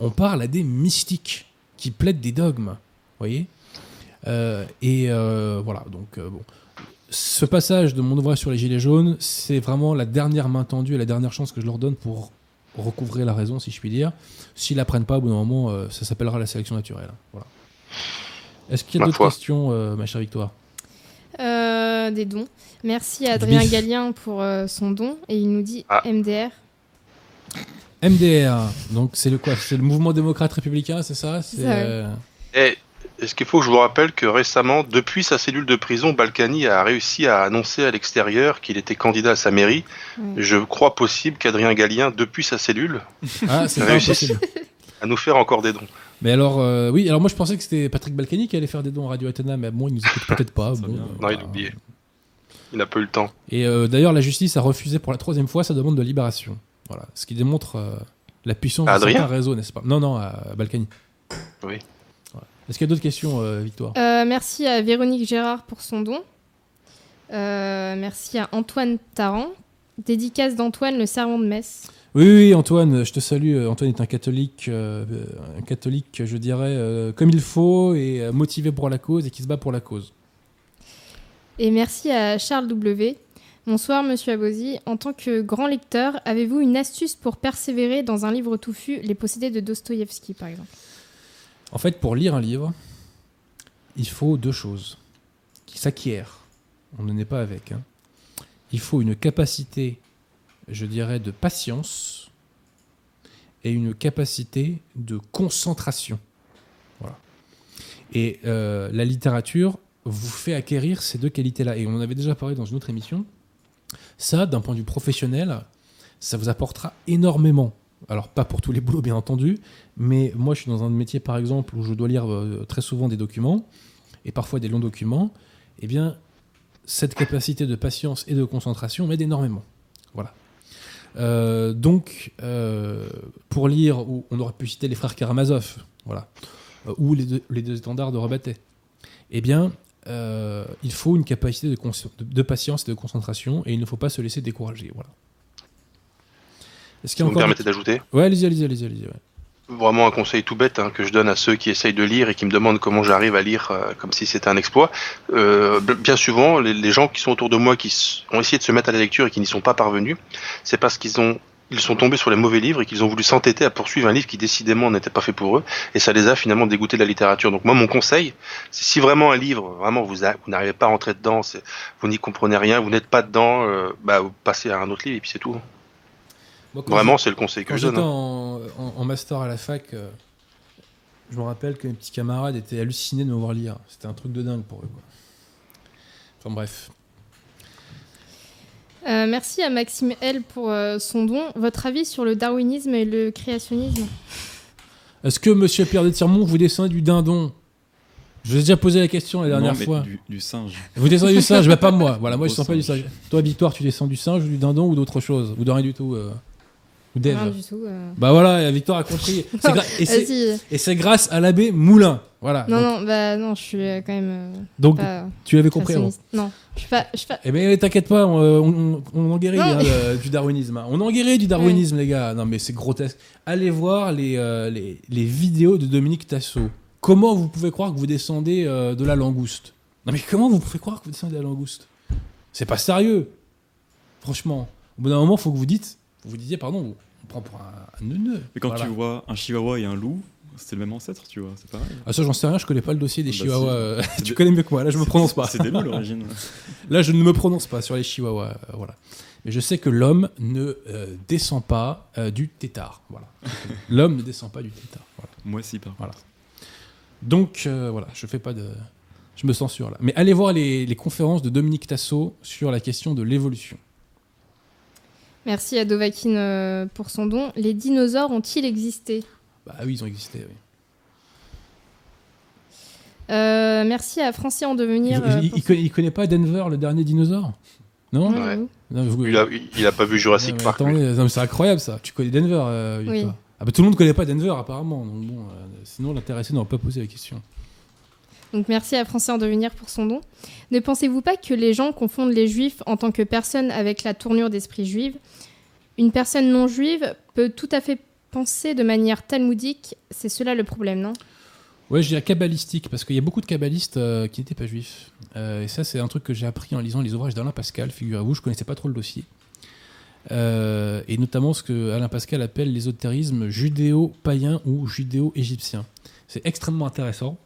On parle à des mystiques qui plaident des dogmes. Vous voyez Euh, Et euh, voilà, donc euh, bon. Ce passage de mon ouvrage sur les Gilets jaunes, c'est vraiment la dernière main tendue et la dernière chance que je leur donne pour recouvrer la raison, si je puis dire. S'ils la prennent pas, au bout d'un moment, euh, ça s'appellera la sélection naturelle. Voilà. Est-ce qu'il y a d'autres questions, euh, ma chère Victoire? Euh, des dons. Merci à Adrien bif. Gallien pour euh, son don. Et il nous dit Ah. MDR. MDR, donc c'est le quoi? C'est le mouvement démocrate républicain, c'est ça? C'est euh, Et est-ce qu'il faut que je vous rappelle que récemment, depuis sa cellule de prison, Balkany a réussi à annoncer à l'extérieur qu'il était candidat à sa mairie. Je crois possible qu'Adrien Gallien, depuis sa cellule, Ah, c'est pas Réussi. impossible. à nous faire encore des dons. Mais alors, euh, oui, alors moi je pensais que c'était Patrick Balkany qui allait faire des dons à Radio Athéna, mais bon, il nous écoute peut-être pas. Bon, euh, Non, il a oublié. Il n'a pas eu le temps. Et euh, d'ailleurs, la justice a refusé pour la troisième fois sa demande de libération. Voilà, ce qui démontre euh, la puissance À de réseaux, n'est-ce pas? Non, non, à Balkany. Oui. Voilà. Est-ce qu'il y a d'autres questions, euh, Victoire? Euh, merci à Véronique Gérard pour son don. Euh, merci à Antoine Tarrant. Dédicace d'Antoine, le servant de messe. Oui, oui, Antoine, je te salue. Antoine est un catholique, euh, un catholique, je dirais, euh, comme il faut et euh, motivé pour la cause et qui se bat pour la cause. Et merci à Charles W. Bonsoir, monsieur Abosi. En tant que grand lecteur, avez-vous une astuce pour persévérer dans un livre touffu, Les possédés de Dostoïevski, par exemple? En fait, pour lire un livre, il faut deux choses qui s'acquièrent. On ne naît pas avec. hein. Il faut une capacité, je dirais, de patience et une capacité de concentration. Voilà. Et euh, la littérature vous fait acquérir ces deux qualités-là. Et on en avait déjà parlé dans une autre émission. Ça, d'un point de vue professionnel, ça vous apportera énormément. Alors, pas pour tous les boulots, bien entendu, mais moi, je suis dans un métier, par exemple, où je dois lire euh, très souvent des documents, et parfois des longs documents. Eh bien, cette capacité de patience et de concentration m'aide énormément. Voilà. Euh, donc, euh, pour lire, on aurait pu citer les frères Karamazov, voilà, ou les deux, étendards de Rabatet, eh bien, euh, il faut une capacité de, cons- de, de patience et de concentration, et il ne faut pas se laisser décourager. Voilà. Est-ce qu'il y a vous me permettez d'ajouter? Ouais, allez-y, allez-y, allez-y. ouais. vraiment un conseil tout bête hein, que je donne à ceux qui essayent de lire et qui me demandent comment j'arrive à lire euh, comme si c'était un exploit. Euh, bien souvent, les, les, gens qui sont autour de moi qui ont essayé de se mettre à la lecture et qui n'y sont pas parvenus, c'est parce qu'ils ont ils sont tombés sur les mauvais livres et qu'ils ont voulu s'entêter à poursuivre un livre qui décidément n'était pas fait pour eux et ça les a finalement dégoûtés de la littérature. Donc moi mon conseil, c'est si vraiment un livre, vraiment vous, vous n'arrivez pas à rentrer dedans, vous n'y comprenez rien, vous n'êtes pas dedans, euh, bah vous passez à un autre livre et puis c'est tout. Moi, vraiment c'est le conseil que je donne. J'étais en, en, en, master à la fac, euh, je me rappelle que mes petits camarades étaient hallucinés de me voir lire. C'était un truc de dingue pour eux. Quoi. Enfin bref. Euh, merci à Maxime L pour euh, son don. Votre avis sur le darwinisme et le créationnisme? Est-ce que Monsieur Pierre de Tirmont vous descendez du dindon? Je vous ai déjà posé la question la dernière non, mais fois. Du, du, singe. Vous descendez du singe, bah pas moi. Voilà, moi je descends pas du singe. Toi, Victoire, tu descends du singe ou du dindon ou d'autre chose Ou de rien du tout euh... Ou Dave Rien du tout. euh. Bah voilà, Victoire a compris. <laughs> Et c'est-. Et c'est grâce à l'abbé Moulin. Voilà. Non, donc, non, bah non, je suis euh, quand même euh, donc, pas tu l'avais compris avant. créationniste. Non, je suis pas. Je suis pas... Eh ben t'inquiète pas, on, on, on en guérit Non, hein, le- <laughs> du darwinisme. hein. On en guérit du darwinisme, les gars. Non mais c'est grotesque. Allez voir les, euh, les, les vidéos de Dominique Tassot. Comment vous pouvez croire que vous descendez euh, de la langouste? Non mais comment vous pouvez croire que vous descendez de la langouste? C'est pas sérieux. Franchement. Au bout d'un moment, faut que vous dites, vous vous disiez, pardon, on prend pour un, un neuneu. Mais quand Voilà. tu vois un chihuahua et un loup, c'est le même ancêtre, tu vois, c'est pareil. Ah ça j'en sais rien, je connais pas le dossier des Bah, chihuahuas. si. euh, <laughs> tu des- connais mieux que moi, là je me prononce pas. C'est des loups l'origine. <laughs> Là, je ne me prononce pas sur les chihuahuas. euh, voilà. Mais je sais que l'homme ne euh, descend pas euh, du tétard. Voilà. <laughs> l'homme ne descend pas du tétard. Voilà. Moi aussi, par Voilà. Donc, euh, voilà, je fais pas de. Je me censure là. Mais allez voir les, les conférences de Dominique Tassot sur la question de l'évolution. Merci à Dovahkin euh, pour son don. Les dinosaures ont-ils existé? Bah oui, ils ont existé. Oui. Euh, Merci à Francier en Il, devenir. euh, il- connaît, il connaît pas Denver, le dernier dinosaure? Non, son- Ouais. Non, Non, vous- Il a, il a pas vu Jurassic Park. lui. attendez, non, mais c'est incroyable ça. Tu connais Denver, euh, Oui. Ah bah tout le monde connaît pas Denver apparemment. Donc bon, euh, sinon l'intéressé n'aurait pas posé la question. Donc merci à Francier en devenir pour son don. Ne pensez-vous pas que les gens confondent les juifs en tant que personnes avec la tournure d'esprit juive? Une personne non juive peut tout à fait penser de manière talmudique. C'est cela le problème, non? Ouais, je dirais kabbalistique, parce qu'il y a beaucoup de kabbalistes euh, qui n'étaient pas juifs. Euh, et ça, c'est un truc que j'ai appris en lisant les ouvrages d'Alain Pascal, figurez-vous, je connaissais pas trop le dossier. Euh, et notamment ce que Alain Pascal appelle l'ésotérisme judéo-païen ou judéo-égyptien. C'est extrêmement intéressant.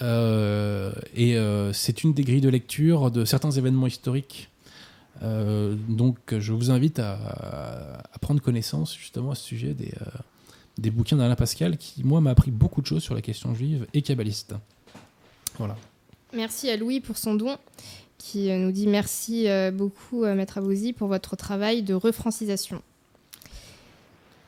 Euh, et euh, c'est une des grilles de lecture de certains événements historiques. Euh, donc je vous invite à, prendre connaissance justement à ce sujet des, des bouquins d'Alain Pascal qui, moi, m'a appris beaucoup de choses sur la question juive et kabbaliste. Voilà. Merci à Louis pour son don, qui nous dit merci beaucoup, Maître Abouzi, pour votre travail de refrancisation.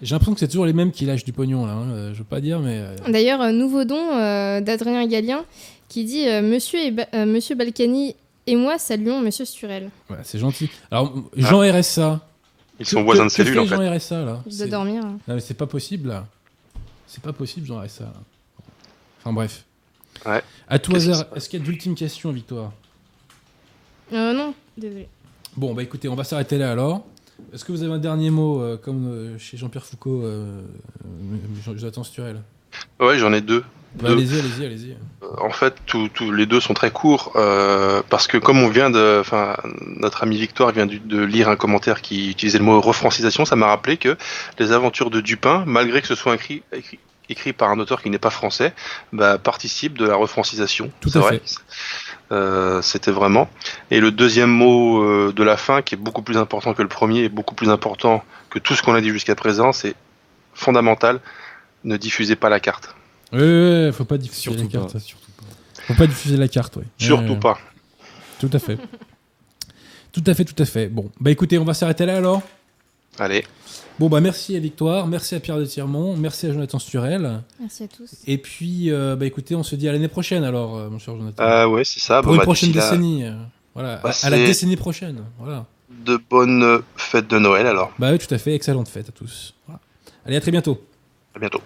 J'ai l'impression que c'est toujours les mêmes qui lâchent du pognon, là. hein. Euh, Je veux pas dire, mais. euh, D'ailleurs, un nouveau don euh, d'Adrien Gallien qui dit euh, Monsieur, et Ba- euh, Monsieur Balkany et moi saluons Monsieur Sturel. voilà, c'est gentil. Alors, Jean RSA. Ils sont voisins de cellule en fait. Jean RSA, là Il doit dormir. Non, mais c'est pas possible, là. C'est pas possible, Jean RSA. là. Enfin, bref. Ouais. À tout hasard, est-ce qu'il y a d'ultimes questions, Victoire? Euh, non, désolé. Bon, bah écoutez, on va s'arrêter là alors. Est-ce que vous avez un dernier mot, euh, comme euh, chez Jean-Pierre Foucault, euh, euh, Jonathan Sturel? Ouais, j'en ai deux. Bah, Deux. Allez-y, allez-y, allez-y. En fait, tous les deux sont très courts parce que comme on vient de, enfin, notre ami Victoire vient de lire un commentaire qui utilisait le mot refrancisation, ça m'a rappelé que les aventures de Dupin, malgré que ce soit écrit, écrit, écrit par un auteur qui n'est pas français, bah, participent de la refrancisation. Tout à vrai. Euh, C'était vraiment. Et le deuxième mot euh, de la fin, qui est beaucoup plus important que le premier, et beaucoup plus important que tout ce qu'on a dit jusqu'à présent, c'est fondamental. Ne diffusez pas la carte. Ouais, ouais, ouais, faut pas diffuser Surtout la pas. carte. Surtout pas. Faut pas diffuser la carte, ouais. Surtout Ouais, pas. Tout à fait. tout à fait, tout à fait. Bon, bah écoutez, on va s'arrêter là alors. Allez. Bon, bah merci à Victoire, merci à Pierre de Tirmont, merci à Jonathan Sturel. Merci à tous. Et puis, euh, bah écoutez, on se dit à l'année prochaine alors, euh, mon cher Jonathan. Ah ouais, c'est ça. Pour Bon, une bah, prochaine décennie. voilà, Bah, à, à la décennie prochaine. Voilà. De bonnes fêtes de Noël alors. Bah oui, tout à fait, excellente fête à tous. Voilà. Allez, à très bientôt. À bientôt.